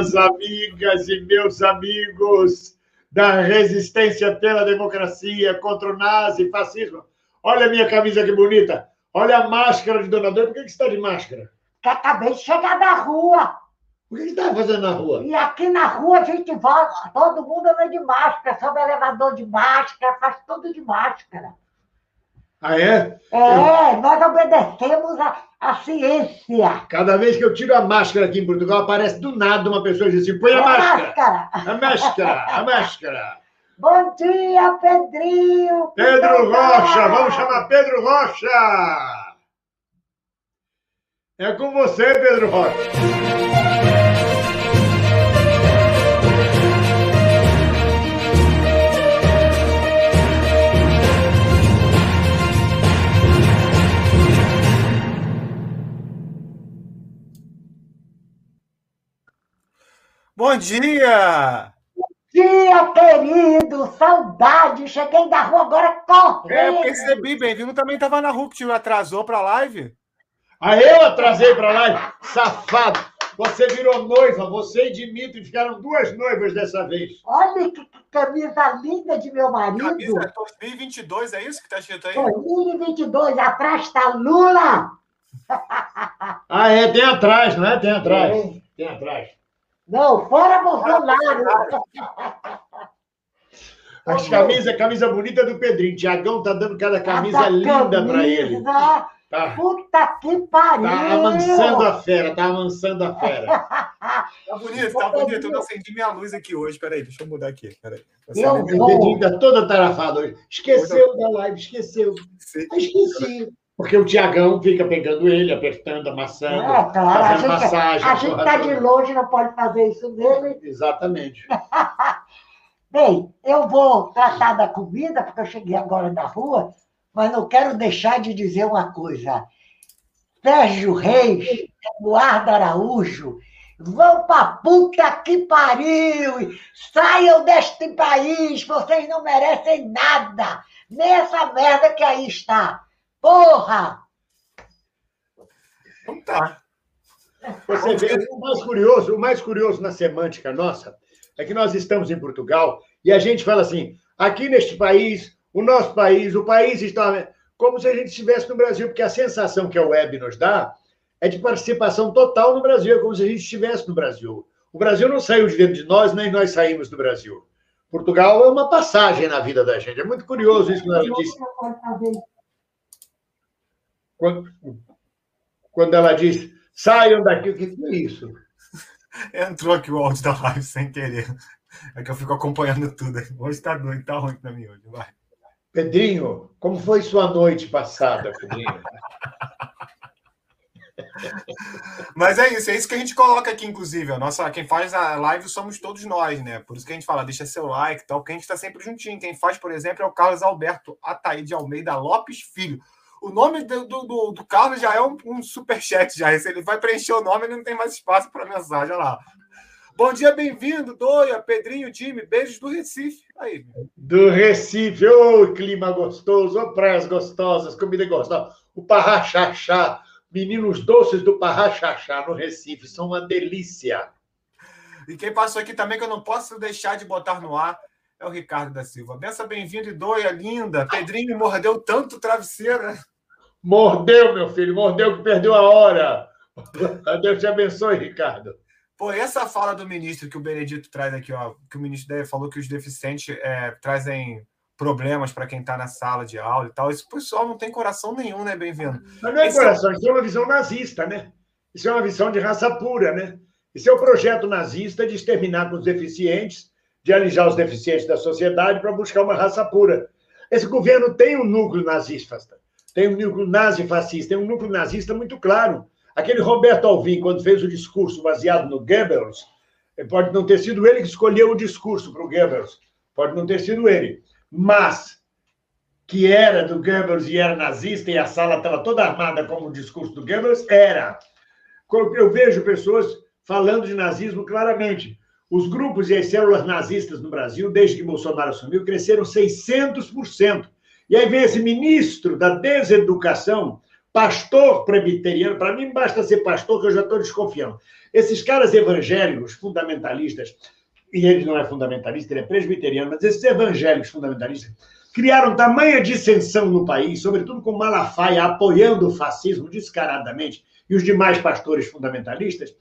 Minhas amigas e meus amigos da resistência pela democracia contra o nazi fascismo. Olha a minha camisa que bonita. Olha a máscara de Dona Dor. Por que, que você está de máscara? Que acabei de chegar da rua. O que você está fazendo na rua? E aqui na rua a gente volta, todo mundo anda de máscara, sobe elevador de máscara, faz tudo de máscara. Ah, é? É, nós obedecemos a, a ciência. Cada vez que eu tiro a máscara aqui em Portugal, aparece do nada uma pessoa e diz assim: põe a É máscara. máscara. A máscara, a máscara. Bom dia, Pedrinho. Pedro bem? Rocha, vamos chamar Pedro Rocha. É com você, Pedro Rocha. Bom dia! Dia, querido, saudade. Cheguei da rua agora É, correndo. eu percebi, bem-vindo também estava na rua, que te atrasou para a live. Ah, eu atrasei para lá, safado. Você virou noiva, você e Dimitri ficaram duas noivas dessa vez. Olha que, camisa linda de meu marido. Camisa 2022, é isso que tá escrito aí? 2022, atrás está Lula. Ah, é, tem atrás, não é? Tem atrás. É. Tem atrás. Não, fora Bolsonaro. As camisas, camisa bonita do Pedrinho. Tiagão tá dando cada camisa Cada linda para ele. camisa, Tá, Puta que pariu. tá amansando a fera, tá amansando a fera. Tá bonito, tá bonito. Eu não acendi minha luz aqui hoje. Peraí, deixa eu mudar aqui. Peraí. Eu O Pedrinho tá todo atarafado hoje. Esqueceu da live, esqueceu. Ah, Esqueci. Porque o Tiagão fica pegando ele, apertando, amassando, É, claro, a fazendo gente, massagem. a gente tá toda. de longe, não pode fazer isso nele. Exatamente. Bem, eu vou tratar da comida, porque eu cheguei agora da rua, mas não quero deixar de dizer uma coisa. Sérgio Reis, Eduardo Araújo, vão pra puta que pariu! Saiam deste país, vocês não merecem nada! Nem essa merda que aí está! Porra! Então tá. Você vê, o mais curioso, o mais curioso na semântica nossa é que nós estamos em Portugal e a gente fala assim, aqui neste país, o nosso país, o país está como se a gente estivesse no Brasil, porque a sensação que a web nos dá é de participação total no Brasil, é como se a gente estivesse no Brasil. O Brasil não saiu de dentro de nós, nem nós saímos do Brasil. Portugal é uma passagem na vida da gente. É muito curioso isso que ela disse. Quando, quando ela diz, saiam daqui, o que é isso? Entrou aqui o áudio da live sem querer. É que eu fico acompanhando tudo. Hoje tá doido, tá ruim pra mim hoje. Vai. Pedrinho, como foi sua noite passada, Pedrinho? Mas é isso, é isso que a gente coloca aqui, inclusive. A nossa, quem faz a live somos todos nós, né? Por isso que a gente fala, deixa seu like e tal, porque a gente está sempre juntinho. Quem faz, por exemplo, é o Carlos Alberto Ataíde Almeida Lopes Filho. O nome do, do, do- Carlos já é um, um superchat, já. Se ele vai preencher o nome, ele não tem mais espaço para mensagem. Olha lá. Bom dia, bem-vindo, Doia, Pedrinho, time. Beijos do Recife. Aí. Do Recife, ô clima gostoso, ô praias gostosas, comida gostosa. O Parrachachá, meninos doces do Parrachachá no Recife, são uma delícia. E quem passou aqui também, que eu não posso deixar de botar no ar, é o Ricardo da Silva. Benção, bem-vindo, e Doia, linda. Pedrinho mordeu tanto travesseiro. Mordeu, meu filho, mordeu que perdeu a hora. Deus te abençoe, Ricardo. Pô, essa fala do ministro que o Benedito traz aqui, ó, que o ministro falou que os deficientes é, trazem problemas para quem está na sala de aula e tal. Esse pessoal não tem coração nenhum, né, bem-vindo? Mas não é Esse- coração, isso é uma visão nazista, né? Isso é uma visão de raça pura, né? Isso é o projeto nazista de exterminar com os deficientes, de alijar os deficientes da sociedade para buscar uma raça pura. Esse governo tem um núcleo nazista, tem um núcleo nazi-fascista, tem um núcleo nazista muito claro. Aquele Roberto Alvim, quando fez o discurso baseado no Goebbels, eh, pode não ter sido ele que escolheu o discurso para o Goebbels, pode não ter sido ele, mas que era do Goebbels e era nazista e a sala estava toda armada como o discurso do Goebbels, era. Eu vejo pessoas falando de nazismo claramente. Os grupos e as células nazistas no Brasil, desde que Bolsonaro assumiu, cresceram 600%. E aí vem esse ministro da deseducação pastor presbiteriano, para mim basta ser pastor que eu já estou desconfiando. Esses caras evangélicos, fundamentalistas, e ele não é fundamentalista, ele é presbiteriano, mas esses evangélicos fundamentalistas criaram tamanha dissensão no país, sobretudo com Malafaia apoiando o fascismo descaradamente e os demais pastores fundamentalistas,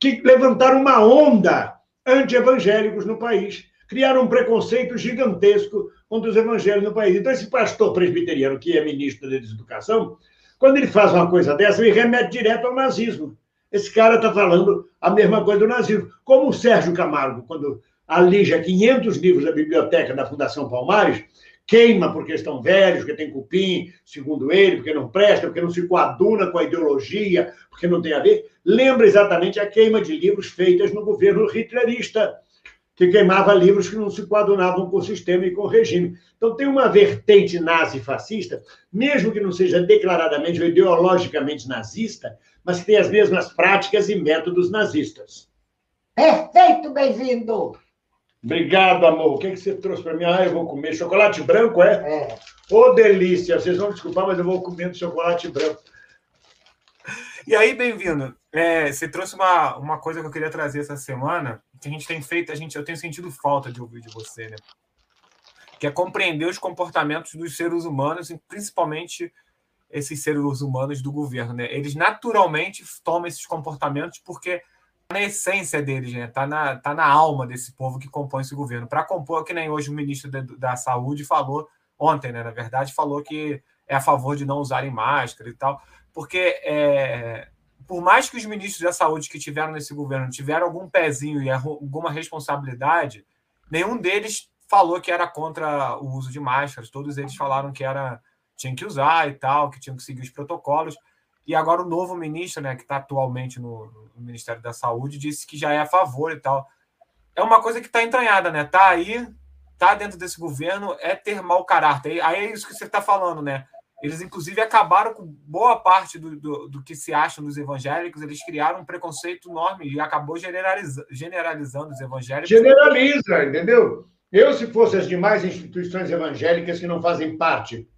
que levantaram uma onda anti-evangélicos no país. Criaram um preconceito gigantesco contra os evangélicos no país. Então, esse pastor presbiteriano, que é ministro da Educação, quando ele faz uma coisa dessa, ele remete direto ao nazismo. Esse cara está falando a mesma coisa do nazismo. Como o Sérgio Camargo, quando alija 500 livros da biblioteca da Fundação Palmares, queima porque estão velhos, porque tem cupim, segundo ele, porque não presta, porque não se coaduna com a ideologia, porque não tem a ver, lembra exatamente a queima de livros feitas no governo hitlerista, que queimava livros que não se coadunavam com o sistema e com o regime. Então tem uma vertente nazi-fascista, mesmo que não seja declaradamente ou ideologicamente nazista, mas que tem as mesmas práticas e métodos nazistas. Perfeito, bem-vindo! Obrigado, amor. O que, é que você trouxe para mim? Ah, eu vou comer chocolate branco, é? É. Ô, oh, delícia! Vocês vão desculpar, mas eu vou comer chocolate branco. E aí, bem-vindo. É, você trouxe uma, uma coisa que eu queria trazer essa semana, que a gente tem feito, a gente, eu tenho sentido falta de ouvir de você, né? Que é compreender os comportamentos dos seres humanos, principalmente esses seres humanos do governo, né? Eles naturalmente tomam esses comportamentos porque na essência deles, né? Tá na, tá na alma desse povo que compõe esse governo. Para compor, que nem hoje o ministro da, da Saúde falou, ontem, né? Na verdade, falou que é a favor de não usarem máscara e tal, porque é, por mais que os ministros da saúde que tiveram nesse governo tiveram algum pezinho e alguma responsabilidade, nenhum deles falou que era contra o uso de máscaras. Todos eles falaram que era tinha que usar e tal, que tinham que seguir os protocolos. E agora o novo ministro, né, que está atualmente no, no, Ministério da Saúde, disse que já é a favor e tal. É uma coisa que está entranhada, né? Tá aí, tá dentro desse governo, é ter mau caráter. Aí é isso que você está falando, né? Eles, inclusive, acabaram com boa parte do, do, do, que se acham dos evangélicos, eles criaram um preconceito enorme e acabou generaliza, generalizando os evangélicos. Generaliza, entendeu? Eu, se fosse as demais instituições evangélicas que não fazem parte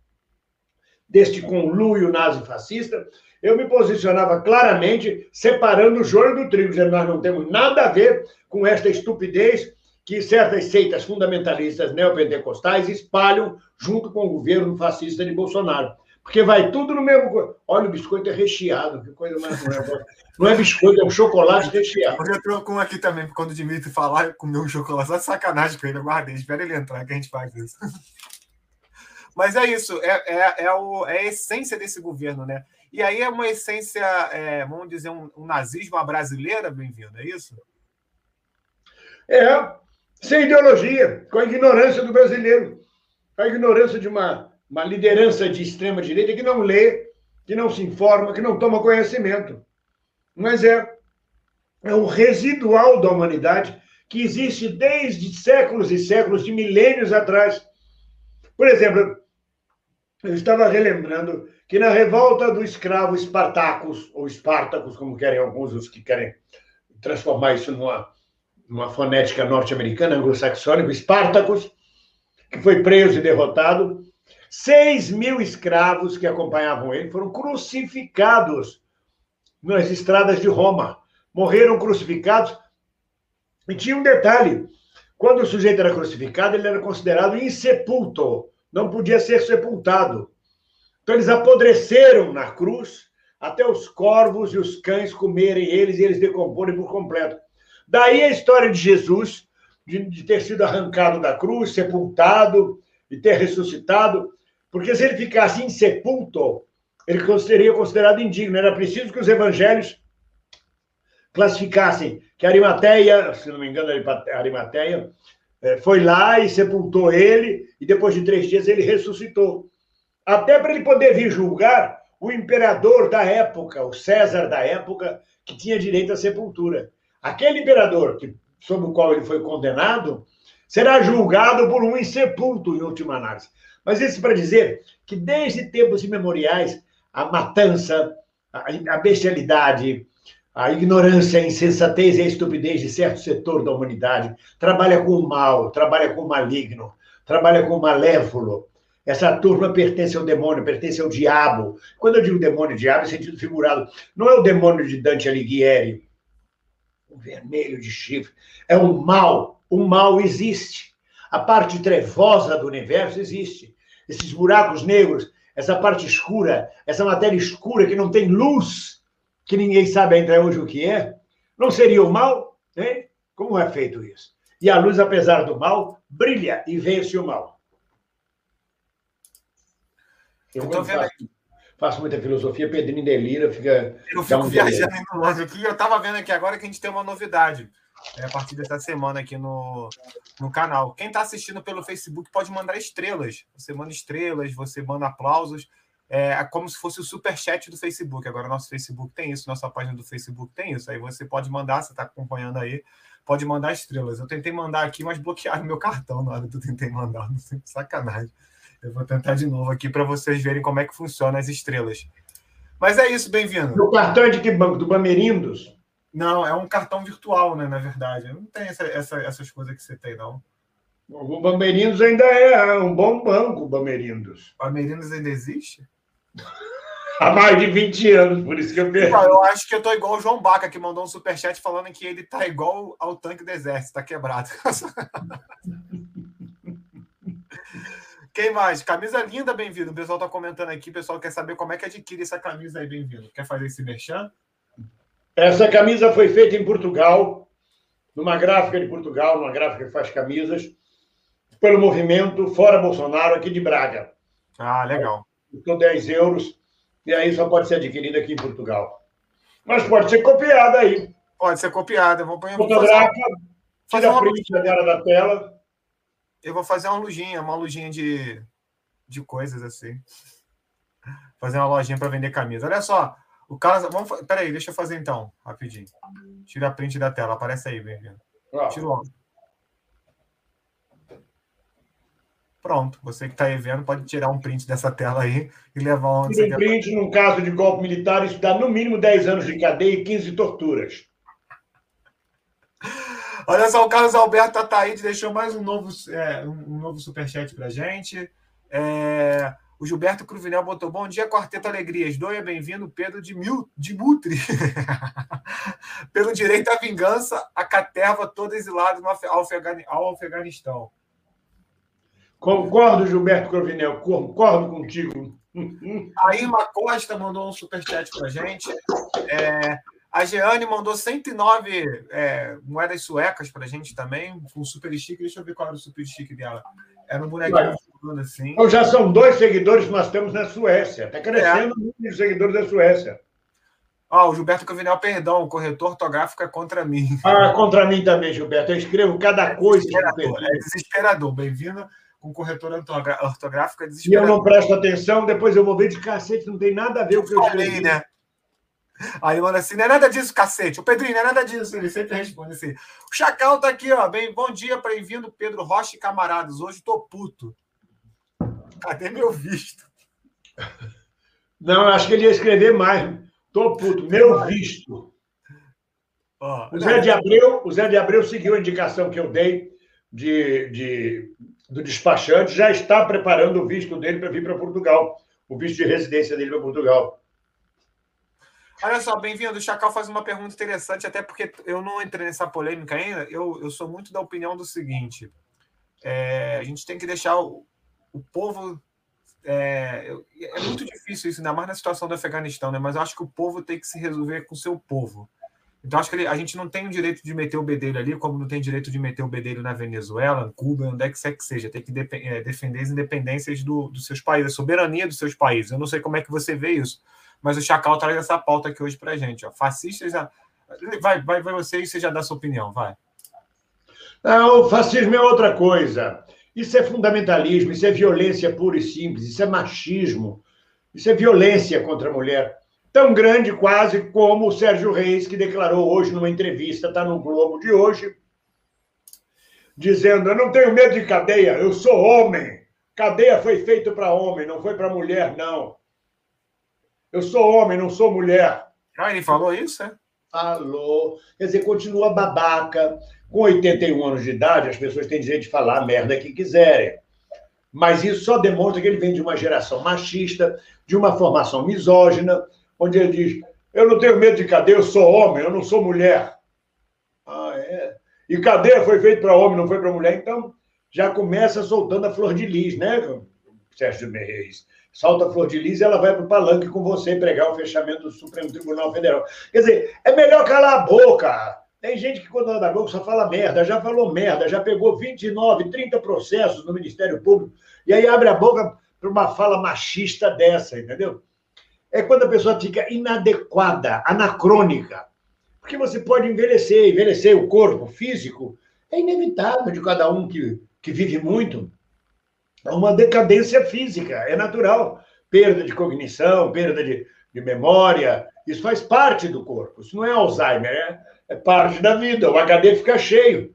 deste conluio nazi-fascista, eu me posicionava claramente separando o joio do trigo, dizendo nós não temos nada a ver com esta estupidez que certas seitas fundamentalistas neopentecostais espalham junto com o governo fascista de Bolsonaro. Porque vai tudo no mesmo. Olha, o biscoito é recheado, que coisa mais não é. Não é biscoito, é um chocolate recheado. Eu com um aqui também, quando o Dimitri falar, eu comer um chocolate, só sacanagem com ele, eu guardei, espera ele entrar que a gente faz isso. Mas é isso, é, é, é, o, é a essência desse governo, né? E aí é uma essência, é, vamos dizer, um, um nazismo à brasileira, bem-vindo, é isso? É, sem ideologia, com a ignorância do brasileiro, a ignorância de uma, uma liderança de extrema-direita que não lê, que não se informa, que não toma conhecimento. Mas é, é um residual da humanidade que existe desde séculos e séculos, de milênios atrás. Por exemplo, eu estava relembrando que na revolta do escravo Espartacus, ou Espartacus, como querem alguns os que querem transformar isso numa, numa fonética norte-americana, anglo-saxônica, Espartacus, que foi preso e derrotado, seis mil escravos que acompanhavam ele foram crucificados nas estradas de Roma. Morreram crucificados. E tinha um detalhe: quando o sujeito era crucificado, ele era considerado insepulto não podia ser sepultado. Então eles apodreceram na cruz até os corvos e os cães comerem eles e eles decomporem por completo. Daí a história de Jesus, de, de ter sido arrancado da cruz, sepultado e ter ressuscitado, porque se ele ficasse insepulto, ele seria considerado indigno. Era preciso que os evangelhos classificassem que Arimateia, se não me engano, Arimateia, é, foi lá e sepultou ele, e depois de três dias ele ressuscitou. Até para ele poder vir julgar o imperador da época, o César da época, que tinha direito à sepultura. Aquele imperador que, sob o qual ele foi condenado será julgado por um insepulto, em última análise. Mas isso para dizer que desde tempos imemoriais, a matança, a bestialidade, a ignorância, a insensatez e a estupidez de certo setor da humanidade, trabalha com o mal, trabalha com o maligno, trabalha com o malévolo, Essa turma pertence ao demônio, pertence ao diabo. Quando eu digo demônio e diabo, é sentido figurado. Não é o demônio de Dante Alighieri, o vermelho de chifre. É o mal. O mal existe. A parte trevosa do universo existe. Esses buracos negros, essa parte escura, essa matéria escura que não tem luz, que ninguém sabe até hoje o que é, não seria o mal? Hein? Como é feito isso? E a luz, apesar do mal, brilha e vence o mal. Eu então, faço, faço, muita filosofia, Pedrinho delira, fica. Eu fico viajando no longe aqui. Eu estava vendo aqui agora que a gente tem uma novidade. É, a partir dessa semana aqui no, no canal. Quem está assistindo pelo Facebook pode mandar estrelas. Você manda estrelas, você manda aplausos. É, é como se fosse o super chat do Facebook. Agora nosso Facebook tem isso, nossa página do Facebook tem isso. Aí você pode mandar, você está acompanhando aí, pode mandar estrelas. Eu tentei mandar aqui, mas bloquearam meu cartão na hora que eu tentei mandar. Não sei, sacanagem. Eu vou tentar de novo aqui para vocês verem como é que funciona as estrelas. Mas é isso, bem-vindo. O cartão é de que banco? Do Bamerindos? Não, é um cartão virtual, né? Na verdade. Não tem essa, essa, essas coisas que você tem, não. O Bamerindos ainda é um bom banco, o Bamerindos. O Bamerindos ainda existe? Há mais de 20 anos, por isso que eu pergunto. Eu acho que eu tô igual o João Baca, que mandou um superchat falando que ele tá igual ao tanque do exército, tá quebrado. Quem mais? Camisa linda, bem-vindo. O pessoal está comentando aqui, o pessoal quer saber como é que adquire essa camisa aí, bem-vindo. Quer fazer esse merchan? Essa camisa foi feita em Portugal, numa gráfica de Portugal, numa gráfica que faz camisas, pelo movimento Fora Bolsonaro aqui de Braga. Ah, legal. Custou 10 euros, e aí só pode ser adquirida aqui em Portugal. Mas pode ser copiada aí. Pode ser copiada. Vou pôr Fotografa, tira a print agora da tela eu vou fazer uma lojinha, uma lojinha de, de coisas assim. Fazer uma lojinha para vender camisa. Olha só, o cara. Vamos, peraí, deixa eu fazer então, rapidinho. Tira a print da tela, aparece aí, bem-vindo. Tira o Pronto, você que está aí vendo pode tirar um print dessa tela aí e levar Tira um print, num caso de golpe militar, isso dá no mínimo 10 anos de cadeia e 15 torturas. Olha só, o Carlos Alberto Ataíde deixou mais um novo, é, um novo superchat para gente. É, o Gilberto Cruvinel botou bom dia, Quarteto Alegrias. Doia, bem-vindo, Pedro de, Mil, de Mutri. Pelo direito à vingança, a caterva todo exilado no, ao Afeganistão. Concordo, Gilberto Cruvinel, concordo contigo. A Irma Costa mandou um superchat para gente. É, a Jeane mandou 109 é, moedas suecas para a gente também, com super stick. Deixa eu ver qual era o super stick dela. Era um bonequinho jogando assim. Então já são dois seguidores que nós temos na Suécia. Está crescendo é. o número de seguidores da Suécia. Ah, o Gilberto Cavinel, perdão, o corretor ortográfico é contra mim. Ah, contra mim também, Gilberto. Eu escrevo cada coisa. É desesperador. É desesperador. Bem-vindo com corretor ortográfico. É desesperador. E eu não presto atenção, depois eu vou ver de cacete, não tem nada a ver com o que eu escrevi. né? Aí manda assim: não é nada disso, cacete. O Pedrinho, não é nada disso. Ele sempre responde assim. O Chacal tá aqui, ó. Bem, bom dia, bem-vindo, Pedro Rocha e camaradas. Hoje tô puto. Cadê meu visto? Não, acho que ele ia escrever mais. Tô puto, meu visto. o, Zé de Abreu, o Zé de Abreu seguiu a indicação que eu dei de, de do despachante, já está preparando o visto dele para vir para Portugal, o visto de residência dele para Portugal. Olha só, bem-vindo. O Chacal faz uma pergunta interessante, até porque eu não entrei nessa polêmica ainda. Eu, eu sou muito da opinião do seguinte: é, a gente tem que deixar o, o povo. É, é, muito difícil isso, ainda mais na situação do Afeganistão, né? Mas eu acho que o povo tem que se resolver com o seu povo. Então, acho que ele, a gente não tem o direito de meter o bedelho ali, como não tem direito de meter o bedelho na Venezuela, Cuba, onde é que quer que seja. Tem que é, defender as independências do, dos seus países, a soberania dos seus países. Eu não sei como é que você vê isso mas o Chacal traz essa pauta aqui hoje para a gente. Ó. Fascistas. Já... Vai, vai, vai você e você já dá sua opinião, vai. Não, o fascismo é outra coisa. Isso é fundamentalismo, isso é violência pura e simples, isso é machismo, isso é violência contra a mulher. Tão grande quase como o Sérgio Reis, que declarou hoje numa entrevista, está no Globo de hoje, dizendo: Eu não tenho medo de cadeia, eu sou homem. Cadeia foi feito para homem, não foi para mulher, não. Eu sou homem, não sou mulher. Ah, ele falou isso, é? Falou. Quer dizer, continua babaca. Com 81 anos de idade, as pessoas têm direito de falar a merda que quiserem. Mas isso só demonstra que ele vem de uma geração machista, de uma formação misógina, onde ele diz: Eu não tenho medo de cadeia, eu sou homem, eu não sou mulher. Ah, é. E cadeia foi feito para homem, não foi para mulher. Então, já começa soltando a flor de lis, né, Sérgio Reis? Solta a flor de lis ela vai para o palanque com você pregar o fechamento do Supremo Tribunal Federal. Quer dizer, é melhor calar a boca. Tem gente que, quando anda boca, só fala merda, já falou merda, já pegou 29, 30 processos no Ministério Público, e aí abre a boca para uma fala machista dessa, entendeu? É quando a pessoa fica inadequada, anacrônica. Porque você pode envelhecer, envelhecer o corpo físico, é inevitável de cada um que, que vive muito. É uma decadência física, é natural. Perda de cognição, perda de, de memória, isso faz parte do corpo. Isso não é Alzheimer, é, é parte da vida. O HD fica cheio.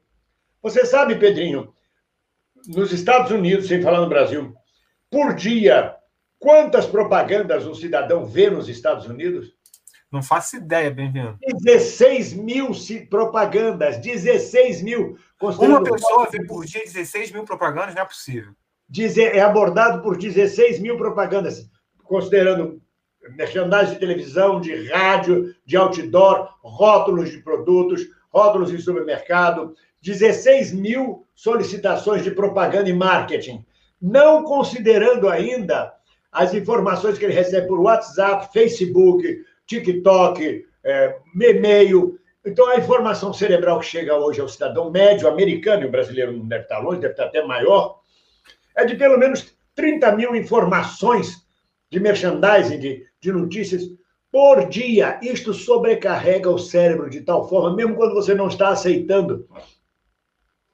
Você sabe, Pedrinho, nos Estados Unidos, sem falar no Brasil, por dia, quantas propagandas um cidadão vê nos Estados Unidos? Não faço ideia, bem-vindo. 16 mil propagandas, 16 mil. Uma pessoa vê por dia 16 mil propagandas, não é possível. É abordado por 16 mil propagandas, considerando merchandising de televisão, de rádio, de outdoor, rótulos de produtos, rótulos em supermercado, 16 mil solicitações de propaganda e marketing, não considerando ainda as informações que ele recebe por WhatsApp, Facebook, TikTok, é, e-mail. Então, a informação cerebral que chega hoje ao cidadão médio americano, e o brasileiro não deve estar longe, deve estar até maior, é de pelo menos 30 mil informações de merchandising, de, de notícias, por dia. Isto sobrecarrega o cérebro de tal forma, mesmo quando você não está aceitando.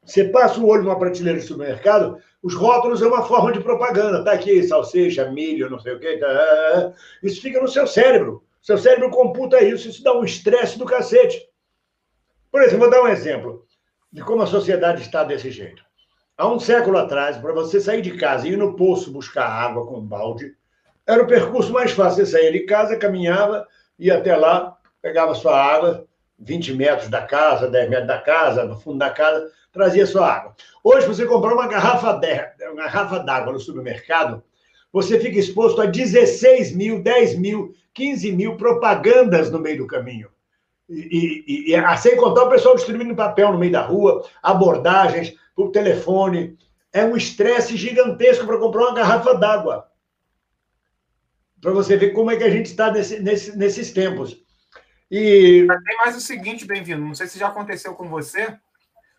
Você passa o olho numa prateleira de supermercado, os rótulos é uma forma de propaganda. Tá aqui salsicha, milho, não sei o quê. Tá... Isso fica no seu cérebro. Seu cérebro computa isso, isso dá um estresse do cacete. Por exemplo, vou dar um exemplo de como a sociedade está desse jeito. Há um século atrás, para você sair de casa e ir no poço buscar água com um balde, era o percurso mais fácil. Você saía de casa, caminhava, ia até lá, pegava sua água, 20 metros da casa, 10 metros da casa, no fundo da casa, trazia sua água. Hoje, você comprar uma garrafa d'água no supermercado, você fica exposto a 16 mil, 10 mil, 15 mil propagandas no meio do caminho. E, e, e ah, sem contar o pessoal distribuindo papel no meio da rua, abordagens por telefone. É um estresse gigantesco para comprar uma garrafa d'água para você ver como é que a gente está nesse, nesse, nesses tempos. E tem mais o seguinte, bem-vindo. Não sei se já aconteceu com você.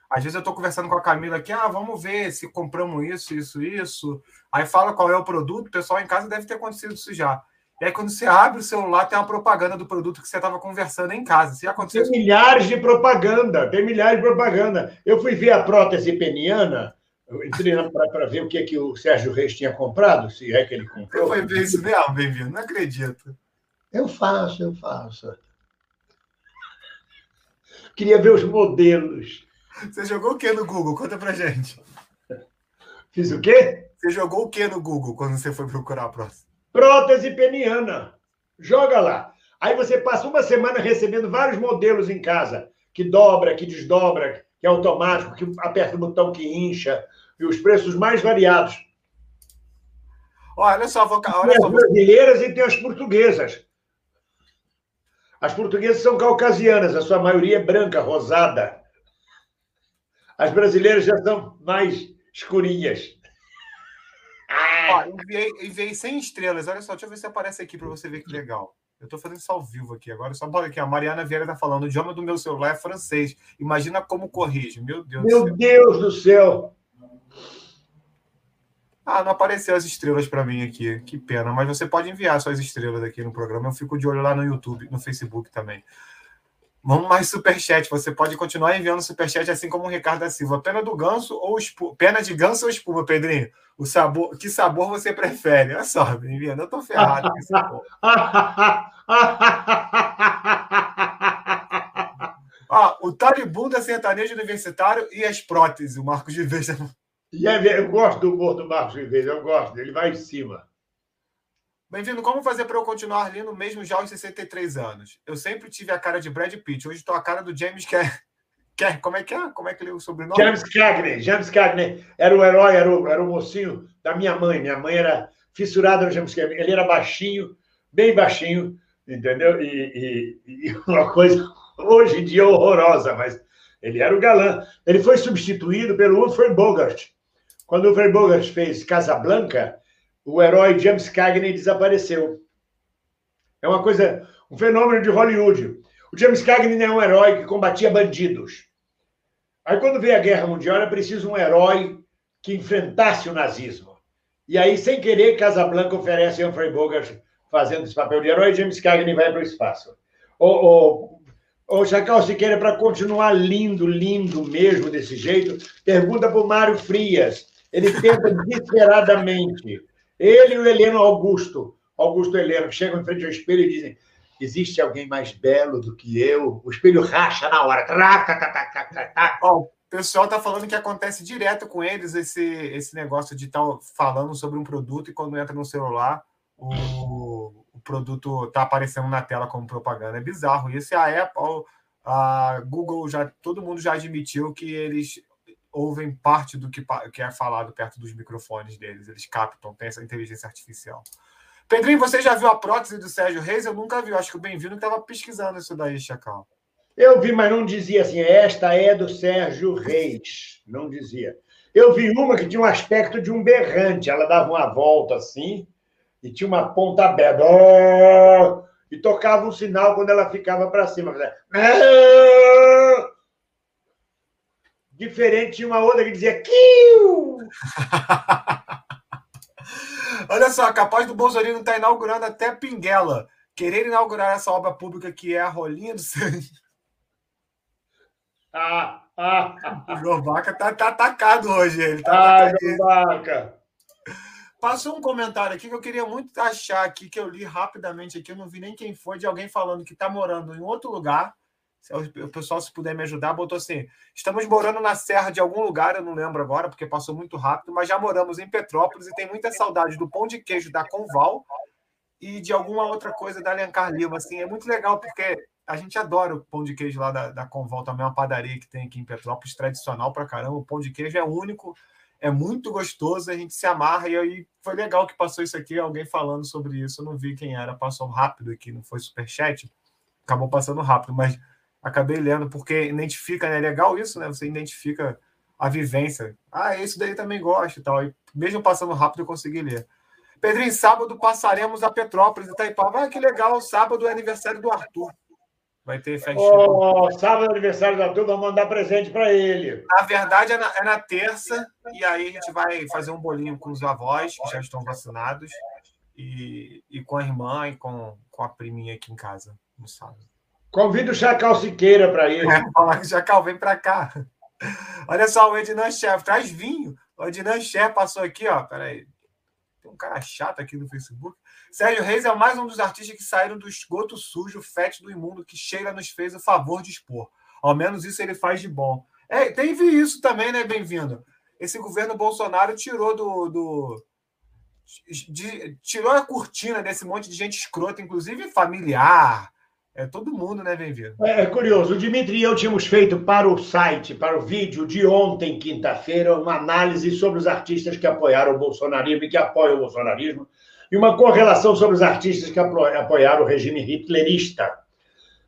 Às vezes eu estou conversando com a Camila aqui, ah, vamos ver se compramos isso, isso, isso. Aí fala qual é o produto, o pessoal em casa deve ter acontecido isso já. E aí, quando você abre o celular, tem uma propaganda do produto que você estava conversando em casa. Se aconteceu tem milhares de propaganda, tem milhares de propaganda. Eu fui ver a prótese peniana, eu entrei para ver o que, é que o Sérgio Reis tinha comprado, se é que ele comprou. Foi ver isso mesmo, bem-vindo, não acredito. Eu faço, eu faço. Queria ver os modelos. Você jogou o que no Google? Conta pra gente. Fiz o quê? Você jogou o que no Google quando você foi procurar a próxima? Prótese peniana. Joga lá. Aí você passa uma semana recebendo vários modelos em casa, que dobra, que desdobra, que é automático, que aperta o botão que incha, e os preços mais variados. Olha só, vou... olha tem as brasileiras e tem as portuguesas. As portuguesas são caucasianas, a sua maioria é branca, rosada. As brasileiras já são mais escurinhas. Ó, enviei, enviei 100 estrelas. Olha só, deixa eu ver se aparece aqui para você ver que legal. Eu estou fazendo isso ao vivo aqui agora. Só bora aqui. A Mariana Vieira está falando: o idioma do meu celular é francês. Imagina como corrige. Meu Deus meu do céu. Meu Deus do céu. Ah, não apareceu as estrelas para mim aqui. Que pena. Mas você pode enviar suas estrelas aqui no programa. Eu fico de olho lá no YouTube, no Facebook também. Vamos mais superchat. Você pode continuar enviando superchat assim como o Ricardo da Silva. Pena do ganso ou espuma? Pena de ganso ou espuma, Pedrinho? O sabor, que sabor você prefere? Olha só, enviando. Eu tô ferrado com esse sabor. ah, o Talibunda sertanejo universitário e as próteses. O Marcos de Vez e é, eu gosto do humor do Marcos Ribeiro, eu gosto, ele vai em cima. Bem-vindo. Como fazer para eu continuar lindo mesmo já aos 63 anos? Eu sempre tive a cara de Brad Pitt, hoje estou a cara do James como é que é? Como é que ele é o sobrenome? James Cagney. James Cagney era o herói, era o, era o mocinho da minha mãe. Minha mãe era fissurada no James Cagney. Ele era baixinho, bem baixinho, entendeu? E, e, e uma coisa hoje em dia horrorosa, mas ele era o galã. Ele foi substituído pelo Humphrey Bogart. Quando o Humphrey Bogart fez Casablanca, o herói James Cagney desapareceu. É uma coisa, um fenômeno de Hollywood. O James Cagney é um herói que combatia bandidos. Aí, quando veio a Guerra Mundial, era preciso um herói que enfrentasse o nazismo. E aí, sem querer, Casablanca oferece Humphrey Bogart fazendo esse papel de herói e James Cagney vai para o espaço. O, o, o Chacal Siqueira, para continuar lindo, lindo mesmo desse jeito, pergunta para o Mário Frias. Ele tenta desesperadamente. Ele e o Heleno Augusto, Augusto Heleno, chegam em frente ao espelho e dizem: Existe alguém mais belo do que eu? O espelho racha na hora. o pessoal está falando que acontece direto com eles esse, esse negócio de estar falando sobre um produto e quando entra no celular, o, o produto está aparecendo na tela como propaganda. É bizarro. Isso é a Apple, a Google, já todo mundo já admitiu que eles ouvem parte do que, que é falado perto dos microfones deles. Eles captam, tem essa inteligência artificial. Pedrinho, você já viu a prótese do Sérgio Reis? Eu nunca vi. Acho que o Bem-vindo estava pesquisando isso daí, Chacal. Eu vi, mas não dizia assim, esta é do Sérgio Reis. Não dizia. Eu vi uma que tinha um aspecto de um berrante. Ela dava uma volta assim e tinha uma ponta aberta. Oh! E tocava um sinal quando ela ficava para cima. Diferente de uma outra que dizia Kiu! Olha só, capaz do Bolsonaro estar tá inaugurando até Pinguela. Querer inaugurar essa obra pública que é a Rolinha do Sangue. Ah, ah, ah. O João Baca tá, tá atacado hoje. Ele tá ah, João Baca. Passou um comentário aqui que eu queria muito achar aqui, que eu li rapidamente aqui, eu não vi nem quem foi, de alguém falando que está morando em outro lugar o pessoal, se puder me ajudar, botou assim: estamos morando na serra de algum lugar, eu não lembro agora, porque passou muito rápido, mas já moramos em Petrópolis e tem muita saudade do pão de queijo da Conval e de alguma outra coisa da Alencar Lima. Assim, é muito legal, porque a gente adora o pão de queijo lá da, da Conval, também é uma padaria que tem aqui em Petrópolis, tradicional pra caramba. O pão de queijo é único, é muito gostoso, a gente se amarra. E aí foi legal que passou isso aqui, alguém falando sobre isso. Eu não vi quem era, passou rápido aqui, não foi superchat, acabou passando rápido, mas acabei lendo, porque identifica, né? É legal isso, né? Você identifica a vivência. Ah, esse daí também gosto e tal. E mesmo passando rápido, eu consegui ler. Pedrinho, sábado passaremos a Petrópolis, Itaipava. Ah, que legal, sábado é aniversário do Arthur. Vai ter festa. Oh, sábado é aniversário do Arthur, vamos mandar presente para ele. Na verdade, é na, é na, terça, e aí a gente vai fazer um bolinho com os avós, que já estão vacinados, e, e com a irmã e com, com a priminha aqui em casa, no sábado. Convido o Chacal Siqueira para ir. É, Chacal, vem para cá. Olha só, o Ednan Chef traz vinho. O Ednan Chef passou aqui, ó. Peraí. Tem um cara chato aqui no Facebook. Sérgio Reis é mais um dos artistas que saíram do esgoto sujo, e imundo que Sheila nos fez o favor de expor. Ao menos isso ele faz de bom. É, teve isso também, né? Bem-vindo. Esse governo Bolsonaro tirou do. do de, tirou a cortina desse monte de gente escrota, inclusive familiar, é todo mundo, né, bem-vindo? É, é, curioso. O Dimitri e eu tínhamos feito para o site, para o vídeo de ontem, quinta-feira, uma análise sobre os artistas que apoiaram o bolsonarismo e que apoiam o bolsonarismo, e uma correlação sobre os artistas que apoiaram o regime hitlerista.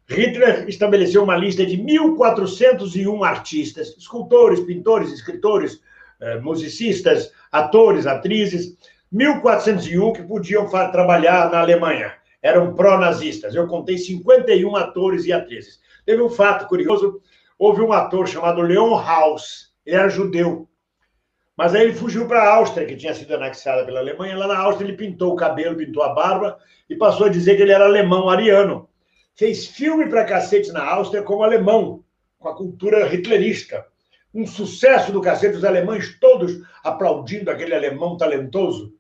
Hitler estabeleceu uma lista de 1.401 artistas, escultores, pintores, escritores, eh, musicistas, atores, atrizes, 1.401 que podiam trabalhar na Alemanha eram pró-nazistas. Eu contei 51 atores e atrizes. Teve um fato curioso: houve um ator chamado Leon Haus, ele era judeu. Mas aí ele fugiu para a Áustria, que tinha sido anexada pela Alemanha. Lá na Áustria ele pintou o cabelo, pintou a barba e passou a dizer que ele era alemão, ariano. Fez filme para cacete na Áustria como alemão, com a cultura hitlerista. Um sucesso do cacete, os alemães todos aplaudindo aquele alemão talentoso.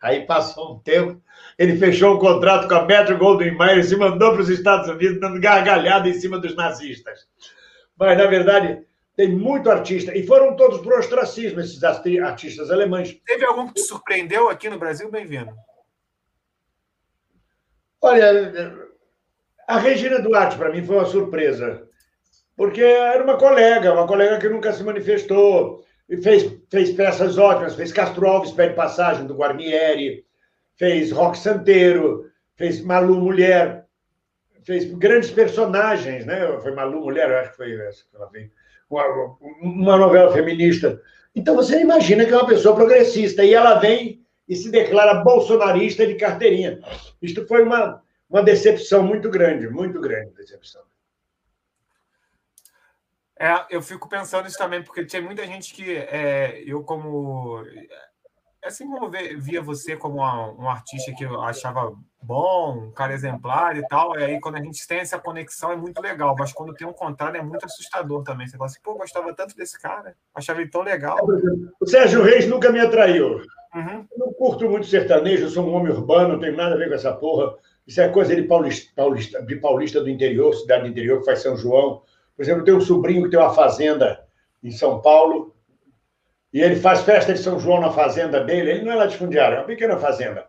Aí passou um tempo, ele fechou um contrato com a Metro Golden Mayer e se mandou para os Estados Unidos dando gargalhada em cima dos nazistas. Mas, na verdade, tem muito artista. E foram todos para o ostracismo, esses artistas alemães. Teve algum que te surpreendeu aqui no Brasil? Bem-vindo. Olha, a Regina Duarte, para mim, foi uma surpresa. porque era uma colega, uma colega que nunca se manifestou, e fez, fez peças ótimas, fez Castro Alves, pé de passagem, do Guarnieri, fez Rock Santeiro, fez Malu Mulher, fez grandes personagens, né? Foi Malu Mulher, acho que foi essa que ela fez. Uma, uma novela feminista. Então você imagina que é uma pessoa progressista e ela vem e se declara bolsonarista de carteirinha. Isto foi uma, uma decepção muito grande, muito grande decepção. É, eu fico pensando isso também, porque tinha muita gente que é, eu, como. Assim como via você como um artista que eu achava bom, um cara exemplar e tal, e aí quando a gente tem essa conexão é muito legal, mas quando tem um contrário é muito assustador também. Você fala assim, pô, gostava tanto desse cara, achava ele tão legal. O Sérgio Reis nunca me atraiu. Uhum. Eu não curto muito sertanejo, eu sou um homem urbano, não tenho nada a ver com essa porra. Isso é coisa de paulista, paulista, de paulista do interior, cidade do interior, que faz São João. Por exemplo, eu tenho um sobrinho que tem uma fazenda em São Paulo, e ele faz festa de São João na fazenda dele. Ele não é latifundiário, é uma pequena fazenda.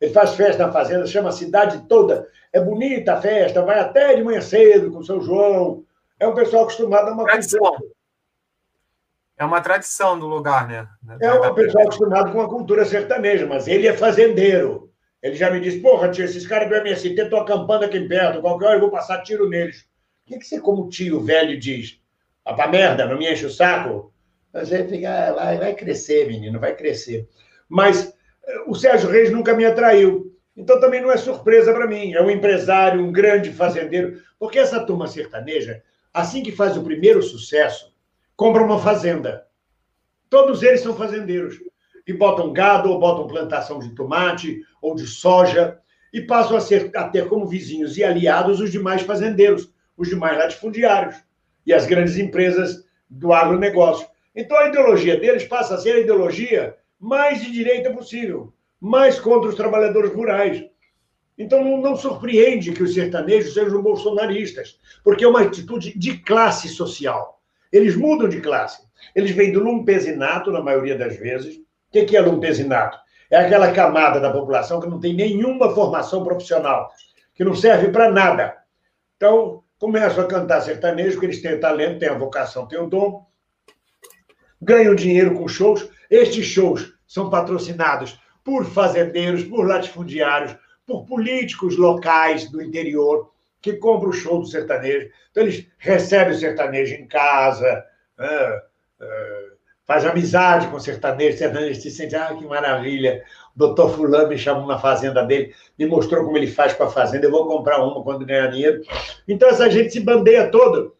Ele faz festa na fazenda, chama a cidade toda. É bonita a festa, vai até de manhã cedo com São João. É um pessoal acostumado a uma tradição. cultura. É uma tradição do lugar, né? É um pessoal acostumado com a cultura sertaneja, mas ele é fazendeiro. Ele já me disse, porra, tio, esses caras do MST estão acampando aqui perto, qualquer hora eu vou passar tiro neles. O que, que você, como tio velho, diz? Ah, pra merda, não me enche o saco? Você fica, ah, vai, vai crescer, menino, vai crescer. Mas eh, o Sérgio Reis nunca me atraiu. Então também não é surpresa para mim. É um empresário, um grande fazendeiro. Porque essa turma sertaneja, assim que faz o primeiro sucesso, compra uma fazenda. Todos eles são fazendeiros. E botam gado, ou botam plantação de tomate, ou de soja, e passam a, ser, a ter como vizinhos e aliados os demais fazendeiros os demais latifundiários e as grandes empresas do agronegócio. Então a ideologia deles passa a ser a ideologia mais de direita possível, mais contra os trabalhadores rurais. Então não, não surpreende que os sertanejos sejam bolsonaristas, porque é uma atitude de classe social. Eles mudam de classe. Eles vêm do lumpesinato, na maioria das vezes. O que é lumpesinato? É aquela camada da população que não tem nenhuma formação profissional, que não serve para nada. Então, começam a cantar sertanejo, porque eles têm talento, têm a vocação, têm o dom, ganham dinheiro com shows. Estes shows são patrocinados por fazendeiros, por latifundiários, por políticos locais do interior que compram o show do sertanejo. Então, eles recebem o sertanejo em casa, uh, faz amizade com o sertanejo, o sertanejo se sente, ah, que maravilha, doutor fulano me chamou na fazenda dele, me mostrou como ele faz com a fazenda, eu vou comprar uma quando ganhar dinheiro. Então essa gente se bandeia toda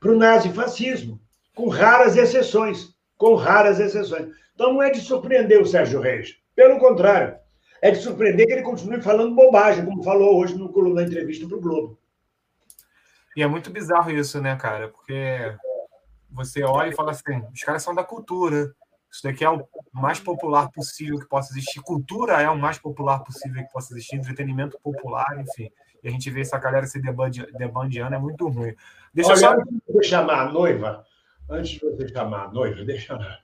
para o nazifascismo, com raras exceções, com raras exceções. Então não é de surpreender o Sérgio Reis, pelo contrário, é de surpreender que ele continue falando bobagem, como falou hoje no coluna entrevista para o Globo. E é muito bizarro isso, né, cara? Porque você olha e fala assim, os caras são da cultura, isso daqui é o mais popular possível que possa existir. Cultura é o mais popular possível que possa existir. Entretenimento popular, enfim. E a gente vê essa galera se debandeando, é muito ruim. Deixa Olha, só... antes de você chamar a noiva, antes de você chamar a noiva, deixa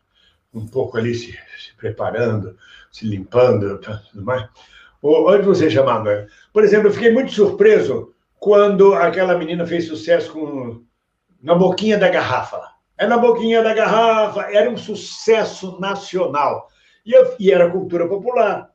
um pouco ali se, se preparando, se limpando, tudo mais. Ou, antes de você chamar a noiva. Por exemplo, eu fiquei muito surpreso quando aquela menina fez sucesso com Na Boquinha da Garrafa é na boquinha da garrafa, era um sucesso nacional. E, eu, e era cultura popular.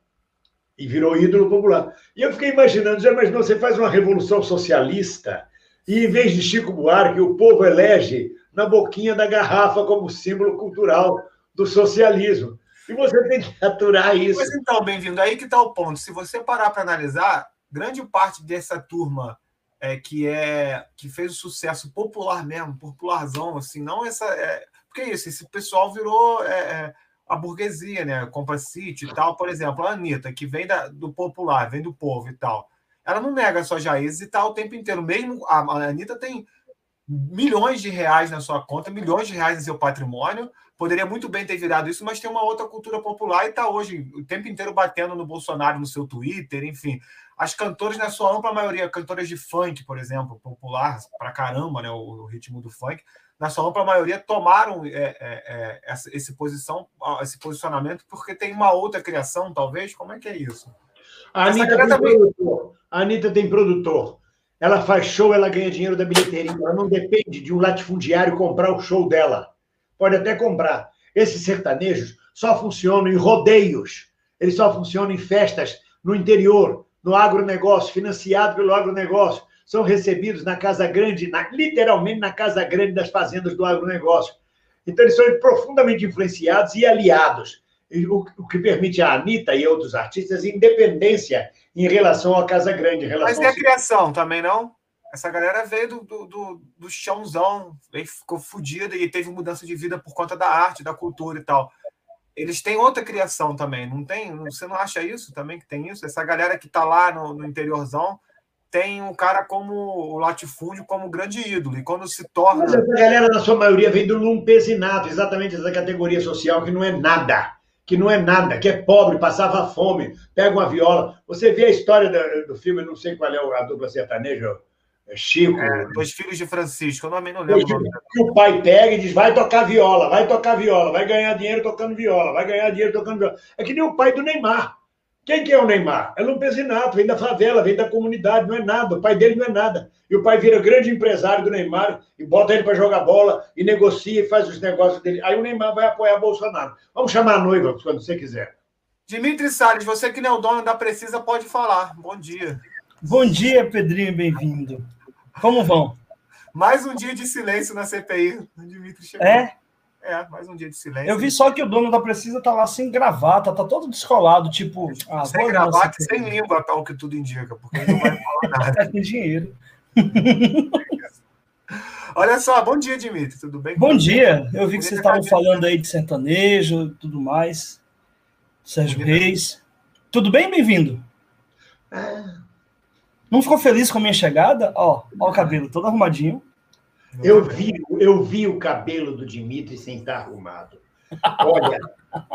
E virou ídolo popular. E eu fiquei imaginando, já imaginou, você faz uma revolução socialista e, em vez de Chico Buarque, o povo elege na boquinha da garrafa como símbolo cultural do socialismo. E você tem que aturar isso. Mas então, bem-vindo. Aí que está o ponto. Se você parar para analisar, grande parte dessa turma é, que é que fez o sucesso popular mesmo, popularzão, assim, não essa. É, porque é isso, esse pessoal virou é, é, a burguesia, né? Compra City e tal, por exemplo, a Anitta, que vem da, do popular, vem do povo e tal. Ela não nega suas raízes e tal o tempo inteiro. Mesmo a, a Anitta tem milhões de reais na sua conta, milhões de reais em seu patrimônio. Poderia muito bem ter virado isso, mas tem uma outra cultura popular e está hoje o tempo inteiro batendo no Bolsonaro no seu Twitter, enfim. As cantoras, na sua ampla maioria, cantoras de funk, por exemplo, popular pra caramba, né, o, o ritmo do funk, na sua ampla maioria tomaram é, é, é, essa, esse, posição, esse posicionamento porque tem uma outra criação, talvez? Como é que é isso? A Anitta, tem, produtor. A Anitta tem produtor. Ela faz show, ela ganha dinheiro da bilheteria. Ela não depende de um latifundiário comprar o show dela. Pode até comprar. Esses sertanejos só funcionam em rodeios. Eles só funcionam em festas no interior, no agronegócio, financiado pelo agronegócio. São recebidos na Casa Grande, na, literalmente na Casa Grande das fazendas do agronegócio. Então, eles são profundamente influenciados e aliados, o, que permite a Anitta e outros artistas independência em relação à Casa Grande. Mas e a criação também, não? Essa galera veio do, do, do, do chãozão, ficou fodida e teve mudança de vida por conta da arte, da cultura e tal eles têm outra criação também, não tem? Você não acha isso também que tem isso? Essa galera que está lá no, no, interiorzão tem o cara como o latifúndio como grande ídolo, e quando se torna. Mas essa galera, na sua maioria, vem do lumpesinato, exatamente essa categoria social que não é nada, que não é nada, que é pobre, passava fome, pega uma viola. Você vê a história do, do filme, não sei qual é a dupla sertaneja, é Chico. É, dois filhos de Francisco, eu também não lembro. Que o pai pega e diz: vai tocar viola, vai tocar viola, vai ganhar dinheiro tocando viola, vai ganhar dinheiro tocando viola. É que nem o pai do Neymar. Quem que é o Neymar? É Lumpesinato, vem da favela, vem da comunidade, não é nada. O pai dele não é nada. E o pai vira grande empresário do Neymar e bota ele para jogar bola e negocia e faz os negócios dele. Aí o Neymar vai apoiar Bolsonaro. Vamos chamar a noiva quando você quiser. Dimitri Salles, você que não é o dono da Precisa pode falar. Bom dia. Bom dia, Pedrinho, bem-vindo. Como vão? Mais um dia de silêncio na CPI. O Dimitri chegou. É? É, mais um dia de silêncio. Eu vi só que o dono da Precisa tá lá sem gravata, tá todo descolado, tipo. Ah, sem gravata e sem língua, tal que tudo indica, porque ele não vai falar nada. Tem dinheiro. Olha só, bom dia, Dimitri, tudo bem? Bom dia, eu vi que vocês estavam falando aí de sertanejo tudo mais. Sérgio Reis. Tudo bem? Bem-vindo. Ah, não ficou feliz com a minha chegada? Ó, ó o cabelo todo arrumadinho. Eu vi, eu vi o cabelo do Dimitri sem estar arrumado. Olha,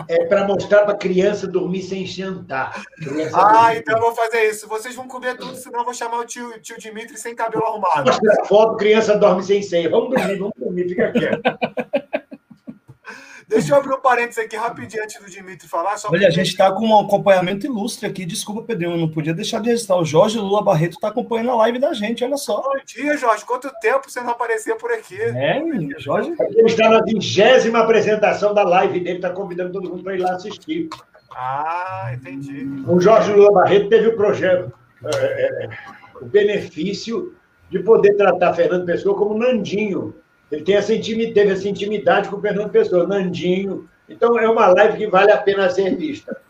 é para mostrar para a criança dormir sem jantar. Criança ah, dormir. então eu vou fazer isso. Vocês vão comer tudo, senão eu vou chamar o tio, tio Dimitri sem cabelo arrumado. Mostra a foto, criança dorme sem ceia. Vamos dormir, vamos dormir, fica quieto. Deixa eu abrir um parênteses aqui rapidinho antes do Dimitri falar. Só Olha, a gente está com um acompanhamento ilustre aqui. Desculpa, Pedrinho, eu não podia deixar de registrar. O Jorge Lula Barreto está acompanhando a live da gente, olha só. Bom dia, Jorge. Quanto tempo você não aparecia por aqui? É, Jorge. Ele está na vigésima apresentação da live dele, está convidando todo mundo para ir lá assistir. Ah, entendi. O Jorge Lula Barreto teve o projeto, é, é, é o benefício de poder tratar Fernando Pessoa como Nandinho ele tem essa intimidade, teve essa intimidade com o Fernando Pessoa, Nandinho. Então, é uma live que vale a pena ser vista.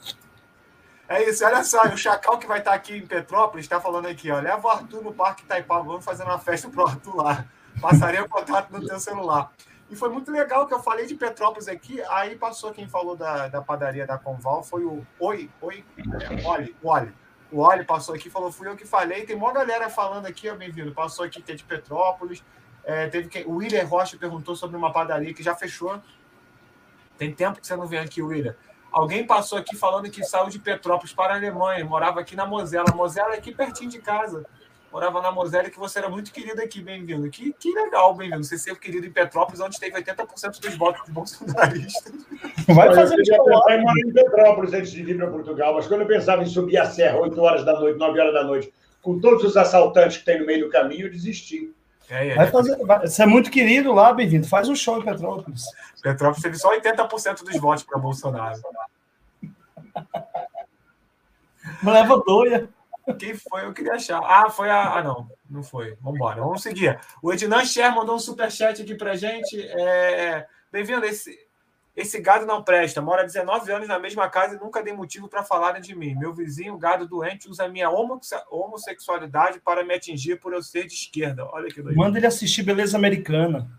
É isso, olha só, o Chacal que vai estar aqui em Petrópolis está falando aqui, ó, leva o Arthur no Parque Itaipava, vamos fazer uma festa pro Arthur lá. Passaria o contato no teu celular. E foi muito legal que eu falei de Petrópolis aqui, aí passou quem falou da, da padaria da Conval, foi o Oi, Oi, é, Oli, Oli. O Oli passou aqui, falou, fui eu que falei, tem uma galera falando aqui, bem-vindo, passou aqui que é de Petrópolis, é, teve quem, o William Rocha perguntou sobre uma padaria que já fechou. Tem tempo que você não vem aqui, William. Alguém passou aqui falando que saiu de Petrópolis para a Alemanha, morava aqui na Mosela. Mosela é aqui pertinho de casa. Morava na Mosela e que você era muito querido aqui, bem-vindo. Que, que legal, bem-vindo. Você ser querido em Petrópolis, onde teve 80% dos votos dos bolsonaristas. Vai fazer isso. Eu morar em Petrópolis antes de vir para Portugal, mas quando eu pensava em subir a serra 8 horas da noite, 9 horas da noite, com todos os assaltantes que tem no meio do caminho, eu desisti. É, é, vai fazer, vai, você é muito querido lá, bem-vindo. Faz um show em Petrópolis. Petrópolis teve só 80% dos votos para Bolsonaro. Leva doia. Quem foi? Eu queria achar. Ah, foi a. Ah, não. Não foi. Vamos embora. Vamos seguir. O Ednan Sher mandou um superchat aqui pra gente. É... Bem-vindo. Esse, esse gado não presta. Mora 19 anos na mesma casa e nunca dei motivo para falarem de mim. Meu vizinho, gado doente, usa minha homossexualidade para me atingir por eu ser de esquerda. Olha que doido. Manda ele assistir Beleza Americana.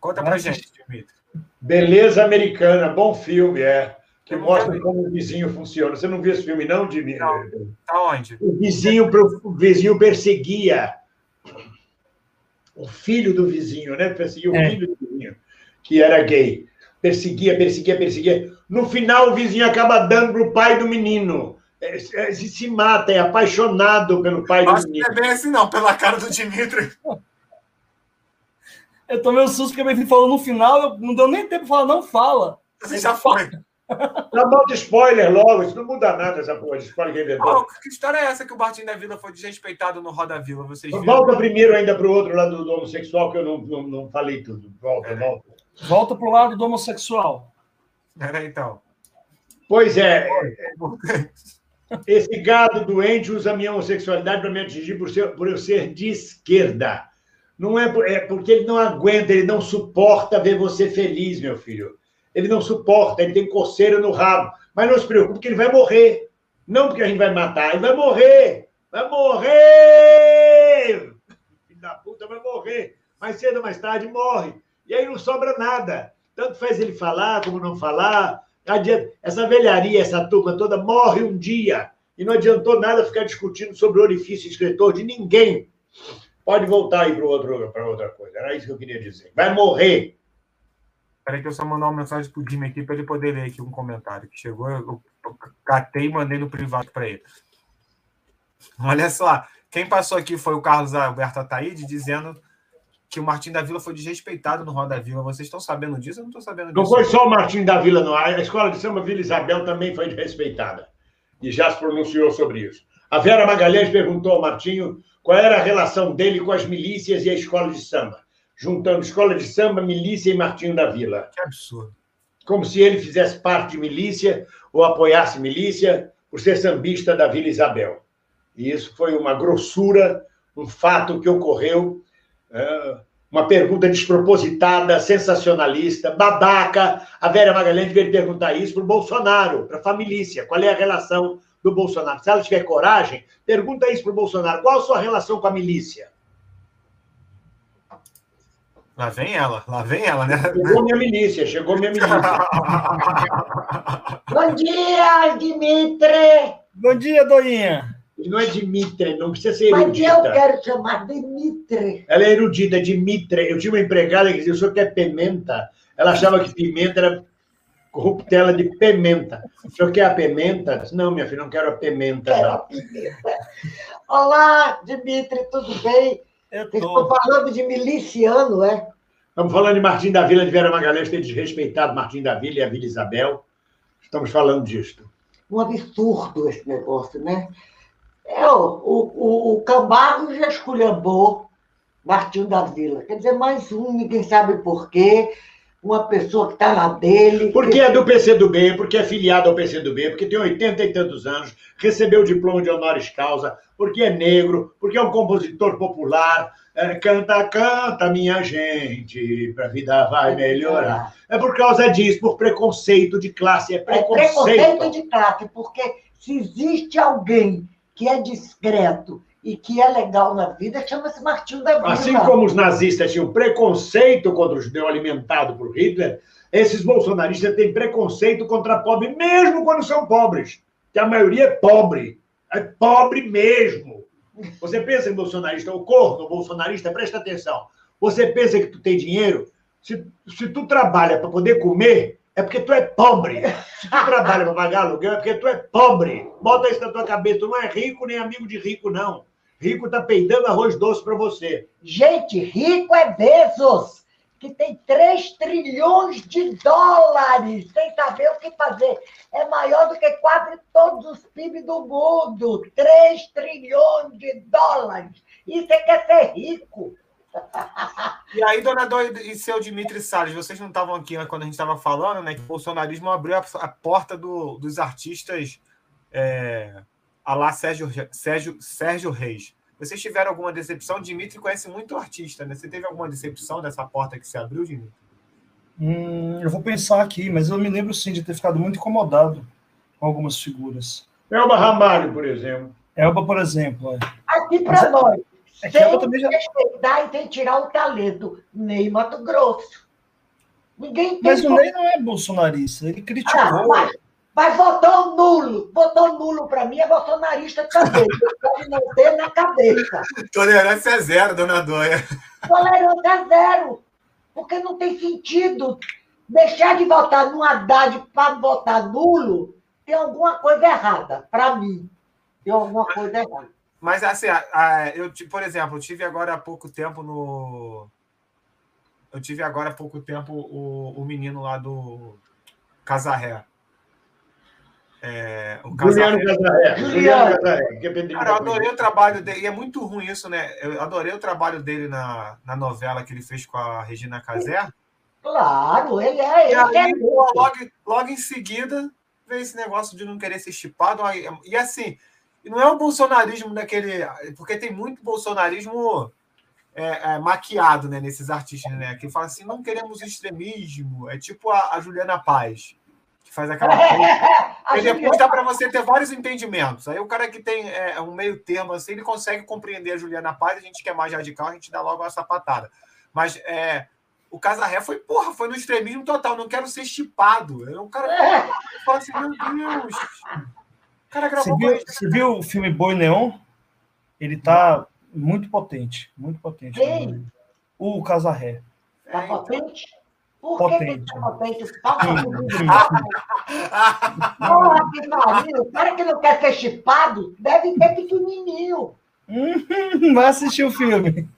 Conta pra assistir. gente, Dimitri. Beleza Americana, bom filme, é. Que mostra como o vizinho funciona. Você não viu esse filme, não, Dimitri? Não. Tá onde? O vizinho, o vizinho perseguia o filho do vizinho, né? Perseguia o é. filho do vizinho, que era gay perseguia, perseguia, perseguia. No final, o vizinho acaba dando para o pai do menino. É, é, se mata, é apaixonado pelo pai Acho do menino. Não é bem assim, não, pela cara do Dimitri. Eu tomei um susto porque ele falou no final, não deu nem tempo de falar, não fala. Você já foi. Dá mal de spoiler logo, isso não muda nada essa porra de spoiler que. Oh, que história é essa que o Martim da Vila foi desrespeitado no Roda Vila? Vocês viram? Volta primeiro ainda para o outro lado do homossexual, que eu não, não, não falei tudo. Volta, é, volta. Volta para o lado do homossexual. Era então. Pois é. Esse gado doente usa a minha homossexualidade para me atingir por, ser, por eu ser de esquerda. Não é, é porque ele não aguenta, ele não suporta ver você feliz, meu filho. Ele não suporta, ele tem coceira no rabo. Mas não se preocupe, que ele vai morrer. Não porque a gente vai matar, ele vai morrer. Vai morrer! Filho da puta, vai morrer. Mais cedo ou mais tarde morre. E aí não sobra nada. Tanto faz ele falar como não falar. Essa velharia, essa turma toda morre um dia. E não adiantou nada ficar discutindo sobre o orifício escritor de ninguém. Pode voltar aí para outra coisa. Era isso que eu queria dizer. Vai morrer. Peraí que eu só mandar uma mensagem pro Jimmy aqui para ele poder ler aqui um comentário que chegou. Eu catei e mandei no privado para ele. Olha só, quem passou aqui foi o Carlos Alberto Ataíde dizendo que o Martim da Vila foi desrespeitado no Roda Vila. Vocês estão sabendo disso? Eu não estou sabendo disso. Não foi só o Martim da Vila, não. A escola de samba Vila Isabel também foi desrespeitada. E já se pronunciou sobre isso. A Vera Magalhães perguntou ao Martinho qual era a relação dele com as milícias e a escola de samba juntando escola de samba, milícia e Martinho da Vila. Que absurdo. Como se ele fizesse parte de milícia ou apoiasse milícia por ser sambista da Vila Isabel. E isso foi uma grossura, um fato que ocorreu, uma pergunta despropositada, sensacionalista, babaca. A Vera Magalhães deveria perguntar isso para o Bolsonaro, para a família. Qual é a relação do Bolsonaro? Se ela tiver coragem, pergunta isso para o Bolsonaro. Qual a sua relação com a milícia? Lá vem ela, lá vem ela, né? Chegou minha milícia, chegou minha milícia. Bom dia, Dimitri! Bom dia, Doinha! Não é Dimitri, não precisa ser erudita. Mas eu quero chamar Dimitri. Ela é erudita, Dimitri. Eu tinha uma empregada que dizia, o senhor quer pimenta? Ela achava que pimenta era corruptela de pimenta. O senhor quer a pimenta? Não, minha filha, não quero a pimenta. Quero não. A pimenta. Olá, Dimitri, tudo bem? Eu estou falando de miliciano, é? Estamos falando de Martim da Vila de Vera Magalhães ter desrespeitado Martim da Vila e a Vila Isabel. Estamos falando disto. Um absurdo esse negócio, né? É, o, o, o Cambarro já esculhambou Martim da Vila. Quer dizer, mais um, ninguém sabe por quê uma pessoa que está lá dele. Porque é do PCdoB, porque é filiado ao PCdoB, porque tem 80 e tantos anos, recebeu o diploma de honoris causa, porque é negro, porque é um compositor popular. É, canta, canta, minha gente, para a vida vai melhorar. É por causa disso, por preconceito de classe. É preconceito. É preconceito de classe, porque se existe alguém que é discreto e que é legal na vida, chama-se Martinho da Vila. Assim como os nazistas tinham preconceito contra o judeu alimentado por Hitler, esses bolsonaristas têm preconceito contra pobre, mesmo quando são pobres. Que a maioria é pobre. É pobre mesmo. Você pensa em bolsonarista, o corno bolsonarista, presta atenção. Você pensa que tu tem dinheiro? Se, se tu trabalha para poder comer, é porque tu é pobre. Se tu trabalha para pagar aluguel, é porque tu é pobre. Bota isso na tua cabeça. Tu não é rico nem amigo de rico, não. Rico está peidando arroz doce para você. Gente, rico é Bezos, que tem 3 trilhões de dólares, sem saber o que fazer. É maior do que quase todos os PIB do mundo. 3 trilhões de dólares. E você quer ser rico. E aí, dona Dói e seu Dimitri Salles, vocês não estavam aqui quando a gente estava falando, né? Que o bolsonarismo abriu a, a porta do, dos artistas é, a lá Sérgio, Sérgio, Sérgio Reis. Vocês tiveram alguma decepção? Dimitri conhece muito artista, né? Você teve alguma decepção dessa porta que se abriu, Dimitri? Hum, eu vou pensar aqui, mas eu me lembro sim de ter ficado muito incomodado com algumas figuras. Elba Ramalho, por exemplo. Elba, por exemplo. É. Aqui para nós. É que também já... respeitar e tem que tirar o talento. Ney Mato Grosso. Ninguém tem Mas o Ney não é bolsonarista, ele criticou. Ah, mas mas votou nulo. Votou nulo para mim é bolsonarista de cabeça. Pode não ter na cabeça. Tolerância é zero, dona Dóia. Tolerância é zero. Porque não tem sentido deixar de votar no Haddad para votar nulo. Tem alguma coisa errada, para mim. Tem alguma coisa errada. Mas, assim, eu, por exemplo, eu tive agora há pouco tempo no. Eu tive agora há pouco tempo o, o menino lá do Casarré É, o Juliano Casaré. Juliano Casaré. Cara, eu adorei o trabalho dele. E é muito ruim isso, né? Eu adorei o trabalho dele na, na novela que ele fez com a Regina Casé. Claro, ele é. Ele aí, é logo, logo em seguida, veio esse negócio de não querer ser estipado. E assim, não é o bolsonarismo daquele. Porque tem muito bolsonarismo é, é, maquiado né, nesses artistas, né? Que fala assim: não queremos extremismo. É tipo a, a Juliana Paz que faz aquela coisa. e depois dá para você ter vários entendimentos. Aí o cara que tem é, um meio termo assim, ele consegue compreender a Juliana Paz, a gente que é mais radical, a gente dá logo uma sapatada. Mas é, o Casarré foi, porra, foi no extremismo total, não quero ser chipado. É um cara que fala assim, meu Deus. Cara gravou você viu, você viu o filme Boi Neon? Ele tá muito potente, muito potente. Ei. O Casarré. Tá potente? Por potente. que potente? Porra, que pariu. O cara que não quer ser chipado deve ter pequenininho. Vai assistir o filme.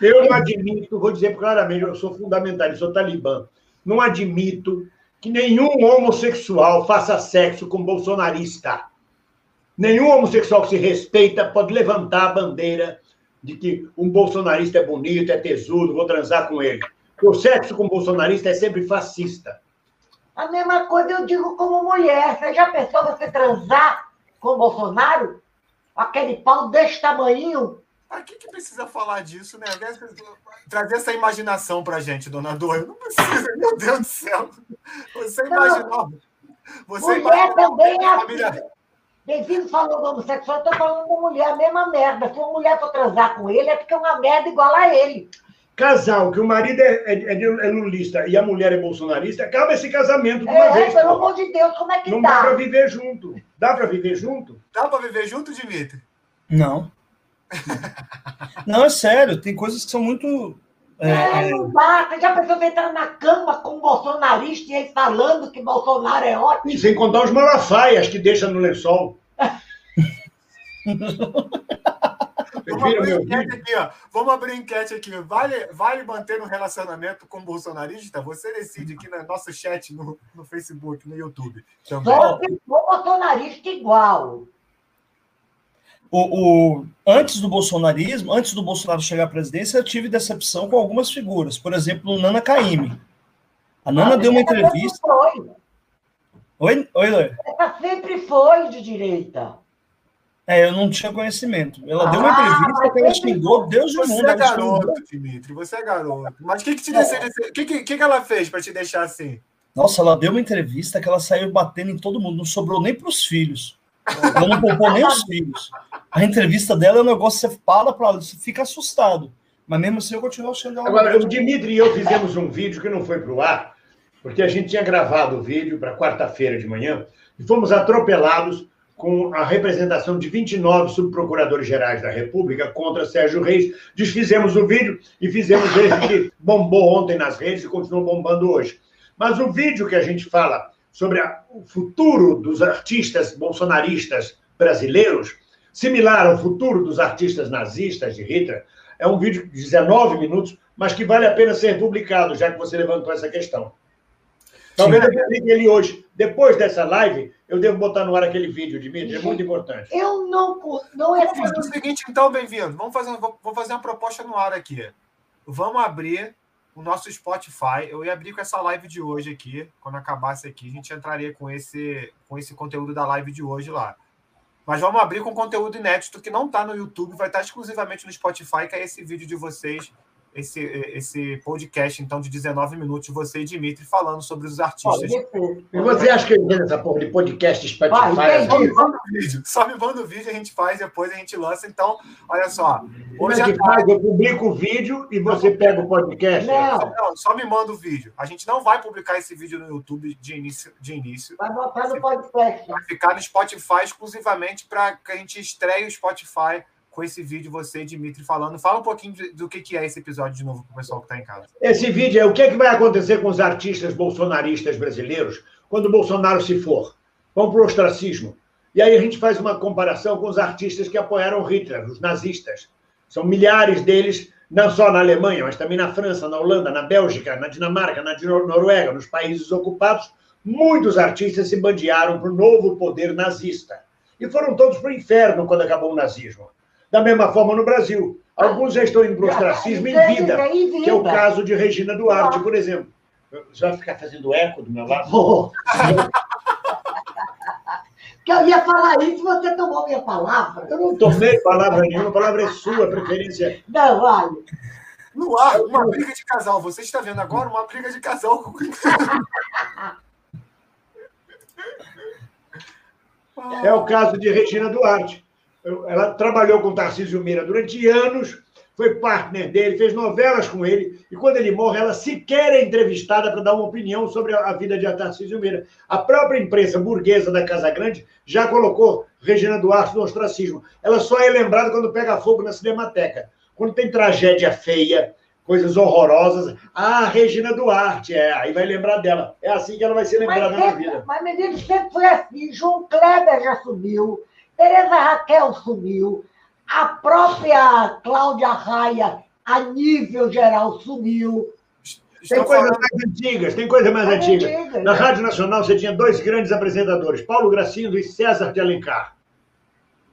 Eu não admito, vou dizer claramente, eu sou fundamentalista, sou talibã. Não admito que nenhum homossexual faça sexo com bolsonarista. Nenhum homossexual que se respeita pode levantar a bandeira de que um bolsonarista é bonito, é tesudo, vou transar com ele. O sexo com bolsonarista é sempre fascista. A mesma coisa eu digo como mulher. Você já pensou você transar com o Bolsonaro? Aquele pau desse tamanho? Para que, que precisa falar disso, né? Trazer essa imaginação pra gente, dona Dor. Não precisa, meu Deus do céu. Você imaginou. Você mulher também é assim. Bem-vindo falou do homossexual, eu tô falando da mulher, a mesma merda. Se uma mulher for transar com ele, é porque é uma merda igual a ele. Casal, que o marido é, é, é, é lulista e a mulher é bolsonarista, acaba esse casamento de uma é, vez. Pelo amor de Deus, como é que Não dá? dá para viver junto. Dá para viver junto? Dá para viver junto, Dimitri? Não. Não, é sério, tem coisas que são muito. É, é... não dá. Você já pensou entrar na cama com um bolsonarista e ele falando que Bolsonaro é ótimo? E sem contar os malafaias que deixa no lençol. Vamos abrir, enquete aqui, ó. Vamos abrir enquete aqui. Vale, vale manter um relacionamento com bolsonarista? Você decide aqui no nosso chat no, no Facebook, no YouTube. Também. Só se for bolsonarista igual. O, o, antes do bolsonarismo, antes do Bolsonaro chegar à presidência, eu tive decepção com algumas figuras. Por exemplo, Nana Caymmi. A Nana ah, deu uma entrevista. Foi. Oi, oi, Loi. Ela sempre foi de direita. É, eu não tinha conhecimento. Ela ah, deu uma ah, entrevista que ela xingou Deus do mundo. Você é garoto, Dimitri, você é garoto. Mas o que, que te é. O que, que, que ela fez para te deixar assim? Nossa, ela deu uma entrevista que ela saiu batendo em todo mundo, não sobrou nem para os filhos. Ela não poupou nem os filhos. A entrevista dela é um negócio que você fala para ela, você fica assustado. Mas mesmo assim eu continuo achando ela. Agora, o Dimitri e eu fizemos um vídeo que não foi para o ar, porque a gente tinha gravado o vídeo para quarta-feira de manhã e fomos atropelados com a representação de 29 subprocuradores gerais da República contra Sérgio Reis. Desfizemos o vídeo e fizemos esse que bombou ontem nas redes e continua bombando hoje. Mas o vídeo que a gente fala sobre a, o futuro dos artistas bolsonaristas brasileiros, similar ao futuro dos artistas nazistas de Hitler, é um vídeo de 19 minutos, mas que vale a pena ser publicado, já que você levantou essa questão. Talvez eu publique ele hoje. Depois dessa live, eu devo botar no ar aquele vídeo, Dimitri, é muito importante. Eu não. não é Vamos fazer o seguinte, então, bem-vindo. Vamos fazer, vou fazer uma proposta no ar aqui. Vamos abrir o nosso Spotify. Eu ia abrir com essa live de hoje aqui. Quando acabasse aqui, a gente entraria com esse, com esse conteúdo da live de hoje lá. Mas vamos abrir com conteúdo inédito que não está no YouTube, vai estar exclusivamente no Spotify, que é esse vídeo de vocês esse, esse podcast, então, de 19 minutos, você e Dimitri falando sobre os artistas. E você acha que eu entendo essa porra de podcast Spotify? Vai, só, me manda o vídeo, só me manda o vídeo, a gente faz, depois a gente lança. Então, olha só. Hoje é que faz? Eu publico o vídeo e você pega o podcast? Não. não, só me manda o vídeo. A gente não vai publicar esse vídeo no YouTube de início. De início. Vai botar no podcast. Vai ficar no Spotify exclusivamente para que a gente estreie o Spotify com esse vídeo, você, Dimitri, falando. Fala um pouquinho do que é esse episódio de novo para o pessoal que está em casa. Esse vídeo é o que, é que vai acontecer com os artistas bolsonaristas brasileiros quando o Bolsonaro se for. Vão para o ostracismo. E aí a gente faz uma comparação com os artistas que apoiaram Hitler, os nazistas. São milhares deles, não só na Alemanha, mas também na França, na Holanda, na Bélgica, na Dinamarca, na Noruega, nos países ocupados, muitos artistas se bandearam para o novo poder nazista. E foram todos para o inferno quando acabou o nazismo. Da mesma forma no Brasil. Alguns já estão indo para o ostracismo em vida, que é o caso de Regina Duarte, por exemplo. Você vai ficar fazendo eco do meu lado? Vou. que eu ia falar isso, você tomou minha palavra. Eu não tomei palavra nenhuma, a palavra é sua, preferência. Não, vale. No ar, uma briga de casal. Você está vendo agora uma briga de casal. É o caso de Regina Duarte. Ela trabalhou com Tarcísio Meira durante anos, foi partner dele, fez novelas com ele, e quando ele morre, ela sequer é entrevistada para dar uma opinião sobre a vida de Tarcísio Meira. A própria imprensa burguesa da Casa Grande já colocou Regina Duarte no ostracismo. Ela só é lembrada quando pega fogo na Cinemateca. Quando tem tragédia feia, coisas horrorosas. Ah, Regina Duarte, é, aí vai lembrar dela. É assim que ela vai ser lembrada mas, na vida. Mas, menino, sempre foi assim. João Kleber já sumiu, Tereza Raquel sumiu, a própria Cláudia Raia, a nível geral, sumiu. Tem coisas mais antigas, tem coisa mais, mais antiga. Na né? Rádio Nacional você tinha dois grandes apresentadores, Paulo Gracindo e César de Alencar.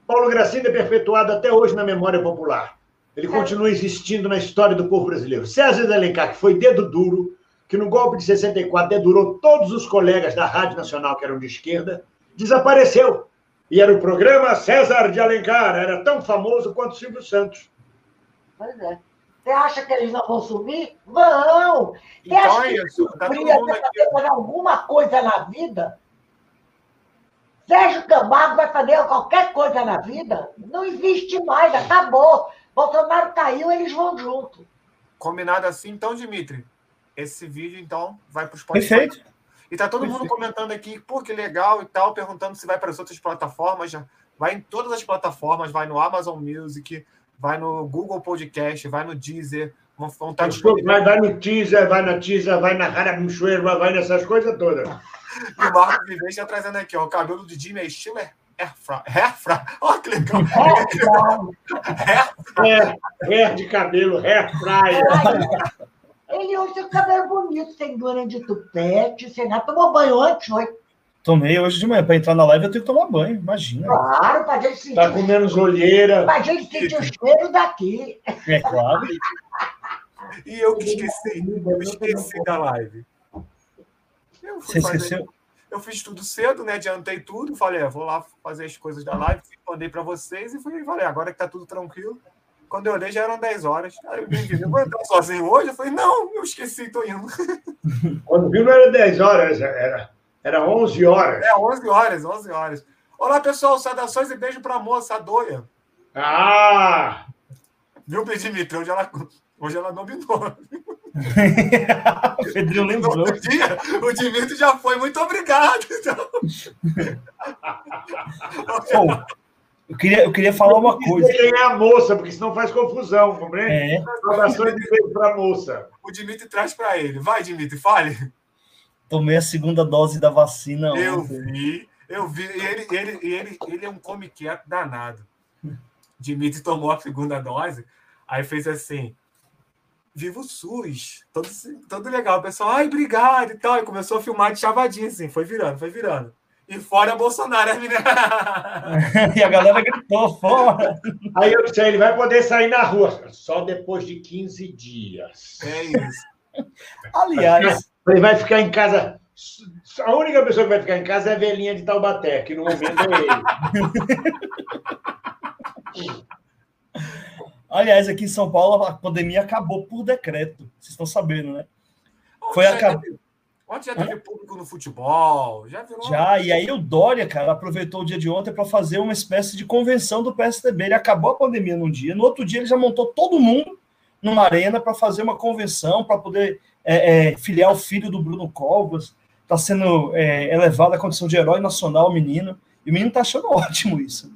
Paulo Gracindo é perpetuado até hoje na memória popular. Ele continua existindo na história do povo brasileiro. César de Alencar, que foi dedo duro, que no golpe de 64 dedurou todos os colegas da Rádio Nacional, que eram de esquerda, desapareceu. E era o programa César de Alencar, era tão famoso quanto Silvio Santos. Pois é. Você acha que eles não vão sumir? Vão! Você então acha é isso. que tá fazer alguma coisa na vida? Sérgio Camargo vai fazer qualquer coisa na vida? Não existe mais, acabou. Bolsonaro caiu, eles vão junto. Combinado assim, então, Dimitri. Esse vídeo, então, vai para os. Perfeito. E tá todo mundo comentando aqui, pô, que legal e tal, perguntando se vai para as outras plataformas. Já vai em todas as plataformas, vai no Amazon Music, vai no Google Podcast, vai no Deezer. Vão, vão estar vai, vai no Teaser, vai na Teaser, vai na Haramuchuerva, vai nessas coisas todas. E o Marco Vivente está trazendo aqui, ó, o cabelo do Jimmy é estilo é Hairfry. Hairfry. Olha que legal. Hair, hair de cabelo, hairfry. Ele usa o cabelo bonito, sem dor de tupete, sem nada. Tomou banho antes, foi? Tomei hoje de manhã. Para entrar na live eu tenho que tomar banho, imagina. Claro, para gente sentir. Tá com menos olheira. Para gente sentir o cheiro daqui. É claro. e eu que esqueci. Eu esqueci da live. Você esqueceu? eu fiz tudo cedo, né? Adiantei tudo, falei, é, vou lá fazer as coisas da live, mandei para vocês e fui, falei, agora que tá tudo tranquilo. Quando eu olhei, já eram 10 horas. Aí eu eu vou entrar sozinho hoje? Eu falei, não, eu esqueci, tô indo. Quando viu, não era 10 horas, era, era 11 horas. É, 11 horas, 11 horas. Olá, pessoal, saudações e beijo pra moça, a Doia. Ah! Viu, Dimitri? Hoje ela, hoje ela dominou. o Pedrinho lembrou. dia, o Dimitri já foi, muito obrigado. Então. Eu, queria, eu queria falar uma coisa. Quem é a moça, porque senão faz confusão, compreende? É. Saudações de beijo para a moça. O Dimitri traz para ele. Vai, Dimitri, fale. Tomei a segunda dose da vacina. Eu ontem. vi, eu vi. E ele, ele, ele, ele é um come quieto danado. Dimitri tomou a segunda dose, aí fez assim viva o SUS, todo, todo legal. O pessoal, ai, obrigado e tal. E começou a filmar de chavadinho, assim, foi virando, foi virando. E fora Bolsonaro, a menina. e a galera gritou, fora. Aí eu disse, ele vai poder sair na rua, só depois de 15 dias. É isso. Aliás. Ele vai ficar em casa. A única pessoa que vai ficar em casa é a velhinha de Taubaté, que no momento é ele. Aliás, aqui em São Paulo a pandemia acabou por decreto. Vocês estão sabendo, né? Foi teve, ontem já teve público no futebol, já virou. Já, e aí o Dória, cara, aproveitou o dia de ontem para fazer uma espécie de convenção do PSDB. Ele acabou a pandemia num dia, no outro dia ele já montou todo mundo numa arena para fazer uma convenção, para poder é, é, filiar o filho do Bruno Covas. Está sendo é, elevado à condição de herói nacional, o menino. E o menino está achando ótimo isso.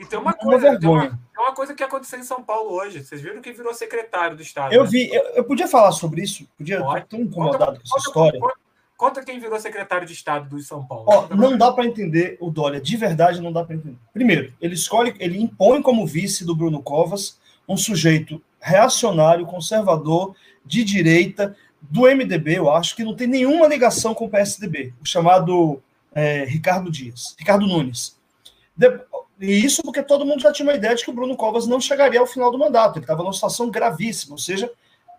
E tem uma coisa, uma vergonha. Tem uma, tem uma, coisa que aconteceu em São Paulo hoje. Vocês viram que virou secretário do Estado. Eu né? vi, eu, eu, podia falar sobre isso? Podia estar tão incomodado conta, com essa conta, história. Conta, conta, quem virou secretário de Estado do São Paulo. Ó, não dá para entender o Dória, de verdade não dá para entender. Primeiro, ele escolhe, ele impõe como vice do Bruno Covas um sujeito reacionário, conservador, de direita, do MDB, eu acho, que não tem nenhuma ligação com o PSDB, o chamado é, Ricardo Dias, Ricardo Nunes. De, e isso porque todo mundo já tinha uma ideia de que o Bruno Covas não chegaria ao final do mandato. Ele estava numa situação gravíssima, ou seja,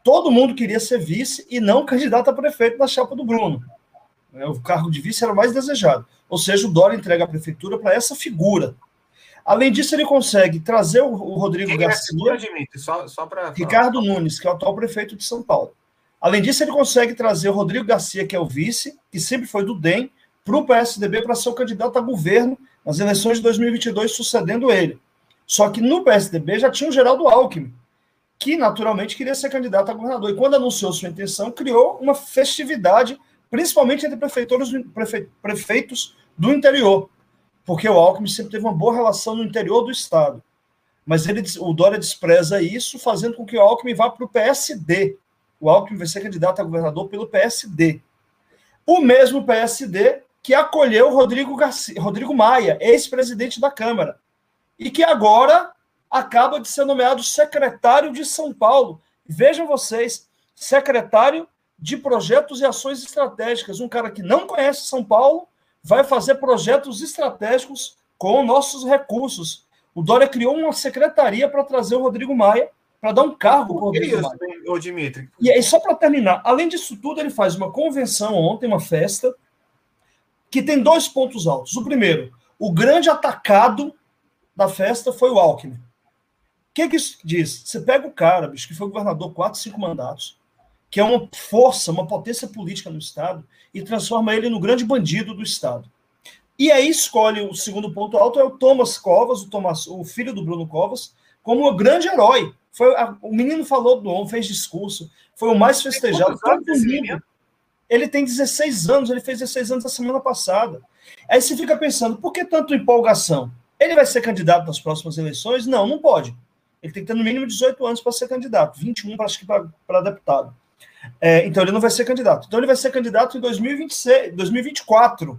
todo mundo queria ser vice e não candidato a prefeito na chapa do Bruno. É, o cargo de vice era o mais desejado. Ou seja, o Dória entrega a prefeitura para essa figura. Além disso, ele consegue trazer o, Rodrigo Quem Garcia. É só, só Ricardo Nunes, que é o atual prefeito de São Paulo. Além disso, ele consegue trazer o Rodrigo Garcia, que é o vice, que sempre foi do DEM, para o PSDB para ser o candidato a governo nas eleições de 2022, sucedendo ele. Só que no PSDB já tinha o Geraldo Alckmin, que naturalmente queria ser candidato a governador. E quando anunciou sua intenção, criou uma festividade, principalmente entre prefeitos, prefe, prefeitos do interior, porque o Alckmin sempre teve uma boa relação no interior do estado. Mas ele, o Dória despreza isso, fazendo com que o Alckmin vá para o PSD. O Alckmin vai ser candidato a governador pelo PSD. O mesmo PSD que acolheu Rodrigo, Garcia, Rodrigo Maia, ex-presidente da Câmara, e que agora acaba de ser nomeado secretário de São Paulo. Vejam vocês, secretário de projetos e ações estratégicas, um cara que não conhece São Paulo, vai fazer projetos estratégicos com nossos recursos. O Dória criou uma secretaria para trazer o Rodrigo Maia, para dar um cargo para o Rodrigo isso, Maia. Ô, Dimitri? E aí, só para terminar, além disso tudo, ele faz uma convenção ontem, uma festa, que tem dois pontos altos. O primeiro, o grande atacado da festa foi o Alckmin. O que, que isso diz? Você pega o cara, bicho, que foi governador quatro, cinco mandatos, que é uma força, uma potência política no Estado, e transforma ele no grande bandido do Estado. E aí escolhe o segundo ponto alto, é o Thomas Covas, o, Thomas, o filho do Bruno Covas, como o grande herói. Foi a, o menino falou do homem, fez discurso, foi o mais festejado. Todo mundo. Ele tem 16 anos, ele fez 16 anos a semana passada. Aí você fica pensando, por que tanta empolgação? Ele vai ser candidato nas próximas eleições? Não, não pode. Ele tem que ter no mínimo 18 anos para ser candidato, 21 acho que para deputado. É, então ele não vai ser candidato. Então ele vai ser candidato em 2026, 2024,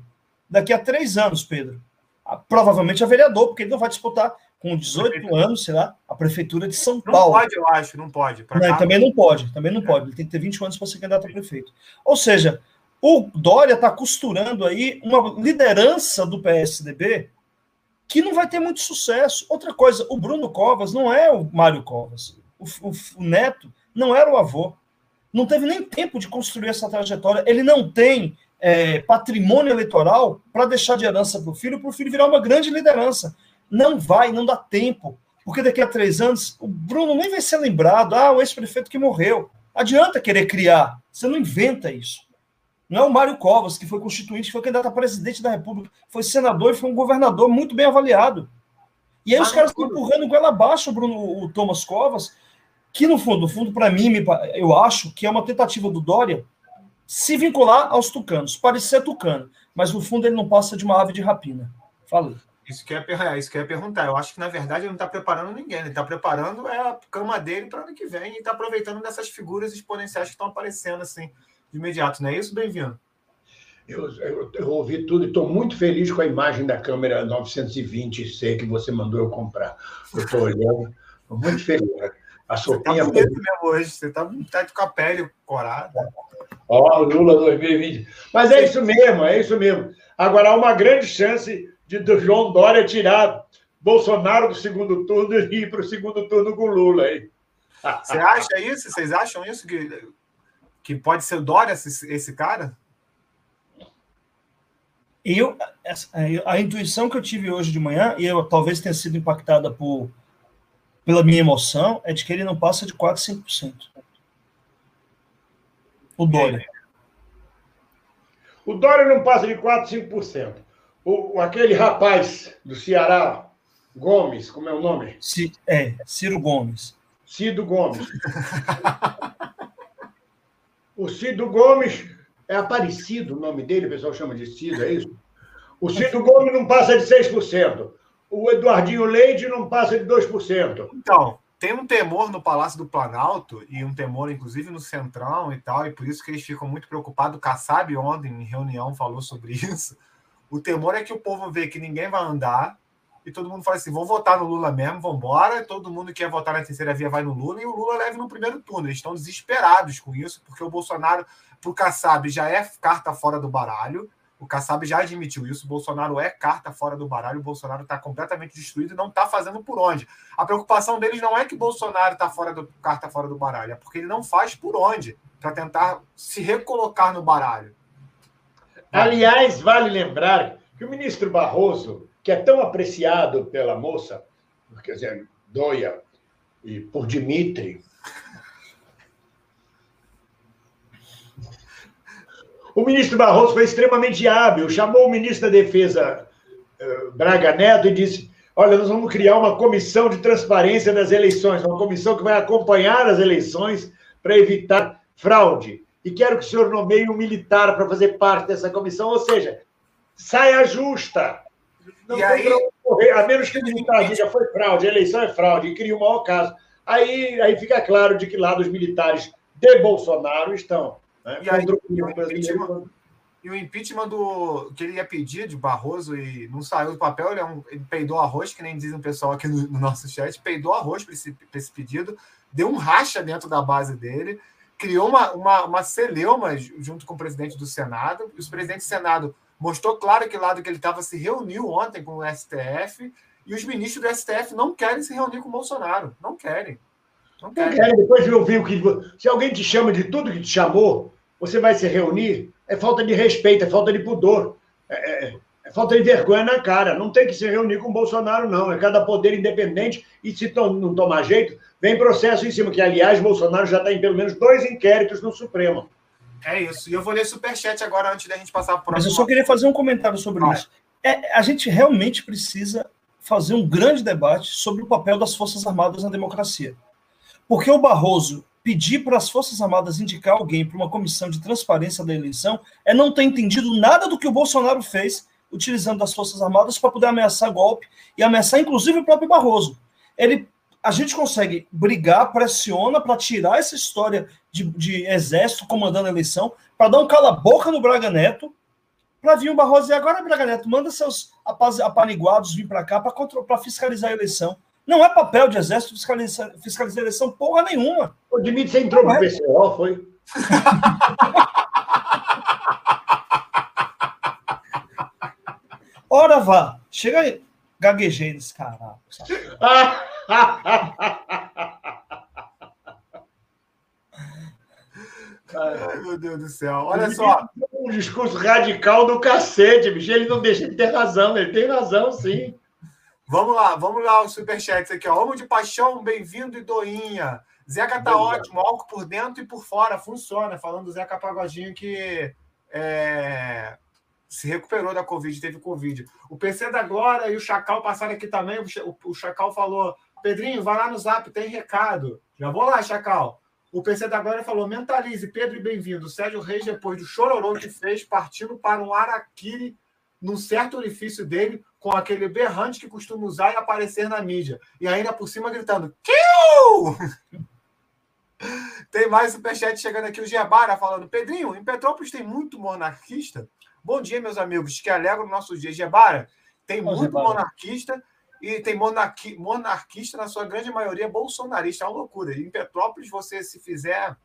daqui a três anos, Pedro. Ah, provavelmente a vereador, porque ele não vai disputar com 18 anos, sei lá, a prefeitura de São Paulo. Não pode, eu acho, não pode. Não, também não pode, também não pode. Ele tem que ter 20 anos para ser candidato a prefeito. Ou seja, o Dória está costurando aí uma liderança do PSDB que não vai ter muito sucesso. Outra coisa, o Bruno Covas não é o Mário Covas. O, o, o neto não era o avô não teve nem tempo de construir essa trajetória. Ele não tem é, patrimônio eleitoral para deixar de herança para o filho, para o filho virar uma grande liderança. Não vai, não dá tempo. Porque daqui a três anos, o Bruno nem vai ser lembrado. Ah, o ex-prefeito que morreu. Adianta querer criar. Você não inventa isso. Não é o Mário Covas, que foi constituinte, que foi candidato a presidente da República, foi senador e foi um governador muito bem avaliado. E aí os caras estão empurrando goela abaixo o Bruno, o Thomas Covas, que no fundo, no fundo, para mim, eu acho que é uma tentativa do Dória se vincular aos tucanos, parecer tucano, mas no fundo ele não passa de uma ave de rapina. Falei. Isso que, é, isso que eu ia perguntar. Eu acho que, na verdade, ele não está preparando ninguém. Ele está preparando é a cama dele para o ano que vem e está aproveitando dessas figuras exponenciais que estão aparecendo assim de imediato. Não é isso? Bem-vindo. Eu, eu, eu, ouvi tudo e estou muito feliz com a imagem da câmera 920C que você mandou eu comprar. Eu estou olhando, estou muito feliz. A sopinha. Você tá mesmo hoje, você tá, tá com a pele corada. Ó, oh, Lula 2020. Mas é isso mesmo, é isso mesmo. Agora há uma grande chance de do João Dória tirar Bolsonaro do segundo turno e ir para o segundo turno com Lula aí. Você acha isso? Vocês acham isso? Que, que pode ser o Dória esse, esse cara? Eu, a, a intuição que eu tive hoje de manhã, e eu talvez tenha sido impactada por pela minha emoção, é de que ele não passa de 4, 5%. O Dória. O Dória não passa de 4, 5%. O, aquele rapaz do Ceará, Gomes, como é o nome? C, é, Ciro Gomes. Cido Gomes. o Cido Gomes é Aparecido o nome dele, o pessoal chama de Cido, é isso? O Cido Gomes não passa de 6% o Eduardinho Leite não passa de 2%. Então, tem um temor no Palácio do Planalto, e um temor, inclusive, no Centrão e tal, e por isso que eles ficam muito preocupados. O Kassab, ontem, em reunião, falou sobre isso. O temor é que o povo vê que ninguém vai andar, e todo mundo fala assim: vou votar no Lula mesmo, vamos embora. Todo mundo que quer votar na terceira via vai no Lula e o Lula leva no primeiro turno. Eles estão desesperados com isso, porque o Bolsonaro, para o Kassab, já é carta fora do baralho. O Kassab já admitiu isso. O Bolsonaro é carta fora do baralho. O Bolsonaro está completamente destruído e não está fazendo por onde. A preocupação deles não é que o Bolsonaro está fora do carta fora do baralho, é porque ele não faz por onde para tentar se recolocar no baralho. Aliás, vale lembrar que o ministro Barroso que é tão apreciado pela moça, quer dizer, Doia, e por Dimitri. O ministro Barroso foi extremamente hábil, chamou o ministro da Defesa, eh, Braga Neto, e disse: Olha, nós vamos criar uma comissão de transparência das eleições, uma comissão que vai acompanhar as eleições para evitar fraude. E quero que o senhor nomeie um militar para fazer parte dessa comissão, ou seja, saia justa. Não e aí, a menos que o militar diga foi fraude, a eleição é fraude, e cria o maior caso. Aí, aí fica claro de que lado os militares de Bolsonaro estão. Né? E, aí, o impeachment, e o impeachment do, que ele ia pedir de Barroso e não saiu do papel, ele, é um, ele peidou arroz, que nem dizem o pessoal aqui no, no nosso chat, peidou arroz para esse, esse pedido, deu um racha dentro da base dele, criou uma, uma, uma celeuma junto com o presidente do Senado, e os presidentes do Senado mostrou claro que lado que ele estava se reuniu ontem com o STF e os ministros do STF não querem se reunir com o Bolsonaro. Não querem. Não querem. Não querem. Depois de ouvir o que. Se alguém te chama de tudo que te chamou, você vai se reunir? É falta de respeito, é falta de pudor. É, é falta de vergonha na cara. Não tem que se reunir com o Bolsonaro, não. É cada poder independente e se não tomar jeito, vem processo em cima, que, aliás, Bolsonaro já está em pelo menos dois inquéritos no Supremo. É isso. E eu vou ler superchat agora antes da gente passar para o Mas eu só queria fazer um comentário sobre isso. É, a gente realmente precisa fazer um grande debate sobre o papel das Forças Armadas na democracia. Porque o Barroso pedir para as Forças Armadas indicar alguém para uma comissão de transparência da eleição é não ter entendido nada do que o Bolsonaro fez utilizando as Forças Armadas para poder ameaçar golpe e ameaçar inclusive o próprio Barroso. Ele a gente consegue brigar, pressiona para tirar essa história de, de exército comandando a eleição, para dar um cala-boca no Braga Neto, para vir o Barroso e agora, Braga Neto, manda seus apaniguados vir para cá para fiscalizar a eleição. Não é papel de exército fiscalizar, fiscalizar a eleição porra nenhuma. O Dimitri, você entrou no é. PCO, foi? Ora vá, chega aí. Gaguejei nesse caralho. Ai, meu Deus do céu. Olha só. Um discurso radical do cacete, bicho. Ele não deixa de ter razão. Ele tem razão, sim. Vamos lá, vamos lá, os superchats aqui, ó. Homo de paixão, bem-vindo e doinha. Zeca tá ótimo, álcool por dentro e por fora, funciona. Falando do Zeca Pagodinho que é, se recuperou da Covid, teve Covid. O PC da Glória e o Chacal passaram aqui também. O, Chacal falou: Pedrinho, vai lá no zap, tem recado. Já vou lá, Chacal. O PC da Glória falou: mentalize, Pedro, bem-vindo. Sérgio Reis, depois do chororô que fez, partindo para um araquiri num certo orifício dele, com aquele berrante que costuma usar e aparecer na mídia. E ainda por cima gritando: Kill! Tem mais superchat chegando aqui, o Gebara falando: Pedrinho, em Petrópolis tem muito monarquista. Bom dia, meus amigos, que alegram o nosso dia. Gebara, tem Bom, muito Gebara. monarquista e tem monarqui, monarquista, na sua grande maioria, bolsonarista. É uma loucura. Em Petrópolis, você, se fizer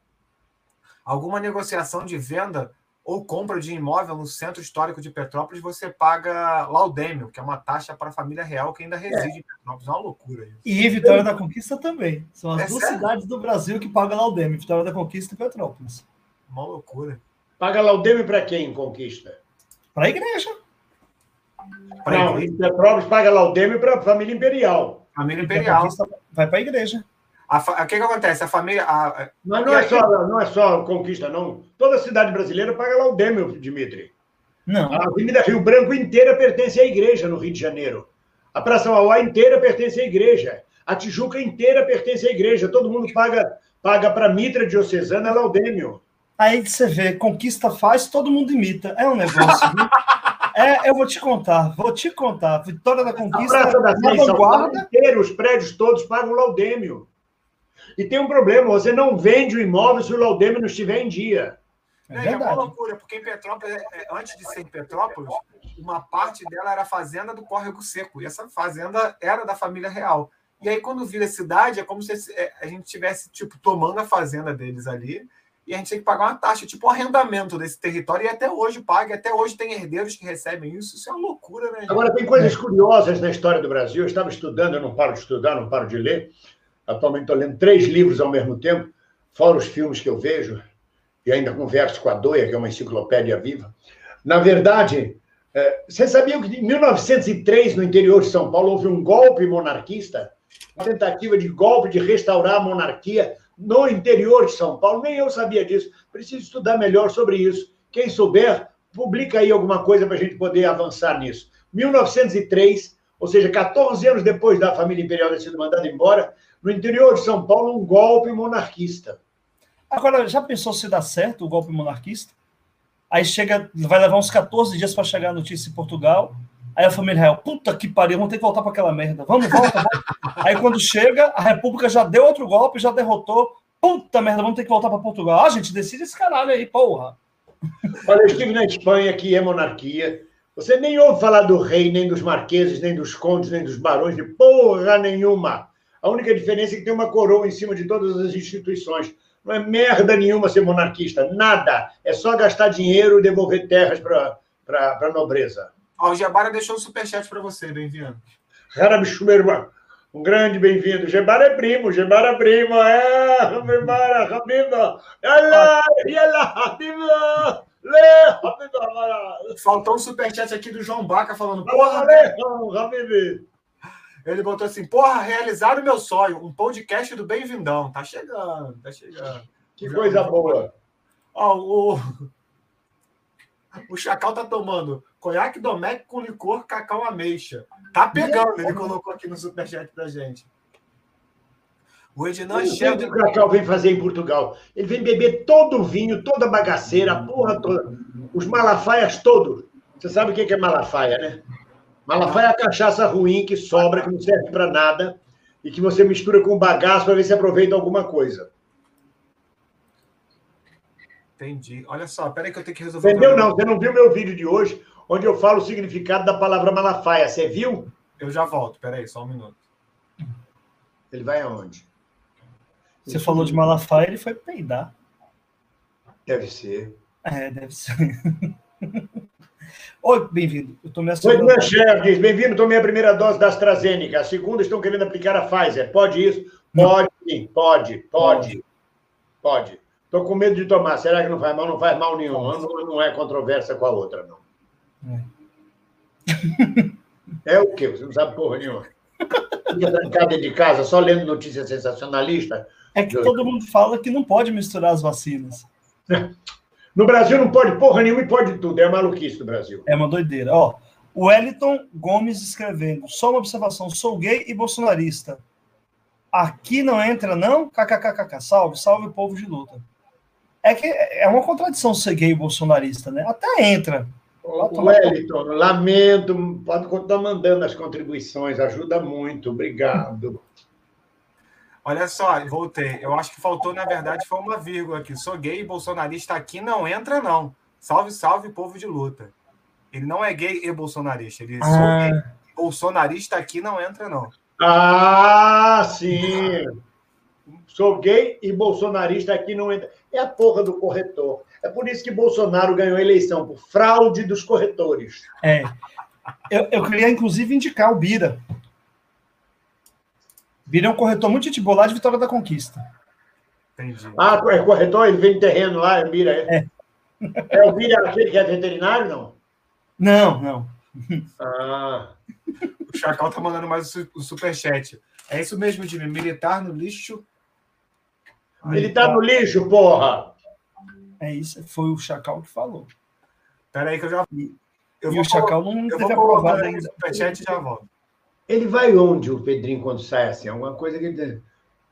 alguma negociação de venda ou compra de imóvel no centro histórico de Petrópolis, você paga laudêmio, que é uma taxa para a família real que ainda reside é. em Petrópolis. É uma loucura isso. E Vitória da Conquista também. São as é duas sério? cidades do Brasil que pagam laudêmio, Vitória da Conquista e Petrópolis. Uma loucura. Paga laudêmio para quem Conquista? Para a igreja. Pra não, igreja. Petrópolis paga laudêmio para a família imperial. Família imperial. Vai para a igreja. O que, que acontece? A família. A... Mas não é, só, não é só conquista, não. Toda cidade brasileira paga laudêmio, Dimitri. Não. A Avenida Rio Branco inteira pertence à igreja no Rio de Janeiro. A Praça Mauá inteira pertence à igreja. A Tijuca inteira pertence à igreja. Todo mundo paga paga para Mitra Diocesana laudêmio. Aí você vê, conquista faz, todo mundo imita. É um negócio. é, eu vou te contar, vou te contar. Vitória da Conquista, a Praça da na vanguarda. Inteiro, os prédios todos pagam laudêmio. E tem um problema, você não vende o imóvel se o laudêmio não estiver em dia. É, é uma loucura, porque em Petrópolis, é, é, antes de ser em Petrópolis, uma parte dela era a fazenda do Córrego Seco, e essa fazenda era da família real. E aí, quando vira cidade, é como se é, a gente estivesse, tipo, tomando a fazenda deles ali, e a gente tem que pagar uma taxa, tipo, um arrendamento desse território, e até hoje paga, até hoje tem herdeiros que recebem isso, isso é uma loucura, né? Agora, tem coisas curiosas na história do Brasil, eu estava estudando, eu não paro de estudar, não paro de ler, atualmente estou lendo três livros ao mesmo tempo, fora os filmes que eu vejo, e ainda converso com a Doia, que é uma enciclopédia viva. Na verdade, é, você sabia que em 1903, no interior de São Paulo, houve um golpe monarquista? Uma tentativa de golpe de restaurar a monarquia no interior de São Paulo. Nem eu sabia disso. Preciso estudar melhor sobre isso. Quem souber, publica aí alguma coisa para a gente poder avançar nisso. 1903, ou seja, 14 anos depois da família imperial ter sido mandada embora, no interior de São Paulo, um golpe monarquista. Agora, já pensou se dá certo o golpe monarquista? Aí chega, vai levar uns 14 dias para chegar a notícia em Portugal. Aí a família real, puta que pariu, vamos ter que voltar para aquela merda. Vamos, volta, volta. Aí quando chega, a República já deu outro golpe, já derrotou. Puta merda, vamos ter que voltar para Portugal. Ah, gente, decide esse caralho aí, porra. Olha, eu estive na Espanha, que é monarquia. Você nem ouve falar do rei, nem dos marqueses, nem dos condes, nem dos barões, de porra nenhuma. A única diferença é que tem uma coroa em cima de todas as instituições. Não é merda nenhuma ser monarquista, nada. É só gastar dinheiro e devolver terras para a nobreza. Ó, o Gebara deixou um superchat para você, bem-vindo. bicho, meu irmão. Um grande bem-vindo. Gebara é primo, Gebara é primo. É, Gebara, Habiba. Yala, yala, Habiba. Faltou um superchat aqui do João Baca falando. Porra, Habibi. Ele botou assim: porra, realizaram meu sonho. Um podcast do Bem-vindão. Tá chegando, tá chegando. Que coisa boa. Ó, o, o Chacal tá tomando conhaque Domecq com licor cacau ameixa. Tá pegando, ele colocou aqui no superchat pra gente. O Ednan Sheldon. O Cacau vem fazer em Portugal. Ele vem beber todo o vinho, toda a bagaceira, a porra toda. Os malafaias todos. Você sabe o que é malafaia, né? Malafaia é a cachaça ruim que sobra, que não serve para nada, e que você mistura com bagaço para ver se aproveita alguma coisa. Entendi. Olha só, peraí que eu tenho que resolver. Entendeu? Não, você não viu meu vídeo de hoje, onde eu falo o significado da palavra malafaia. Você viu? Eu já volto, peraí, só um minuto. Ele vai aonde? Você falou de Malafaia, ele foi peidar. Deve ser. É, deve ser. Oi, bem-vindo. Eu tomei a segunda Oi, Mancher, bem-vindo. Tomei a primeira dose da AstraZeneca. A segunda estão querendo aplicar a Pfizer. Pode isso? Pode, sim. Pode, pode. Pode. Estou com medo de tomar. Será que não faz mal? Não faz mal nenhum. Não, não é controvérsia com a outra, não. É. é o quê? Você não sabe porra nenhuma. Fica trancada de casa só lendo notícia sensacionalista. É que todo mundo fala que não pode misturar as vacinas. No Brasil não pode porra nenhuma e pode tudo. É maluquice do Brasil. É uma doideira. Ó, o Wellington Gomes escrevendo. Só uma observação. Sou gay e bolsonarista. Aqui não entra, não? KKKKK. Salve, salve, povo de luta. É que é uma contradição ser gay e bolsonarista, né? Até entra. O Wellington, lamento, pode continuar mandando as contribuições, ajuda muito, obrigado. Olha só, voltei. Eu acho que faltou, na verdade, foi uma vírgula aqui. Sou gay e bolsonarista aqui não entra, não. Salve, salve, povo de luta. Ele não é gay e bolsonarista. Ele ah. gay. Bolsonarista aqui não entra, não. Ah, sim. Sou gay e bolsonarista aqui não entra. É a porra do corretor. É por isso que Bolsonaro ganhou a eleição, por fraude dos corretores. É. Eu, eu queria, inclusive, indicar o Bira. Bira é um corretor muito de bolar de Vitória da Conquista. Entendi. Ah, é corretor? Ele vende terreno lá, é Bira, é? É, é o Bira aquele que é veterinário, não? Não, não. Ah. O Chacal tá mandando mais o superchat. É isso mesmo, Jimmy? Militar no lixo? Militar no lixo, porra! É isso, foi o Chacal que falou. Peraí que eu já... Eu e o Chacal não teve aprovado ainda. Superchat e já volto. Ele vai onde, o Pedrinho, quando sai assim? Alguma coisa que ele.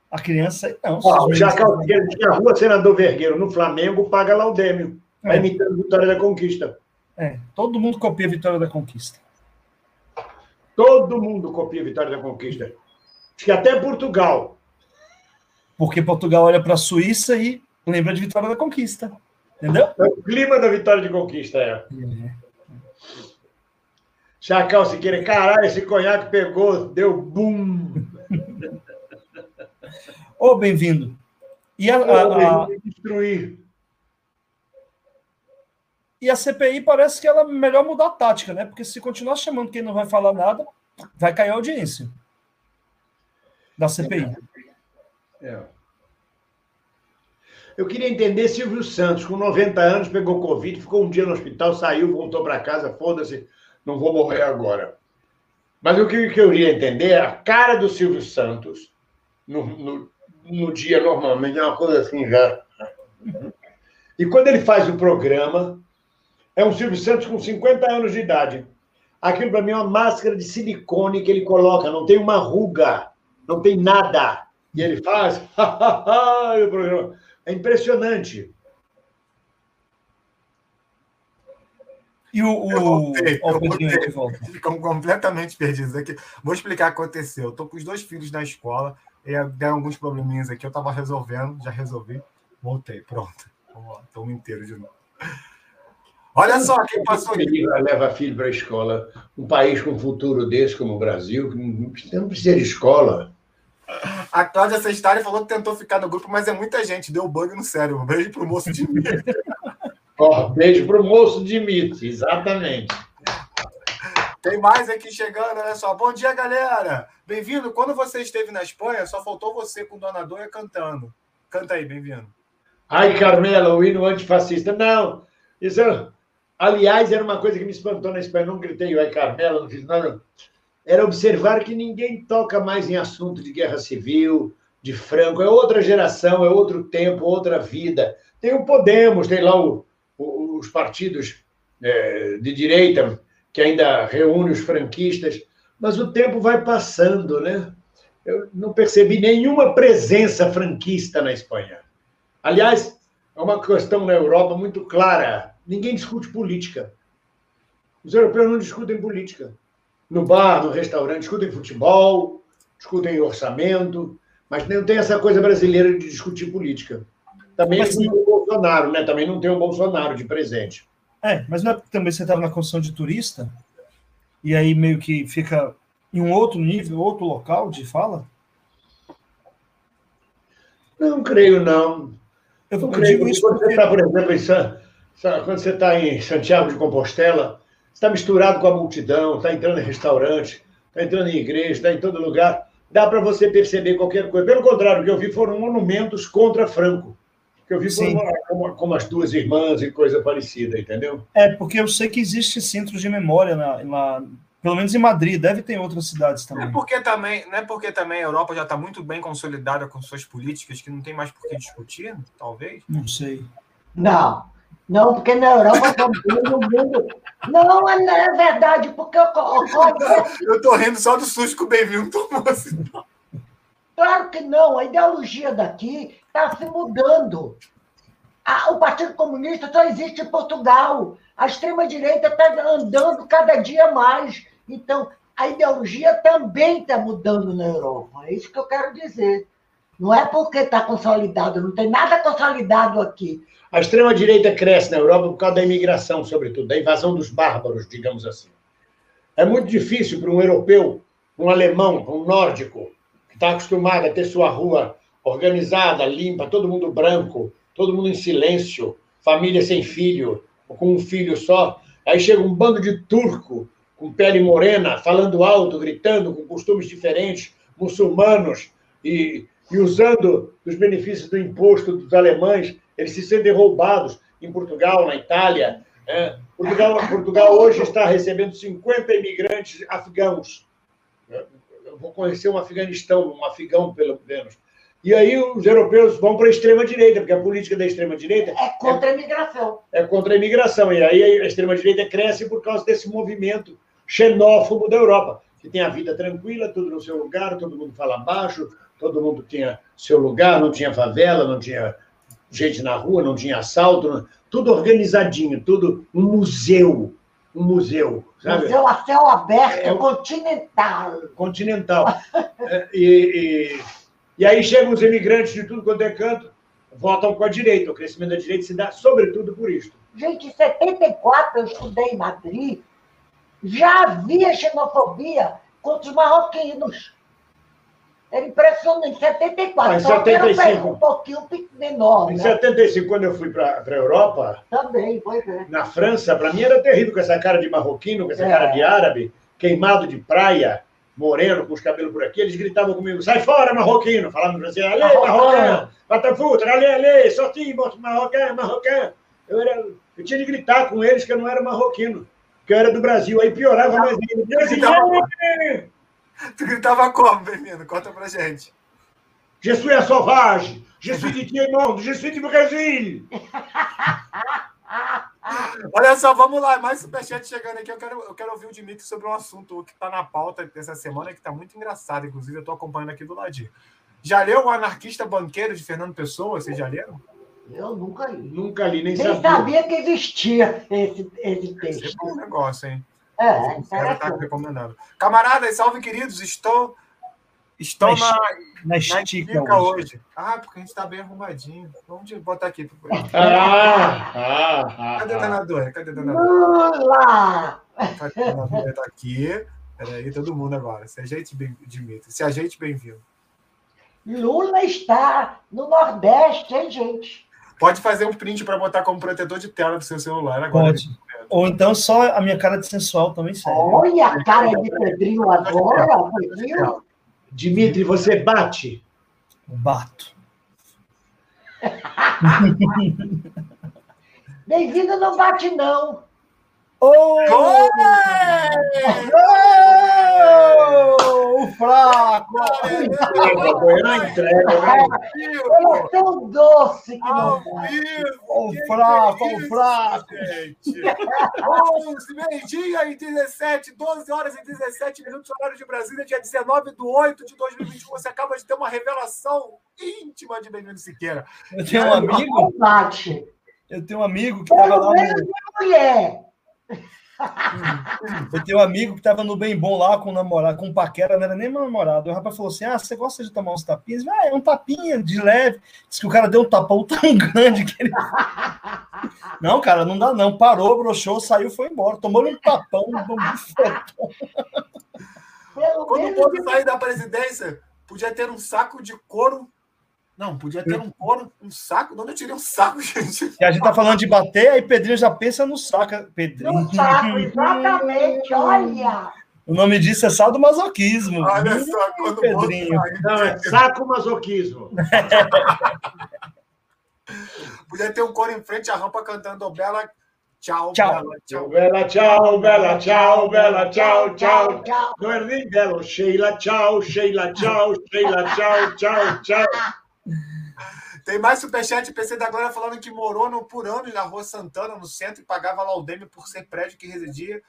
A criança. Não, Ó, já que a rua Senador Vergueiro no Flamengo paga lá o Dêmio. Vai é. imitando a Vitória da Conquista. É, todo mundo copia a Vitória da Conquista. Todo mundo copia a Vitória da Conquista. Acho que até Portugal. Porque Portugal olha para a Suíça e lembra de Vitória da Conquista. Entendeu? É o clima da Vitória de Conquista, é. é. Chacal Siqueira, caralho, esse conhaque pegou, deu bum. Ô, oh, bem-vindo. E a, a, a... destruir. E a CPI parece que ela é melhor mudar a tática, né? Porque se continuar chamando quem não vai falar nada, vai cair a audiência da CPI. É. Eu queria entender Silvio Santos, com 90 anos, pegou Covid, ficou um dia no hospital, saiu, voltou para casa, foda-se, não vou morrer agora. Mas o que eu queria entender é a cara do Silvio Santos no, no, no dia normalmente, é uma coisa assim já. E quando ele faz o programa, é um Silvio Santos com 50 anos de idade. Aquilo para mim é uma máscara de silicone que ele coloca, não tem uma ruga, não tem nada. E ele faz, o programa. É impressionante. E o. o... Voltei, voltei, volta. Ficam completamente perdidos aqui. Vou explicar o que aconteceu. Estou com os dois filhos na escola. E deram alguns probleminhas aqui. Eu estava resolvendo, já resolvi. Voltei, pronto. Estou inteiro de novo. Olha só quem passou aqui. Leva filho para a escola. Um país com um futuro desse como o Brasil, não precisa de escola. A Cláudia Sestari falou que tentou ficar no grupo, mas é muita gente. Deu bug no cérebro. Beijo pro moço de mito. oh, beijo pro moço de mito, exatamente. Tem mais aqui chegando, olha só. Bom dia, galera. Bem-vindo. Quando você esteve na Espanha, só faltou você com Dona Dona cantando. Canta aí, bem-vindo. Ai, Carmela, o hino antifascista. Não, isso é... Aliás, era uma coisa que me espantou na Espanha. Não gritei, ai, Carmela, não fiz nada era observar que ninguém toca mais em assunto de guerra civil, de Franco. É outra geração, é outro tempo, outra vida. Tem o Podemos, tem lá o, o, os partidos é, de direita que ainda reúnem os franquistas, mas o tempo vai passando, né? Eu não percebi nenhuma presença franquista na Espanha. Aliás, é uma questão na Europa muito clara: ninguém discute política. Os europeus não discutem política no bar, no restaurante, discutem futebol, discutem orçamento, mas não tem essa coisa brasileira de discutir política. Também mas, não tem o Bolsonaro, né? Também não tem o Bolsonaro de presente. É, mas não é porque também você estava na condição de turista e aí meio que fica em um outro nível, outro local de fala? Não creio, não. Eu não creio. Isso quando porque... você está, por exemplo, em, quando você está em Santiago de Compostela, está misturado com a multidão, está entrando em restaurante, está entrando em igreja, está em todo lugar. Dá para você perceber qualquer coisa. Pelo contrário, o que eu vi foram monumentos contra Franco. O que eu vi foram como, como, as duas irmãs e coisa parecida, entendeu? É, porque eu sei que existe centros de memória na, na pelo menos em Madrid, deve ter em outras cidades também. Não é porque também, não é porque também a Europa já está muito bem consolidada com suas políticas que não tem mais por que discutir, talvez? Não sei. Não, não, porque na Europa também, no mundo. Não, é verdade, porque eu estou rindo só do susto que o Bem-vindo tomou. Assim. Claro que não, a ideologia daqui está se mudando. o Partido Comunista só existe em Portugal. A extrema-direita está andando cada dia mais. Então, a ideologia também está mudando na Europa. É isso que eu quero dizer. Não é porque está consolidado, não tem nada consolidado aqui. A extrema-direita cresce na Europa por causa da imigração, sobretudo, da invasão dos bárbaros, digamos assim. É muito difícil para um europeu, um alemão, um nórdico, que está acostumado a ter sua rua organizada, limpa, todo mundo branco, todo mundo em silêncio, família sem filho, ou com um filho só. Aí chega um bando de turco com pele morena, falando alto, gritando, com costumes diferentes, muçulmanos, e, e usando os benefícios do imposto dos alemães eles se sentem roubados em Portugal, na Itália. É. Portugal, Portugal hoje está recebendo 50 imigrantes afegãos. Eu vou conhecer um Afeganistão, um afegão, pelo menos. E aí os europeus vão para a extrema-direita, porque a política da extrema-direita... É contra a imigração. É, é contra a imigração. E aí a extrema-direita cresce por causa desse movimento xenófobo da Europa, que tem a vida tranquila, tudo no seu lugar, todo mundo fala baixo, todo mundo tinha seu lugar, não tinha favela, não tinha gente na rua, não tinha assalto, tudo organizadinho, tudo um museu, um museu. Sabe? Museu a céu aberto, é, continental. Continental. é, e, e, e, aí chegam os imigrantes de tudo quanto é canto, votam com a direita. O crescimento da direita se dá sobretudo por isso. Gente, em 74 eu estudei em Madrid Já havia xenofobia contra os marroquinos. Era impressionante, em 74. Ah, em 75. um pouquinho menor. Em né? 75, quando eu fui para a Europa. Também, foi é. Na França, para mim era terrível com essa cara de marroquino, com essa é. cara de árabe, queimado de praia, moreno, com os cabelos por aqui. Eles gritavam comigo: sai fora, marroquino! Falando francês: ale, marroquino! Batafutra, ale, ale, sorti, marroquino, marroquino! Eu, era, eu tinha de gritar com eles que eu não era marroquino, que eu era do Brasil. Aí piorava mais ainda. Tu gritava como, menino? Conta pra gente. Je suis un sauvage. Je suis de Tiemonde. Je suis de Brasil. Olha só, vamos lá. Mais superchat chegando aqui. Eu quero, eu quero ouvir o Dimitri sobre um assunto que está na pauta dessa semana, que está muito engraçado. Inclusive, eu estou acompanhando aqui do ladinho. Já leu o Anarquista Banqueiro de Fernando Pessoa? Vocês já leram? Eu nunca li. Nunca li, nem, nem sabia. sabia que existia esse, esse texto. É um negócio, hein? É, tá recomendando. Camaradas, salve, queridos. Estou, estou na, na, na estica, hoje. hoje. Ah, porque a gente está bem arrumadinho. Vamos botar aqui. Ah, ah, ah, Cadê a danadora? Cadê a danadora? Lula! Cadê a danadora? Está aqui. Peraí, todo mundo agora. Se ajeite bem, Dimitri. Se ajeite bem-vindo. Lula está no Nordeste, hein, gente? Pode fazer um print para botar como protetor de tela do seu celular agora. Pode. Ou então só a minha cara de sensual também serve. Olha a cara de Pedrinho agora, Pedrinho. Dimitri, você bate? Bato. Bem-vindo não bate, não. Oh! Oh! Fraco! Na entrega, né? Ele é tão doce que não O fraco, o fraco! Gente. meio-dia e 17, 12 horas e 17 minutos, horário de Brasília, dia 19 de 8 de 2021. Você acaba de ter uma revelação íntima de Benjamin Siqueira. Eu tenho um amigo. Eu tenho um amigo que estava lá. No... Mulher. Eu tenho um amigo que estava no bem bom lá com o namorado, com o paquera, não era nem meu namorado. O rapaz falou assim: Ah, você gosta de tomar uns tapinhas? Ah, é um tapinha de leve. Diz que o cara deu um tapão tão grande que ele. Não, cara, não dá não. Parou, broxou, saiu, foi embora. Tomou um tapão, um. Quando o povo sair da presidência, podia ter um saco de couro não, podia ter um couro, um saco. De onde eu tirei um saco, gente? E a gente tá falando de bater, aí Pedrinho já pensa no saco. Pedrinho. No saco, exatamente, olha. O nome disso é sadomasoquismo. Olha só, quando Pedrinho. Não, é saco masoquismo. Podia ter um coro em frente à rampa cantando Bela Tchau, tchau. Bela, tchau. Bela, tchau, Bela, tchau, Bela, tchau, tchau. Não é nem Bela, Sheila, tchau, Sheila, tchau, Sheila, tchau, tchau, tchau. Tem mais superchat PC da Glória falando que morou no, por anos na Rua Santana, no centro, e pagava laudeme por ser prédio que residia,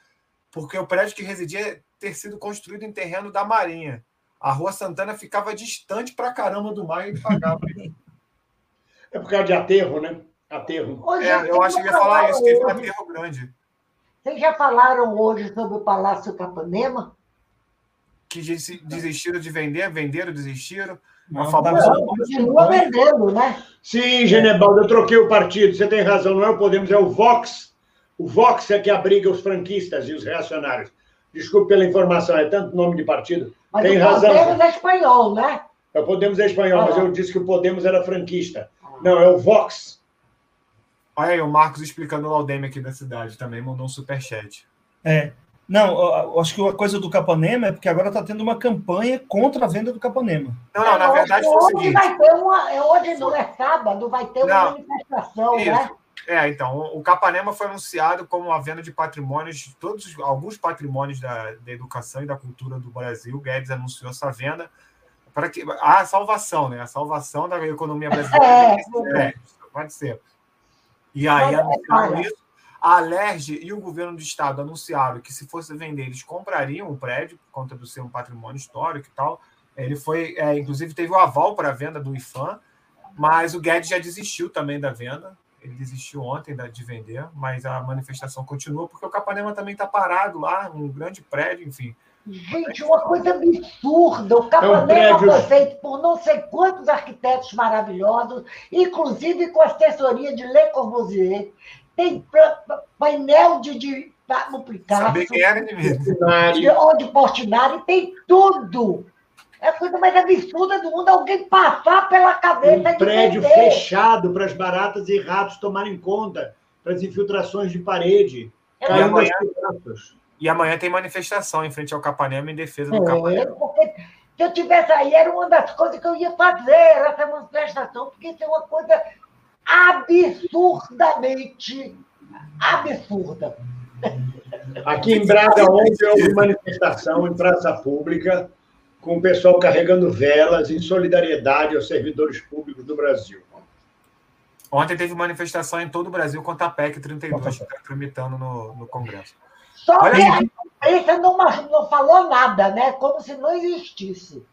porque o prédio que residia ter sido construído em terreno da Marinha. A Rua Santana ficava distante pra caramba do mar e pagava. é por causa de aterro, né? Aterro. Hoje, é, eu acho que ia falar isso, que é um aterro grande. Vocês já falaram hoje sobre o Palácio Capanema? Que desistiram de vender, venderam, desistiram. Uma famosa. Continua vendendo, né? Sim, Genebaldo, eu troquei o partido. Você tem razão, não é o Podemos, é o Vox. O Vox é que abriga os franquistas e os reacionários. Desculpe pela informação, é tanto nome de partido. Mas tem o razão. Podemos é espanhol, né? É o Podemos é espanhol, ah, mas eu disse que o Podemos era franquista. Não, é o Vox. Olha aí, o Marcos explicando o Laudeme aqui da cidade também mandou um superchat. É. Não, acho que a coisa do Capanema é porque agora está tendo uma campanha contra a venda do Capanema. Não, não, na verdade foi o seguinte. Vai ter uma, é hoje não é sábado, vai ter uma manifestação, Isso. né? É, então, o Capanema foi anunciado como a venda de patrimônios, todos alguns patrimônios da, da educação e da cultura do Brasil. O Guedes anunciou essa venda para que a salvação, né? A salvação da economia brasileira. É, é, pode ser. E aí anunciaram isso a Alerj e o governo do estado anunciaram que se fosse vender, eles comprariam o prédio por conta do seu patrimônio histórico e tal. Ele foi, é, inclusive, teve o aval para a venda do IFAM, mas o Guedes já desistiu também da venda. Ele desistiu ontem de vender, mas a manifestação continua porque o Capanema também está parado lá, um grande prédio, enfim. Gente, uma coisa absurda. O Capanema é um prédio... foi feito por não sei quantos arquitetos maravilhosos, inclusive com assessoria de Le Corbusier tem painel de, de Pablo Picasso. Saber quem era de Onde Portinari tem tudo. É a coisa mais absurda do mundo alguém passar pela cabeça um prédio fechado para as baratas e ratos tomarem conta, para as infiltrações de parede. É e, amanhã, e amanhã tem manifestação em frente ao Capanema em defesa do é, Capanema. Porque se eu tivesse aí, era uma das coisas que eu ia fazer, essa manifestação, porque isso é uma coisa absurdamente absurda. Aqui em Braga, ontem houve manifestação em praça pública com o pessoal carregando velas em solidariedade aos servidores públicos do Brasil. Ontem teve manifestação em todo o Brasil contra a PEC 32, que está tramitando no, no Congresso. Só Olha que a imprensa não, não falou nada, né? Como se não existisse.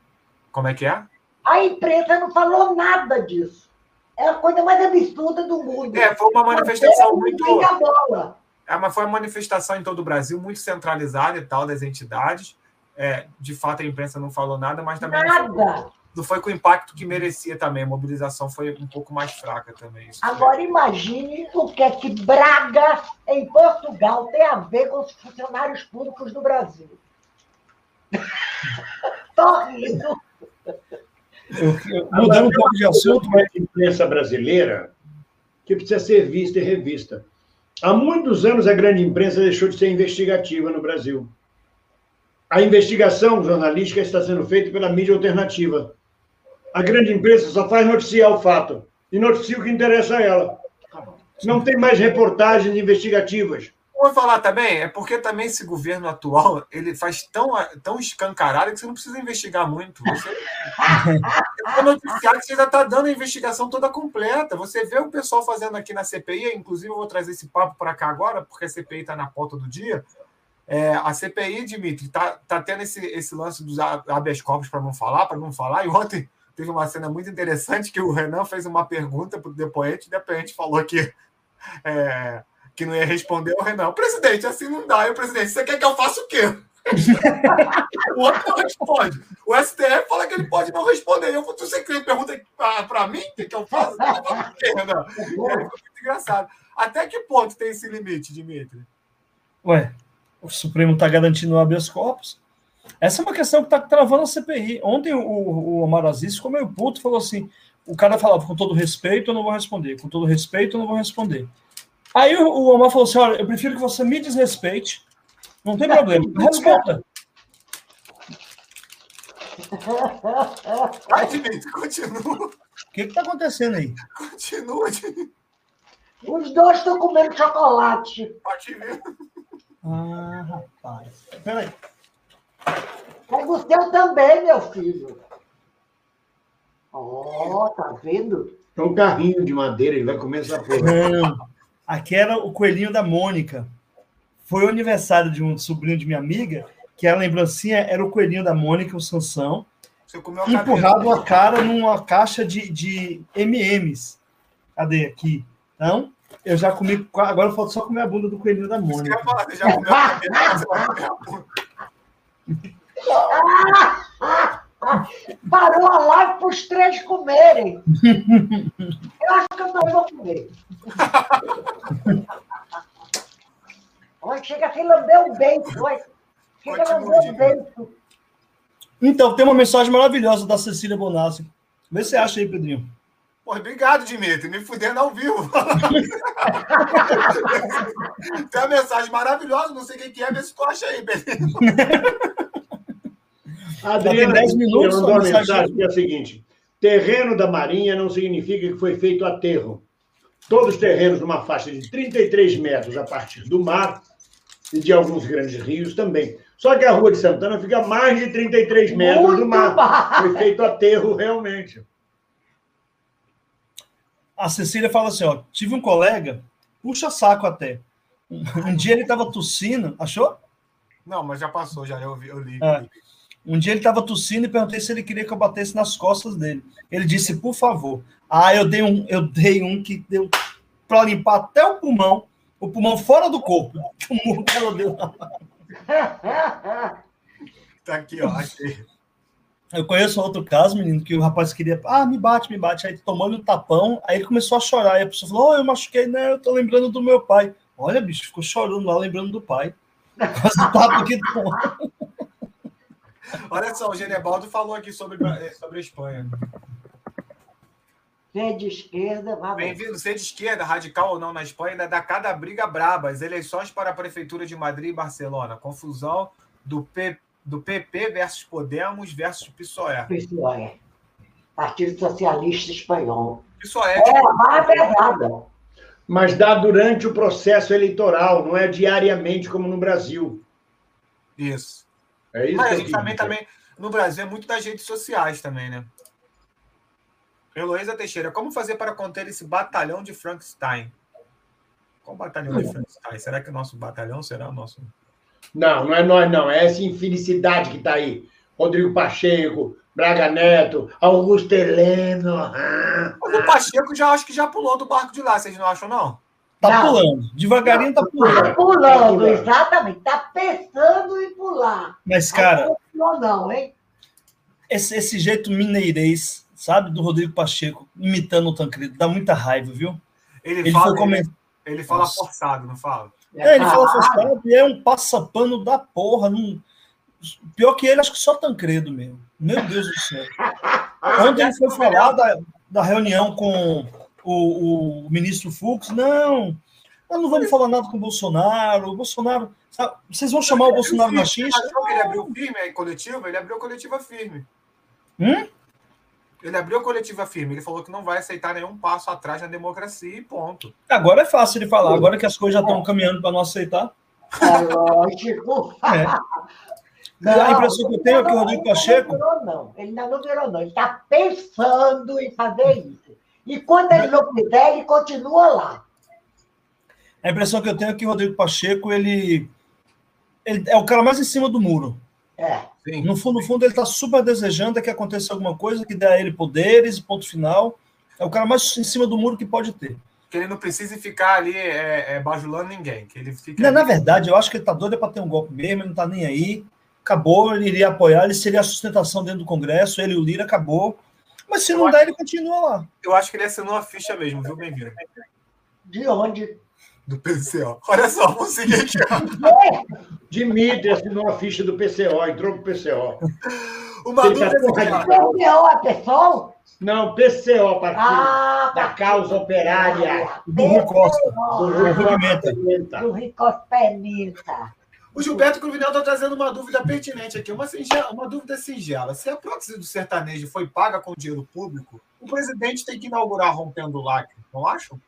Como é que é? A imprensa não falou nada disso. É a coisa mais absurda do mundo. É, foi uma manifestação muito. É, mas foi uma manifestação em todo o Brasil, muito centralizada e tal, das entidades. É, de fato, a imprensa não falou nada, mas também nada. Não, foi, não foi com o impacto que merecia também. A mobilização foi um pouco mais fraca também. Agora, imagine o que é que Braga, em Portugal, tem a ver com os funcionários públicos do Brasil. Tô rindo. Mudando um pouco de assunto, mas a imprensa brasileira que precisa ser vista e revista. Há muitos anos a grande imprensa deixou de ser investigativa no Brasil. A investigação jornalística está sendo feita pela mídia alternativa. A grande imprensa só faz noticiar o fato e noticia o que interessa a ela. Não tem mais reportagens investigativas. Vou falar também, é porque também esse governo atual ele faz tão, tão escancarado que você não precisa investigar muito. Você é noticiar que você já está dando a investigação toda completa. Você vê o pessoal fazendo aqui na CPI, inclusive eu vou trazer esse papo para cá agora, porque a CPI está na pauta do dia. É, a CPI, Dimitri, tá, tá tendo esse, esse lance dos habeas corpus para não falar, para não falar. E ontem teve uma cena muito interessante que o Renan fez uma pergunta para o depoente, e o depoente falou que, é, que não ia responder. O Renan, presidente, assim não dá. E o presidente, você quer que eu faça o quê? o outro não responde. O STF fala que ele pode não responder. Eu, você pergunta para mim o que, que eu faço? Renan? É muito engraçado. Até que ponto tem esse limite, Dimitri? Ué, o Supremo está garantindo o habeas corpus. Essa é uma questão que está travando a CPI. Ontem o, o Omar Aziz ficou meio puto falou assim: o cara falava, com todo respeito, eu não vou responder, com todo respeito, eu não vou responder. Aí o, o Omar falou assim: olha, eu prefiro que você me desrespeite, não tem problema, responda. Vai, Dimitri, continua. O que está acontecendo aí? Continua, Dimitri. Os dois estão comendo chocolate. Pode ver. Ah, rapaz. Peraí. Pega o seu também, meu filho. Ó, oh, tá vendo? É um carrinho de madeira, ele vai comer essa porra. Não, aqui era o coelhinho da Mônica. Foi o aniversário de um sobrinho de minha amiga, que a lembrancinha era o coelhinho da Mônica, o Sansão, empurrado a cara numa caixa de, de MMs. Cadê aqui? Então, eu já comi. Agora falta só comer a bunda do coelhinho da Mônica. Você já comeu a Parou a live para os três comerem. Eu acho que eu não vou comer. Olha, chega a lamber o beijo. Chega a lamber o beijo. Então, tem uma mensagem maravilhosa da Cecília Bonassi. Vê se você acha aí, Pedrinho. Pô, obrigado, Dimitri, me fudendo ao vivo. Tem uma mensagem maravilhosa, não sei quem que é, vê se tu acha aí, Pedrinho. Adriana, 10 minutos, mandou uma mensagem que é a seguinte: terreno da Marinha não significa que foi feito aterro. Todos os terrenos numa faixa de 33 metros a partir do mar e de alguns grandes rios também. Só que a Rua de Santana fica a mais de 33 metros Muito do mar. Foi feito aterro realmente a Cecília fala assim: ó, tive um colega, puxa saco até. Um dia ele estava tossindo, achou? Não, mas já passou, já eu, vi, eu li. É. Um dia ele estava tossindo e perguntei se ele queria que eu batesse nas costas dele. Ele disse, por favor. Ah, eu dei um, eu dei um que deu para limpar até o pulmão, o pulmão fora do corpo. O murro que ela deu. tá aqui, ó. Eu conheço outro caso, menino, que o rapaz queria, ah, me bate, me bate. Aí tomou-lhe um tapão, aí ele começou a chorar. Aí a pessoa falou, oh, eu machuquei, né? Eu tô lembrando do meu pai. Olha, bicho, ficou chorando lá, lembrando do pai. Quase tapa aqui Olha só, o Genebaldo falou aqui sobre, eh, sobre a Espanha. Ser de esquerda, vai Bem-vindo, ser de esquerda, radical ou não na Espanha, ainda dá cada briga braba. As eleições para a Prefeitura de Madrid e Barcelona. Confusão do, P, do PP versus Podemos versus PSOE. PSOE. Partido Socialista Espanhol. PSOE. É, mais pesada. Mas dá durante o processo eleitoral, não é diariamente como no Brasil. Isso. É isso Mas a gente quis também, também, no Brasil, é muito das redes sociais também, né? Heloísa Teixeira, como fazer para conter esse batalhão de Frankenstein? Qual batalhão de Frankenstein? Será que o nosso batalhão será o nosso? Não, não é nós, não. É essa infelicidade que está aí. Rodrigo Pacheco, Braga Neto, Augusto Heleno. ah, Mas o Pacheco já acho que já pulou do barco de lá, vocês não acham, não? Tá Não. pulando. Devagarinho tá Tá pulando. pulando, exatamente. Tá pensando em pular. Mas, cara, Não, não, hein? esse, esse jeito mineirês, sabe, do Rodrigo Pacheco, imitando o Tancredo, dá muita raiva, viu? Ele, Ele fala, ele, ele fala Nossa. forçado, não fala? É, ele fala forçado e é um passapano da porra. Não... Pior que ele, acho que só Tancredo mesmo. Meu Deus do céu. Ontem ele foi falar da, da reunião com o, o ministro Fux. Não, nós não vamos falar nada com o Bolsonaro. O Bolsonaro. sabe, vocês vão chamar o Bolsonaro na ele abriu firme a coletiva? Ele abriu a coletiva firme. Hum? Ele abriu coletiva firme. Ele falou que não vai aceitar nenhum passo atrás na democracia e ponto. Agora é fácil de falar. Agora que as coisas já estão caminhando para não aceitar. É lógico. É. a impressão que eu tenho é que o Rodrigo Pacheco. Ele não virou, não. Ele ainda não virou, não. Ele está pensando em fazer isso. E quando ele não fizer, ele continua lá. A impressão que eu tenho é que o Rodrigo Pacheco ele, ele é o cara mais em cima do muro. É. Sim. No fundo, no fundo, ele está super desejando que aconteça alguma coisa que dê a ele poderes, ponto final. É o cara mais em cima do muro que pode ter. Que ele não precise ficar ali é, é, bajulando ninguém. Que ele fique Na, ali- na verdade, eu acho que ele tá doido para ter um golpe mesmo, ele não tá nem aí. Acabou, ele iria apoiar, ele seria a sustentação dentro do Congresso, ele e o Lira, acabou. Mas se não Eu dá, ele continua lá. Eu acho que ele assinou a ficha mesmo, viu, bem-vindo? De onde? Do PCO. Olha só, vamos seguir aqui. ó. Dimitri assinou a ficha do PCO, entrou pro PCO. Uma tá dúvida radical. Campeão a pessoal? Não, PCO, partido Ah, da causa operária. Do Rui Costa. Do Rui Rui Pimenta. Pimenta. Do Rico Penita. O Gilberto Cruvinel está trazendo uma dúvida pertinente aqui, uma, singela- uma dúvida singela. Se a prótese do sertanejo foi paga com dinheiro público, o presidente tem que inaugurar rompendo o lacre, não acham?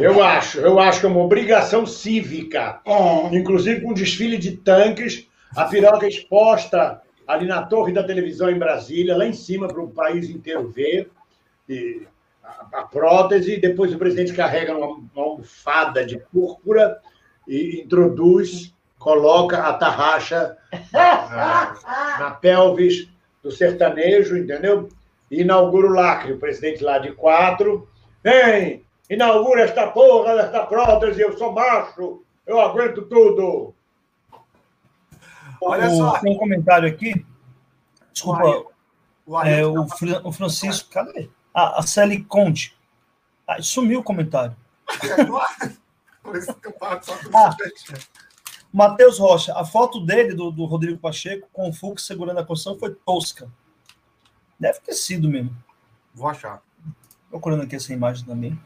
Eu acho, eu acho que é uma obrigação cívica, É. inclusive com desfile de tanques, a piroca exposta ali na torre da televisão em Brasília, lá em cima para o país inteiro ver, e a, a prótese, e depois o presidente carrega uma, uma almofada de púrpura e introduz, coloca a tarraxa Ah, na pelvis do sertanejo, entendeu? E inaugura o lacre, o presidente lá de quatro. Vem, inaugura esta porra desta prótese, eu sou macho, eu aguento tudo. Olha O- só. Tem um comentário aqui. Desculpa, O é, o, Fran- o Francisco. Cadê? Ah, a Celi Conte. Ah, sumiu o comentário. Por isso que eu falo só com Ah. Matheus Rocha, a foto dele, do, do Rodrigo Pacheco, com o Fux segurando a Constituição, foi tosca. Deve ter sido mesmo. Vou achar. Procurando aqui essa imagem também.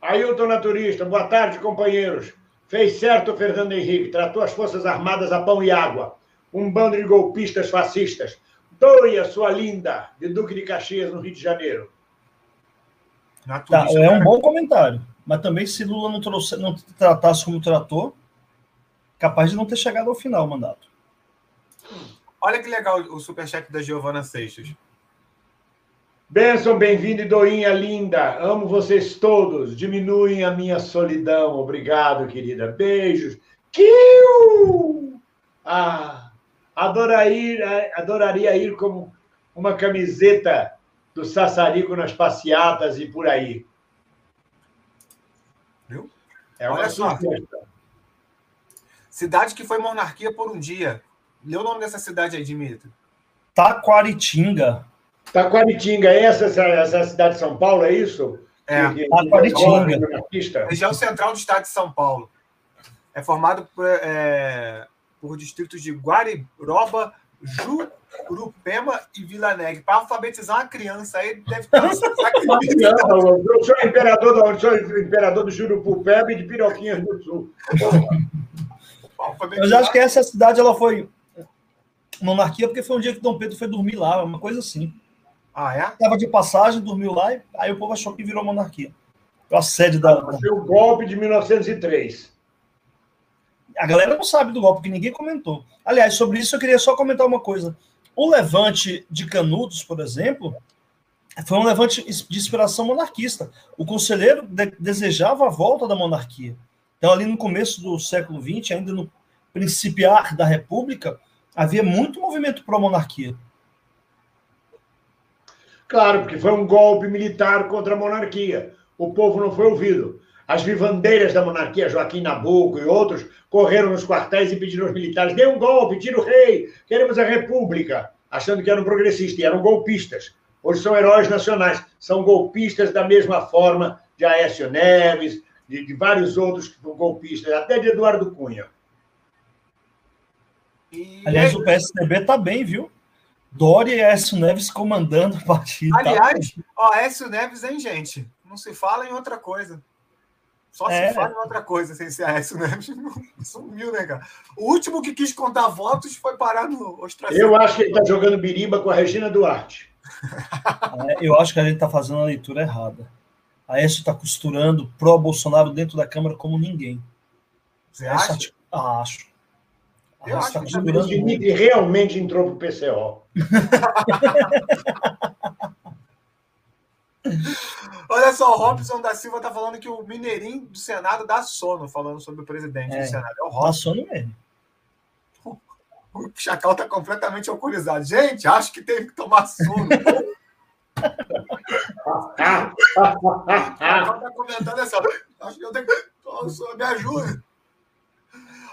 Ailton Naturista, boa tarde, companheiros. Fez certo o Fernando Henrique, tratou as Forças Armadas a pão e água. Um bando de golpistas fascistas. Doia, sua linda, de Duque de Caxias, no Rio de Janeiro. Tá, é um né? bom comentário. Mas também, se Lula não, trouxe, não tratasse como tratou, capaz de não ter chegado ao final o mandato. Olha que legal o superchat da Giovana Seixas. Benção, bem-vindo e doinha linda. Amo vocês todos. Diminuem a minha solidão. Obrigado, querida. Beijos. Kiu! Ah, adoraria, adoraria ir como uma camiseta do Sassarico nas passeatas e por aí. É uma Olha só. Cidade que foi monarquia por um dia. Lê o nome dessa cidade aí, Dimitri. Taquaritinga. Taquaritinga, essa, essa, essa cidade de São Paulo, é isso? É, Taquaritinga. Região central do estado de São Paulo. É formado por, é, por distritos de Guariroba, Jurupema e Vila Negra. Para alfabetizar uma criança aí, deve estar. eu sou imperador do, sou imperador do Jurupupeba e de Piroquinhas do Sul. Eu acho que essa cidade ela foi monarquia porque foi um dia que Dom Pedro foi dormir lá, uma coisa assim. Ah, é? Tava de passagem, dormiu lá, e aí o povo achou que virou monarquia. A sede da. Foi o golpe de 1903. A galera não sabe do golpe, porque ninguém comentou. Aliás, sobre isso eu queria só comentar uma coisa. O levante de Canudos, por exemplo, foi um levante de inspiração monarquista. O conselheiro de desejava a volta da monarquia. Então, ali no começo do século XX, ainda no principiar da República, havia muito movimento pró-monarquia. Claro, porque foi um golpe militar contra a monarquia. O povo não foi ouvido. As vivandeiras da monarquia, Joaquim Nabuco e outros, correram nos quartéis e pediram aos militares: dê um golpe, tira o rei, queremos a república, achando que eram progressistas, e eram golpistas. Hoje são heróis nacionais, são golpistas da mesma forma de Aécio Neves, de, de vários outros golpistas, até de Eduardo Cunha. E... Aliás, o PSDB está bem, viu? Dória e Aécio Neves comandando a partida. Aliás, ó, Aécio Neves, hein, gente? Não se fala em outra coisa. Só é. se fala em outra coisa sem ser Aécio Neves. Sumiu, né, cara? O último que quis contar votos foi parar no ostracismo. Eu acho que ele está jogando biriba com a Regina Duarte. É, eu acho que a gente está fazendo a leitura errada. Aécio está costurando pró-Bolsonaro dentro da Câmara como ninguém. Você acha? Ah, acho. Eu acho que o Dimitri realmente entrou para o PCO. Olha só, o Robson da Silva está falando que o Mineirinho do Senado dá sono, falando sobre o presidente é, do Senado. É o Robson. Dá sono mesmo. O Chacal está completamente alcoolizado. Gente, acho que teve que tomar sono. Chacal está comentando essa. Acho que eu tenho que. Me ajuda.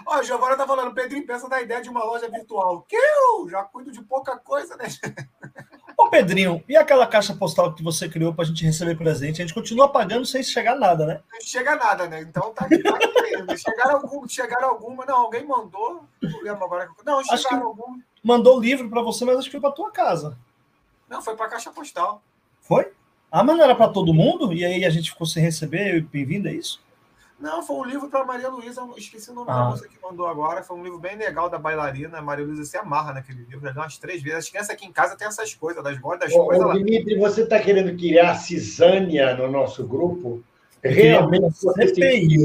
Ó, a Giovana tá falando, Pedrinho pensa na ideia de uma loja virtual. Que eu já cuido de pouca coisa, né? Ô, Pedrinho, e aquela caixa postal que você criou pra gente receber presente? A gente continua pagando sem chegar nada, né? Não chega nada, né? Então tá aqui, tá aqui chegaram, algum, chegaram alguma, não, alguém mandou, não lembro agora. Não, chegaram alguma. Mandou o livro pra você, mas acho que foi pra tua casa. Não, foi pra caixa postal. Foi? Ah, mas não era pra todo mundo? E aí a gente ficou sem receber, bem-vindo, é isso? Não, foi um livro para Maria Luísa, esqueci o nome ah. da moça que mandou agora. Foi um livro bem legal da bailarina. A Maria Luísa se amarra naquele livro, já umas três vezes. As crianças aqui em casa têm essas coisas, das gostam das ô, coisas. Ô, Dimitri, você está querendo criar cisânia no nosso grupo? Realmente você CPI.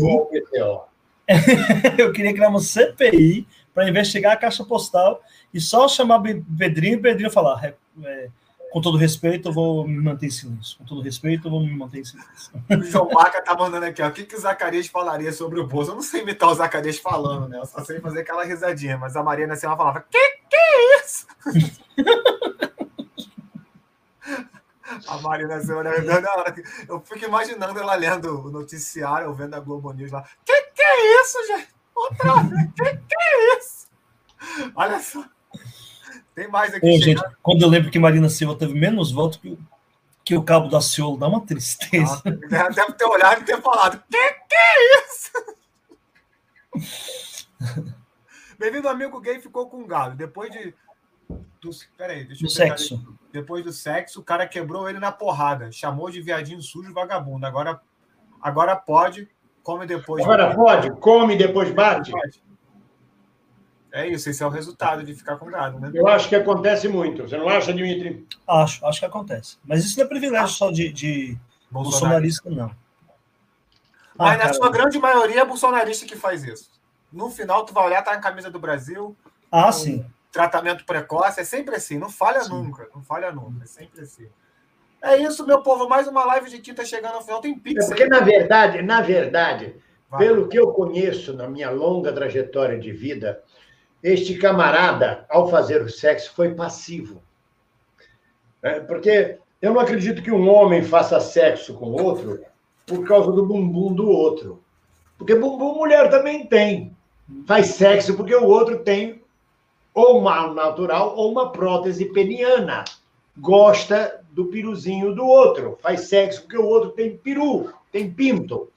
Eu queria criar uma CPI para investigar a caixa postal e só chamar Pedrinho e Pedrinho falar. É, é, com todo respeito, eu vou me manter em silêncio. Com todo respeito, eu vou me manter em silêncio. O João Maca tá mandando aqui, ó. O que, que o Zacarias falaria sobre o Bolso? Eu não sei imitar o Zacarias falando, né? Eu só sei fazer aquela risadinha, mas a Maria Nascimento falava: Que que é isso? a Maria Nascimento, eu fico imaginando ela lendo o noticiário, ou vendo a Globo News lá. Que que é isso, gente? Outra vez, que que é isso? Olha só. Tem mais aqui. Ô, gente, quando eu lembro que Marina Silva teve menos votos que, que o Cabo da Ciolo, dá uma tristeza. Ah, deve ter olhado e ter falado: Que que é isso? Bem-vindo, amigo gay ficou com galo. Depois de. Do, peraí, deixa do sexo. Depois do sexo, o cara quebrou ele na porrada. Chamou de viadinho sujo vagabundo. Agora, agora pode, come depois. Agora pode, come depois bate. Pode. É isso, esse é o resultado de ficar com gado, né? Eu acho que acontece muito. Você não acha, Dimitri? Acho, acho que acontece. Mas isso não é privilégio ah. só de, de bolsonarista, não. Mas ah, na sua grande maioria é bolsonarista que faz isso. No final, tu vai olhar, tá na camisa do Brasil. Ah, sim. Tratamento precoce, é sempre assim. Não falha sim. nunca. Não falha nunca. É sempre assim. É isso, meu povo. Mais uma live de quinta chegando ao final. Tem pix. É porque, aí. na verdade, na verdade, vai. pelo que eu conheço na minha longa trajetória de vida, este camarada, ao fazer o sexo, foi passivo. É, porque eu não acredito que um homem faça sexo com outro por causa do bumbum do outro. Porque bumbum mulher também tem. Faz sexo porque o outro tem ou uma natural ou uma prótese peniana. gosta do piruzinho do outro, faz sexo porque o outro tem peru, tem pinto.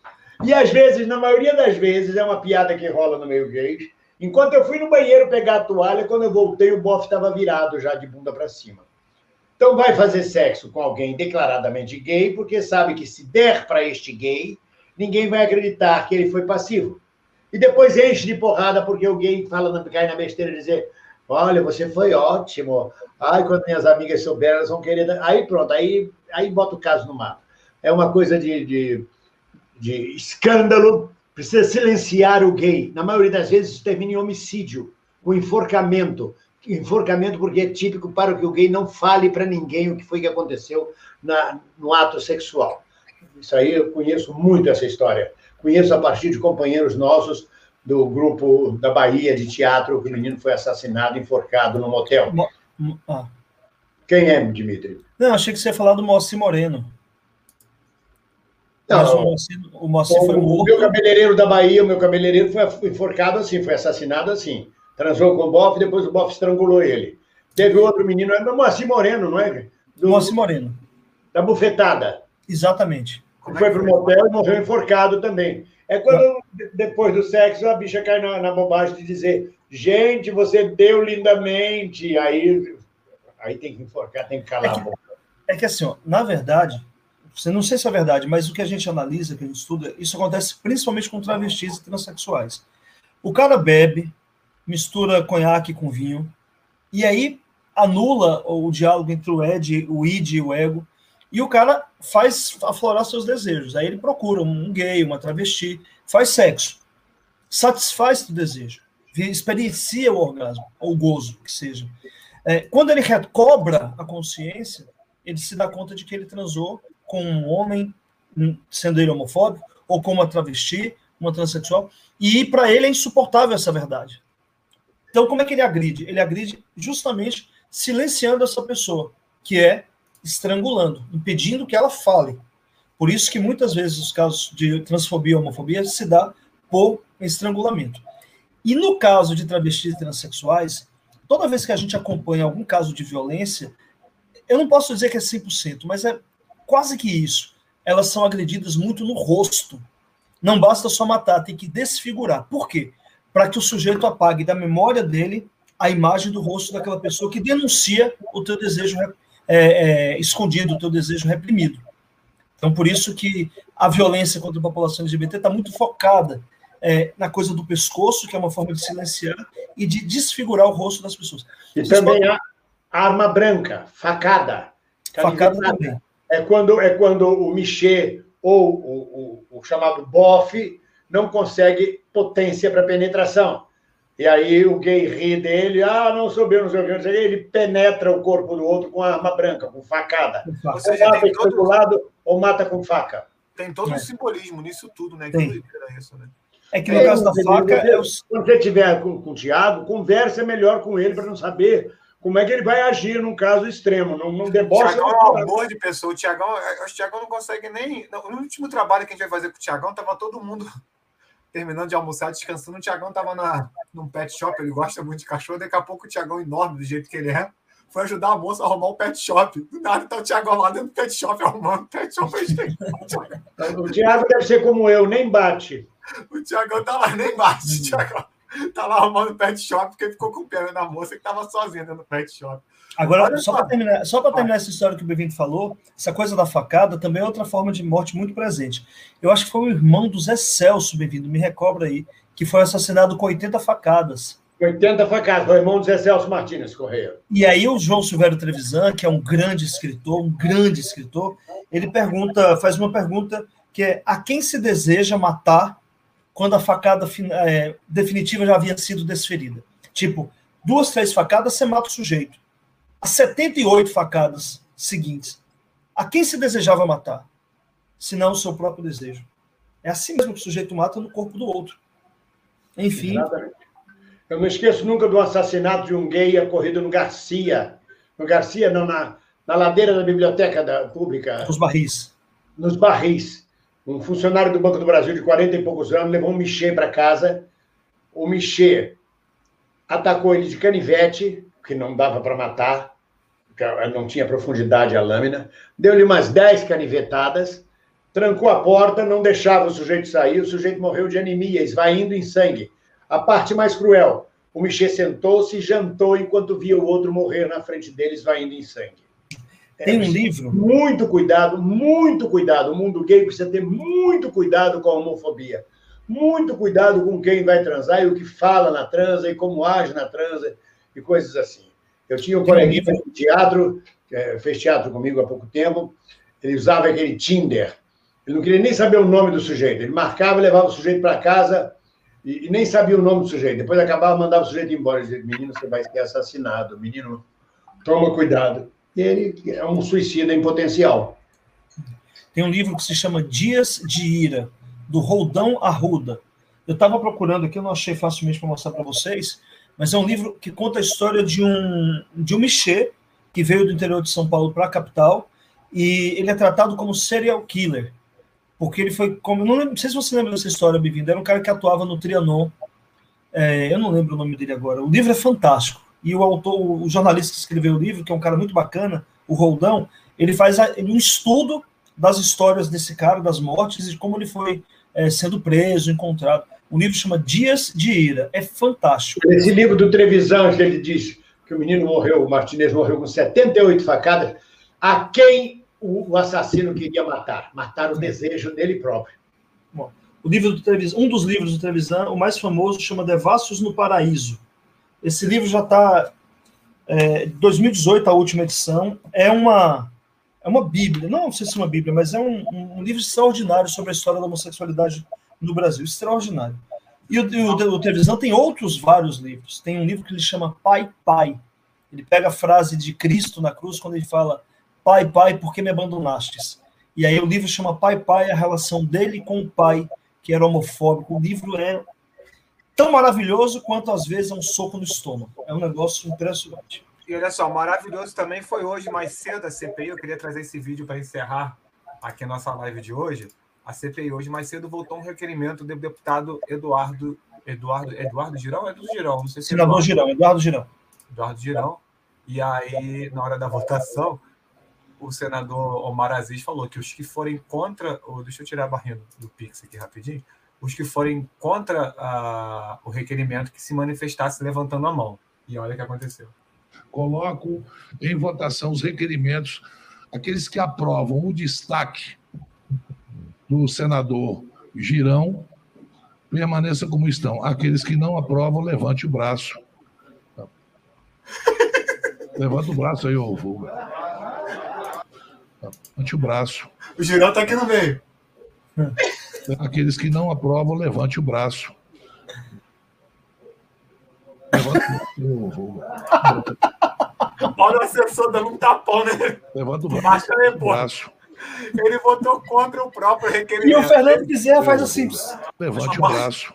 E às vezes, na maioria das vezes, é uma piada que rola no meio gay. Enquanto eu fui no banheiro pegar a toalha, quando eu voltei, o bofe estava virado já de bunda para cima. Então vai fazer sexo com alguém declaradamente gay, porque sabe que se der para este gay, ninguém vai acreditar que ele foi passivo. E depois enche de porrada porque o gay fala, cai na besteira e dizer: Olha, você foi ótimo. Ai, quando minhas amigas souberam, elas vão querer. Aí pronto, aí, aí bota o caso no mato. É uma coisa de, de, de escândalo. Precisa silenciar o gay. Na maioria das vezes, isso termina em homicídio, com enforcamento. Enforcamento porque é típico para que o gay não fale para ninguém o que foi que aconteceu na, no ato sexual. Isso aí eu conheço muito essa história. Conheço a partir de companheiros nossos do grupo da Bahia de teatro, que o menino foi assassinado, enforcado no motel. Ah. Quem é, Dimitri? Não, achei que você ia falar do Moacir Moreno. Não, o Moacir, o Moacir foi morto. O meu cabeleireiro da Bahia, o meu cabeleireiro foi enforcado assim, foi assassinado assim. Transou com o Boff, depois o Boff estrangulou ele. Teve outro menino, é o Moacir Moreno, não é? Do, Moacir Moreno. Da bufetada. Exatamente. Foi para o motel e morreu enforcado também. É quando, depois do sexo, a bicha cai na, na bobagem de dizer: gente, você deu lindamente. Aí, aí tem que enforcar, tem que calar é que, a boca. É que assim, ó, na verdade, você não sei se é verdade, mas o que a gente analisa, que a gente estuda, isso acontece principalmente com travestis e transexuais. O cara bebe, mistura conhaque com vinho, e aí anula o diálogo entre o ed, o id e o ego, e o cara faz aflorar seus desejos. Aí ele procura um gay, uma travesti, faz sexo, satisfaz o desejo, experiencia o orgasmo, ou gozo, que seja. É, quando ele recobra a consciência, ele se dá conta de que ele transou com um homem, sendo ele homofóbico, ou com uma travesti, uma transexual, e para ele é insuportável essa verdade. Então, como é que ele agride? Ele agride justamente silenciando essa pessoa, que é estrangulando, impedindo que ela fale. Por isso que muitas vezes os casos de transfobia e homofobia se dá por estrangulamento. E no caso de travestis transexuais, toda vez que a gente acompanha algum caso de violência, eu não posso dizer que é 100%, mas é quase que isso. Elas são agredidas muito no rosto. Não basta só matar, tem que desfigurar. Por quê? Para que o sujeito apague da memória dele a imagem do rosto daquela pessoa que denuncia o teu desejo é, é, escondido, o teu desejo reprimido. Então, por isso que a violência contra a população LGBT está muito focada é, na coisa do pescoço, que é uma forma de silenciar e de desfigurar o rosto das pessoas. E também a arma branca, facada. Facada também. É quando, é quando o Michê ou o, o, o chamado bofe não consegue potência para penetração. E aí o gay ri dele, ah, não soube, não sei o que, ele penetra o corpo do outro com arma branca, com facada. Ou seja, ou mata todo... lado ou mata com faca. Tem todo é. um simbolismo nisso tudo, né? Que isso, né? É que no é, caso da faca. É Quando você estiver com, com o Tiago, conversa melhor com ele para não saber como é que ele vai agir num caso extremo. Não, não debocha. O Tiagão é um amor de pessoa. O Tiagão, o Tiagão não consegue nem. No último trabalho que a gente vai fazer com o Tiagão, estava todo mundo terminando de almoçar, descansando. O Tiagão estava num pet shop, ele gosta muito de cachorro. Daqui a pouco o Tiagão, enorme do jeito que ele é, foi ajudar a moça a arrumar um pet shop. Do nada tá o Tiagão lá dentro do pet shop arrumando pet shop. o Tiago deve ser como eu, nem bate. O Tiagão tá lá, nem bate. Tiagão tá lá arrumando pet shop porque ficou com pena da moça que estava sozinha dentro do pet shop. Agora, Olha só para terminar, só terminar essa história que o Bevento falou, essa coisa da facada também é outra forma de morte muito presente. Eu acho que foi o irmão do Zé Celso, Bevento, me recobra aí, que foi assassinado com 80 facadas. 80 facadas, foi o irmão do Zé Celso Martins Correia. E aí o João Silvério Trevisan, que é um grande escritor, um grande escritor, ele pergunta, faz uma pergunta que é a quem se deseja matar quando a facada é, definitiva já havia sido desferida? Tipo, duas, três facadas, você mata o sujeito as 78 facadas seguintes. A quem se desejava matar? Senão o seu próprio desejo. É assim mesmo que o sujeito mata no corpo do outro. Enfim. Exatamente. Eu não esqueço nunca do assassinato de um gay ocorrido no Garcia. No Garcia, não, na, na ladeira da biblioteca da, pública. Nos barris. Nos barris. Um funcionário do Banco do Brasil de 40 e poucos anos levou um Michê para casa. O Michê atacou ele de canivete, que não dava para matar não tinha profundidade a lâmina, deu-lhe umas 10 canivetadas, trancou a porta, não deixava o sujeito sair, o sujeito morreu de anemia, esvaindo em sangue. A parte mais cruel, o Michê sentou-se e jantou enquanto via o outro morrer na frente dele, esvaindo em sangue. Tem um é, livro. Muito cuidado, muito cuidado. O mundo gay precisa ter muito cuidado com a homofobia. Muito cuidado com quem vai transar e o que fala na transa e como age na transa e coisas assim. Eu tinha um coleguinha de teatro, que é, fez teatro comigo há pouco tempo, ele usava aquele Tinder. Ele não queria nem saber o nome do sujeito. Ele marcava, levava o sujeito para casa e, e, nem sabia o nome do sujeito. Depois acabava, mandava o sujeito embora. Ele dizia, menino, você vai ser assassinado. Menino, toma cuidado. Ele é um suicida em potencial. Tem um livro que se chama Dias de Ira, do Roldão Arruda. Eu estava procurando aqui, eu não achei facilmente para mostrar para vocês, mas é um livro que conta a história de um, de um Michê, que veio do interior de São Paulo para a capital, e ele é tratado como serial killer, porque ele foi, como, não, lembro, não sei se você lembra dessa história, Bivindo, era um cara que atuava no Trianon, é, eu não lembro o nome dele agora, o livro é fantástico, e o autor, o jornalista que escreveu o livro, que é um cara muito bacana, o Roldão, ele faz um estudo das histórias desse cara, das mortes, e como ele foi é, sendo preso, encontrado. O livro chama Dias de Ira. É fantástico. Esse livro do Trevisan, que ele diz que o menino morreu, o Martinez morreu com 78 facadas, a quem o assassino queria matar? Matar o desejo dele próprio. Bom, o livro do Trevisan, um dos livros do Trevisan, o mais famoso, chama Devassos no Paraíso. Esse livro já está. É, 2018, a última edição. É uma é uma Bíblia, não sei se é uma Bíblia, mas é um, um, livro extraordinário sobre a história da homossexualidade no Brasil, extraordinário. E o, o, o, tem outros vários livros. Tem um livro que ele chama Pai, Pai. Ele pega a frase de Cristo na cruz quando ele fala Pai, Pai, por que me abandonastes? E aí o livro chama Pai, Pai, a relação dele com o pai, que era homofóbico. O livro é tão maravilhoso quanto às vezes é um soco no estômago. É um negócio impressionante. E olha só, maravilhoso também foi hoje mais cedo a CPI. Eu queria trazer esse vídeo para encerrar aqui a nossa live de hoje. A CPI hoje mais cedo voltou um requerimento do deputado Eduardo Eduardo Eduardo Girão, Eduardo Girão, não sei se Senador é Girão, Eduardo Girão. Eduardo Girão. E aí, na hora da votação, o senador Omar Aziz falou que os que forem contra, ou deixa eu tirar a barrinha do Pix aqui rapidinho, os que forem contra a, o requerimento que se manifestasse levantando a mão. E olha o que aconteceu coloco em votação os requerimentos, aqueles que aprovam o destaque do senador Girão, permaneça como estão. Aqueles que não aprovam, levante o braço. Levanta o braço aí, ô Vulga. Levante o braço. O Girão está aqui no meio. Aqueles que não aprovam, levante o braço. Levanta o Vulga. Olha o assessor dando um tapão, né? Levanta o braço. braço. Ele votou contra o próprio requerimento. E o Fernando Bezerra faz assim. Levante o braço.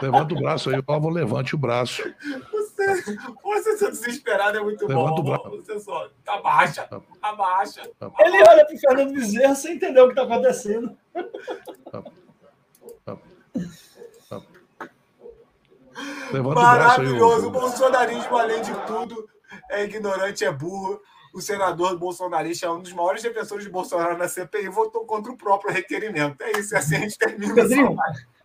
Levanta o braço aí, Paulo. Levante o braço. Você, o assessor desesperado é muito Levanta bom. Você só abaixa, abaixa. Ele olha para o Fernando Bezerra sem entender o que está acontecendo. Levanta Maravilhoso. O, bolsonarismo, além de tudo, é ignorante, é burro. O senador bolsonarista é um dos maiores defensores de Bolsonaro na CPI votou contra o próprio requerimento. É isso, assim a gente termina. Pedrinho,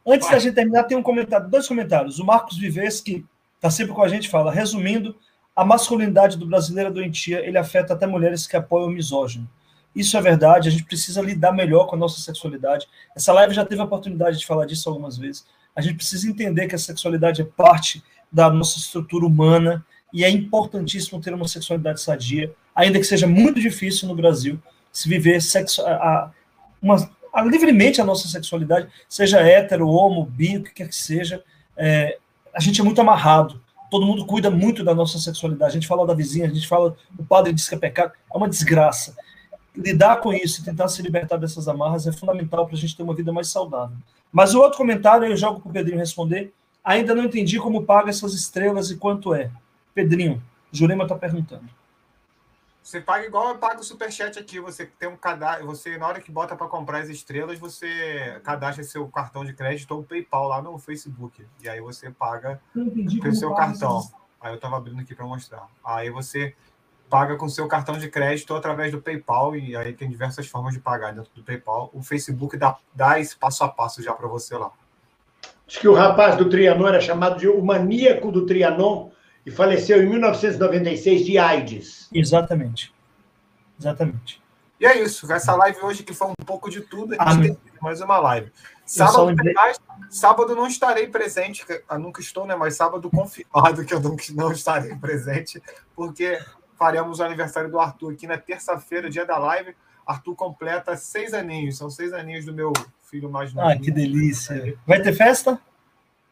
antes da gente terminar, tem um comentário, dois comentários. O Marcos Vives, que está sempre com a gente, fala: resumindo, a masculinidade do brasileiro é doentia, ele afeta até mulheres que apoiam o misógino. Isso é verdade, a gente precisa lidar melhor com a nossa sexualidade. Essa live já teve a oportunidade de falar disso algumas vezes. A gente precisa entender que a sexualidade é parte da nossa estrutura humana e é importantíssimo ter uma sexualidade sadia, ainda que seja muito difícil no Brasil se viver sexo, a, uma, a, livremente a nossa sexualidade, seja hétero, homo, bi, o que quer que seja. É, a gente é muito amarrado. Todo mundo cuida muito da nossa sexualidade. A gente fala da vizinha, a gente fala, o padre diz que é pecado. É uma desgraça. Lidar com isso e tentar se libertar dessas amarras é fundamental para a gente ter uma vida mais saudável. Mas o outro comentário, eu jogo para o Pedrinho responder. Ainda não entendi como paga essas estrelas e quanto é. Pedrinho, Jurema está perguntando. Você paga igual eu pago o superchat aqui. Você tem um cadastro. Você, na hora que bota para comprar as estrelas, você cadastra seu cartão de crédito ou PayPal lá no Facebook. E aí você paga pelo seu cartão. Aí eu estava abrindo aqui para mostrar. Aí você paga com seu cartão de crédito ou através do PayPal, e aí tem diversas formas de pagar dentro do PayPal. O Facebook dá, dá esse passo a passo já para você lá. Diz que o rapaz do Trianon era chamado de o maníaco do Trianon e faleceu em 1996 de AIDS. Exatamente. Exatamente. E é isso. Essa live hoje que foi um pouco de tudo, a gente tem mais uma live. Sábado, mais, sábado não estarei presente, eu nunca estou, né? Mas sábado confirmado que eu nunca, não estarei presente, porque faremos o aniversário do Arthur aqui na terça-feira, dia da live. Arthur completa seis aninhos, são seis aninhos do meu filho mais novo. Ah, que delícia. Vai ter festa?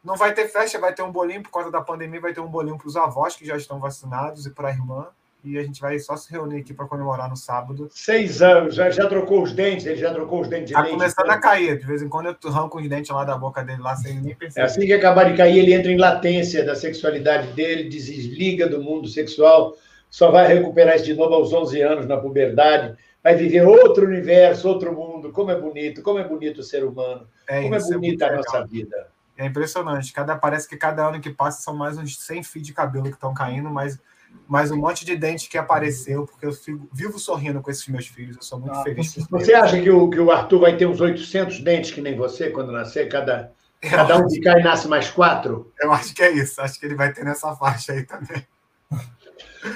Não vai ter festa, vai ter um bolinho por causa da pandemia, vai ter um bolinho para os avós que já estão vacinados e para a irmã. E a gente vai só se reunir aqui para comemorar no sábado. Seis anos, já, já trocou os dentes, ele já trocou os dentes de tá leite. começando a cair, de vez em quando eu arranco os dentes lá da boca dele lá sem nem perceber. É assim que acabar de cair, ele entra em latência da sexualidade dele, desliga do mundo sexual, só vai recuperar isso de novo aos 11 anos na puberdade, vai viver outro universo, outro mundo. Como é bonito, como é bonito o ser humano, É como é é bonita a muito nossa vida. É impressionante. Cada, parece que cada ano que passa são mais uns 100 fios de cabelo que estão caindo, mas, mas um monte de dente que apareceu, porque eu fico, vivo sorrindo com esses meus filhos. Eu sou muito Ah, feliz. Você acha que o, que o Arthur vai ter uns 800 dentes que nem você quando nascer? Cada, cada um que cai nasce mais quatro? Eu acho que é isso. Acho que ele vai ter nessa faixa aí também.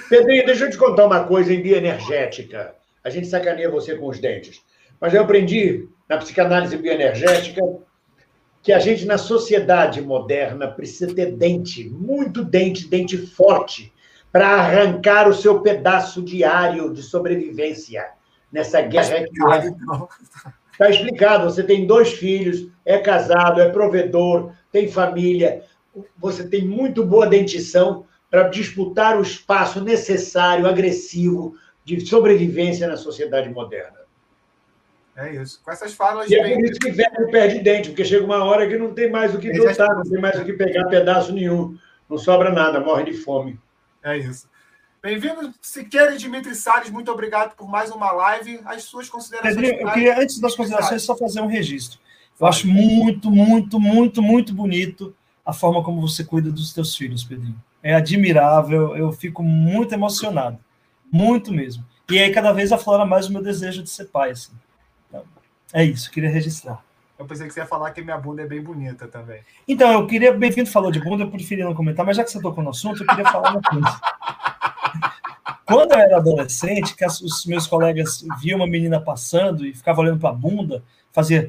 Pedrinho, deixa eu te contar uma coisa em bioenergética. A gente sacaneia você com os dentes. Mas eu aprendi na psicanálise bioenergética que a gente, na sociedade moderna, precisa ter dente, muito dente, dente forte, para arrancar o seu pedaço diário de sobrevivência nessa guerra que é. Está explicado. Você tem dois filhos, é casado, é provedor, tem família. Você tem muito boa dentição para disputar o espaço necessário, agressivo, de sobrevivência na sociedade moderna. É isso. Com essas falas E é por isso que velho perde dente, porque chega uma hora que não tem mais o que lutar, não tem mais o que pegar pedaço nenhum. Não sobra nada, morre de fome. É isso. Bem-vindo, Siqueira e Dimitri Salles. Muito obrigado por mais uma live. As suas considerações. Pedrinho, eu queria, antes das considerações, só fazer um registro. Eu acho muito, muito, muito, muito bonito a forma como você cuida dos teus filhos, Pedrinho. É admirável, eu fico muito emocionado. Muito mesmo. E aí, cada vez aflora mais o meu desejo de ser pai. Assim. É isso, queria registrar. Eu pensei que você ia falar que minha bunda é bem bonita também. Então, eu queria, bem-vindo falou de bunda, eu preferia não comentar, mas já que você tocou no assunto, eu queria falar uma coisa. Quando eu era adolescente, que os meus colegas viam uma menina passando e ficava olhando para a bunda, fazia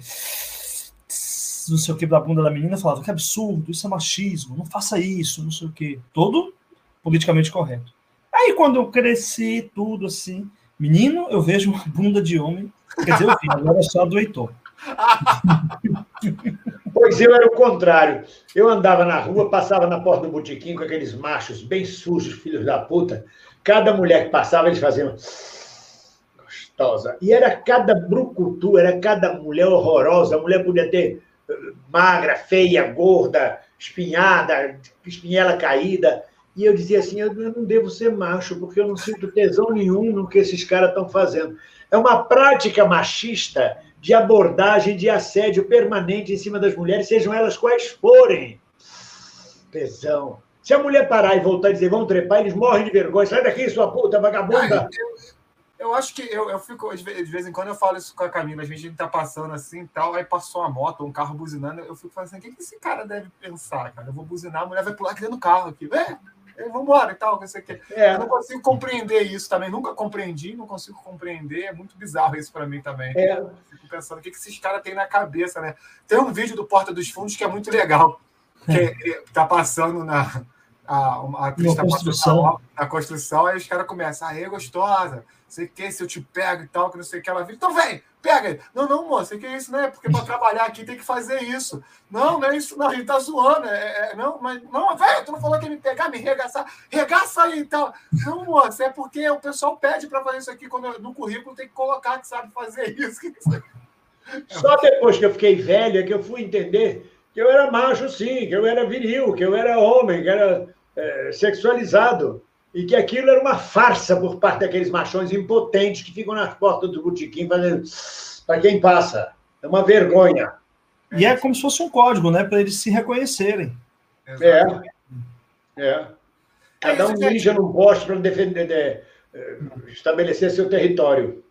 não sei o que da bunda da menina, falava que absurdo, isso é machismo, não faça isso, não sei o que. Todo politicamente correto. Aí quando eu cresci, tudo assim, menino, eu vejo uma bunda de homem, quer dizer, eu vi, agora é só do Heitor. Pois eu era o contrário. Eu andava na rua, passava na porta do botequim com aqueles machos bem sujos, filhos da puta. Cada mulher que passava, eles faziam. Gostosa. E era cada brucutu, era cada mulher horrorosa. A mulher podia ter eh, magra, feia, gorda, espinhada, espinhela caída. E eu dizia assim: eu não devo ser macho, porque eu não sinto tesão nenhum no que esses caras estão fazendo. É uma prática machista de abordagem de assédio permanente em cima das mulheres, sejam elas quais forem. Tesão. Se a mulher parar e voltar e dizer, vamos trepar, eles morrem de vergonha. Sai daqui, sua puta, vagabunda. Eu acho que eu, eu fico, de vez em quando eu falo isso com a Camila, a gente tá passando assim e tal, aí passou uma moto, um carro buzinando, eu fico falando assim, o que, que esse cara deve pensar, cara? Eu vou buzinar, a mulher vai pular aqui dentro do carro aqui. É, é, vambora e tal, não sei o. É, Eu não consigo compreender isso também, nunca compreendi, não consigo compreender, é muito bizarro isso para mim também. é. Fico pensando o que, esses caras têm na cabeça, né? Tem um vídeo do Porta dos Fundos que é muito legal, que ele tá passando na a, a atriz tá construção. na, construção, aí os caras começam, aê, gostosa, sei que se eu te pego e tal, que não sei o que ela vira, então vem, pega. Não, não, moça, sei que é isso, né? Porque para trabalhar aqui tem que fazer isso. Não, não é isso, não, gente tá zoando. É, é- não, mas não, velho, tu não falou que ia me pegar, me regaçar, regaça aí e tal. Não, moça, é porque o pessoal pede para fazer isso aqui quando no currículo tem que colocar que sabe fazer isso. isso. Só depois que eu fiquei velho é que eu fui entender que eu era macho, sim, que eu era viril, que eu era homem, que era é, sexualizado. E que aquilo era uma farsa por parte daqueles machões impotentes que ficam nas portas do botequim fazendo para quem passa. É uma vergonha. E é como se fosse um código, né? Para eles se reconhecerem. É. É. Cada um mija num poste para defender, de, eh, estabelecer seu território.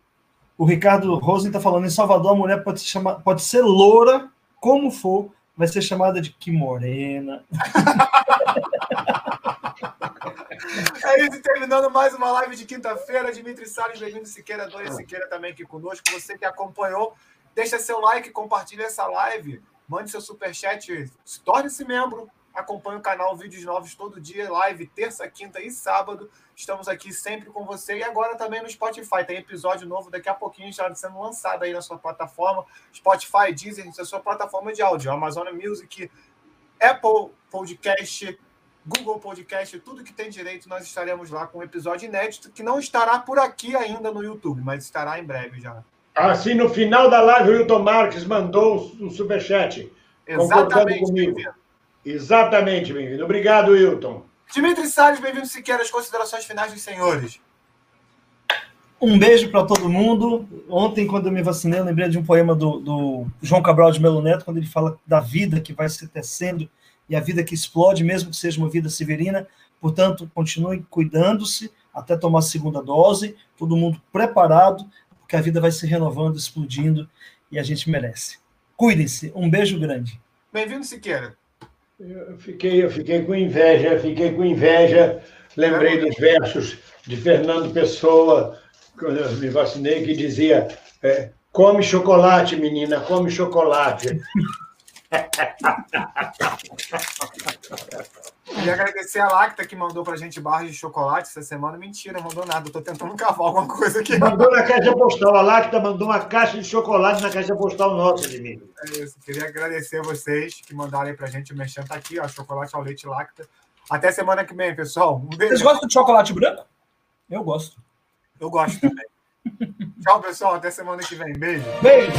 O Ricardo Rosen está falando, em Salvador a mulher pode, chamar, pode ser loura, como for, vai ser chamada de que morena. É isso, terminando mais uma live de quinta-feira. Dimitri Salles, bem-vindo, Siqueira, Dona Siqueira também aqui conosco. Você que acompanhou, deixa seu like, compartilha essa live, mande seu superchat, torne-se membro, acompanhe o canal, vídeos novos todo dia, live terça, quinta e sábado. Estamos aqui sempre com você e agora também no Spotify. Tem episódio novo daqui a pouquinho já sendo lançado aí na sua plataforma. Spotify, Deezer, na sua plataforma de áudio. Amazon Music, Apple Podcast, Google Podcast, tudo que tem direito, nós estaremos lá com um episódio inédito que não estará por aqui ainda no YouTube, mas estará em breve já. Assim, no final da live, o Hilton Marques mandou um superchat. Exatamente, comigo. Exatamente, bem-vindo. Obrigado, Hilton. Dimitri Salles, bem-vindo sequer às considerações finais dos senhores. Um beijo para todo mundo. Ontem, quando eu me vacinei, eu lembrei de um poema do, do, João Cabral de Melo Neto, quando ele fala da vida que vai se tecendo e a vida que explode, mesmo que seja uma vida severina. Portanto, continue cuidando-se até tomar a segunda dose, todo mundo preparado, porque a vida vai se renovando, explodindo e a gente merece. Cuidem-se. Um beijo grande. Bem-vindo, Siqueira. Eu fiquei, eu fiquei com inveja, fiquei com inveja. Lembrei dos versos de Fernando Pessoa, quando eu me vacinei, que dizia: é, come chocolate, menina, come chocolate. Queria agradecer a Lacta que mandou pra gente barras de chocolate essa semana. Mentira, não mandou nada. Tô tentando cavar alguma coisa aqui. Mandou na caixa postal. A Lacta mandou uma caixa de chocolate na caixa postal nossa, Domingo. É isso. Queria agradecer a vocês que mandaram aí pra gente. O Mexan tá aqui, ó. Chocolate ao leite Lacta. Até semana que vem, pessoal. Um beijo. Vocês gostam de chocolate branco? Eu gosto. Eu gosto também. Tchau, pessoal. Até semana que vem. Beijo. Beijo.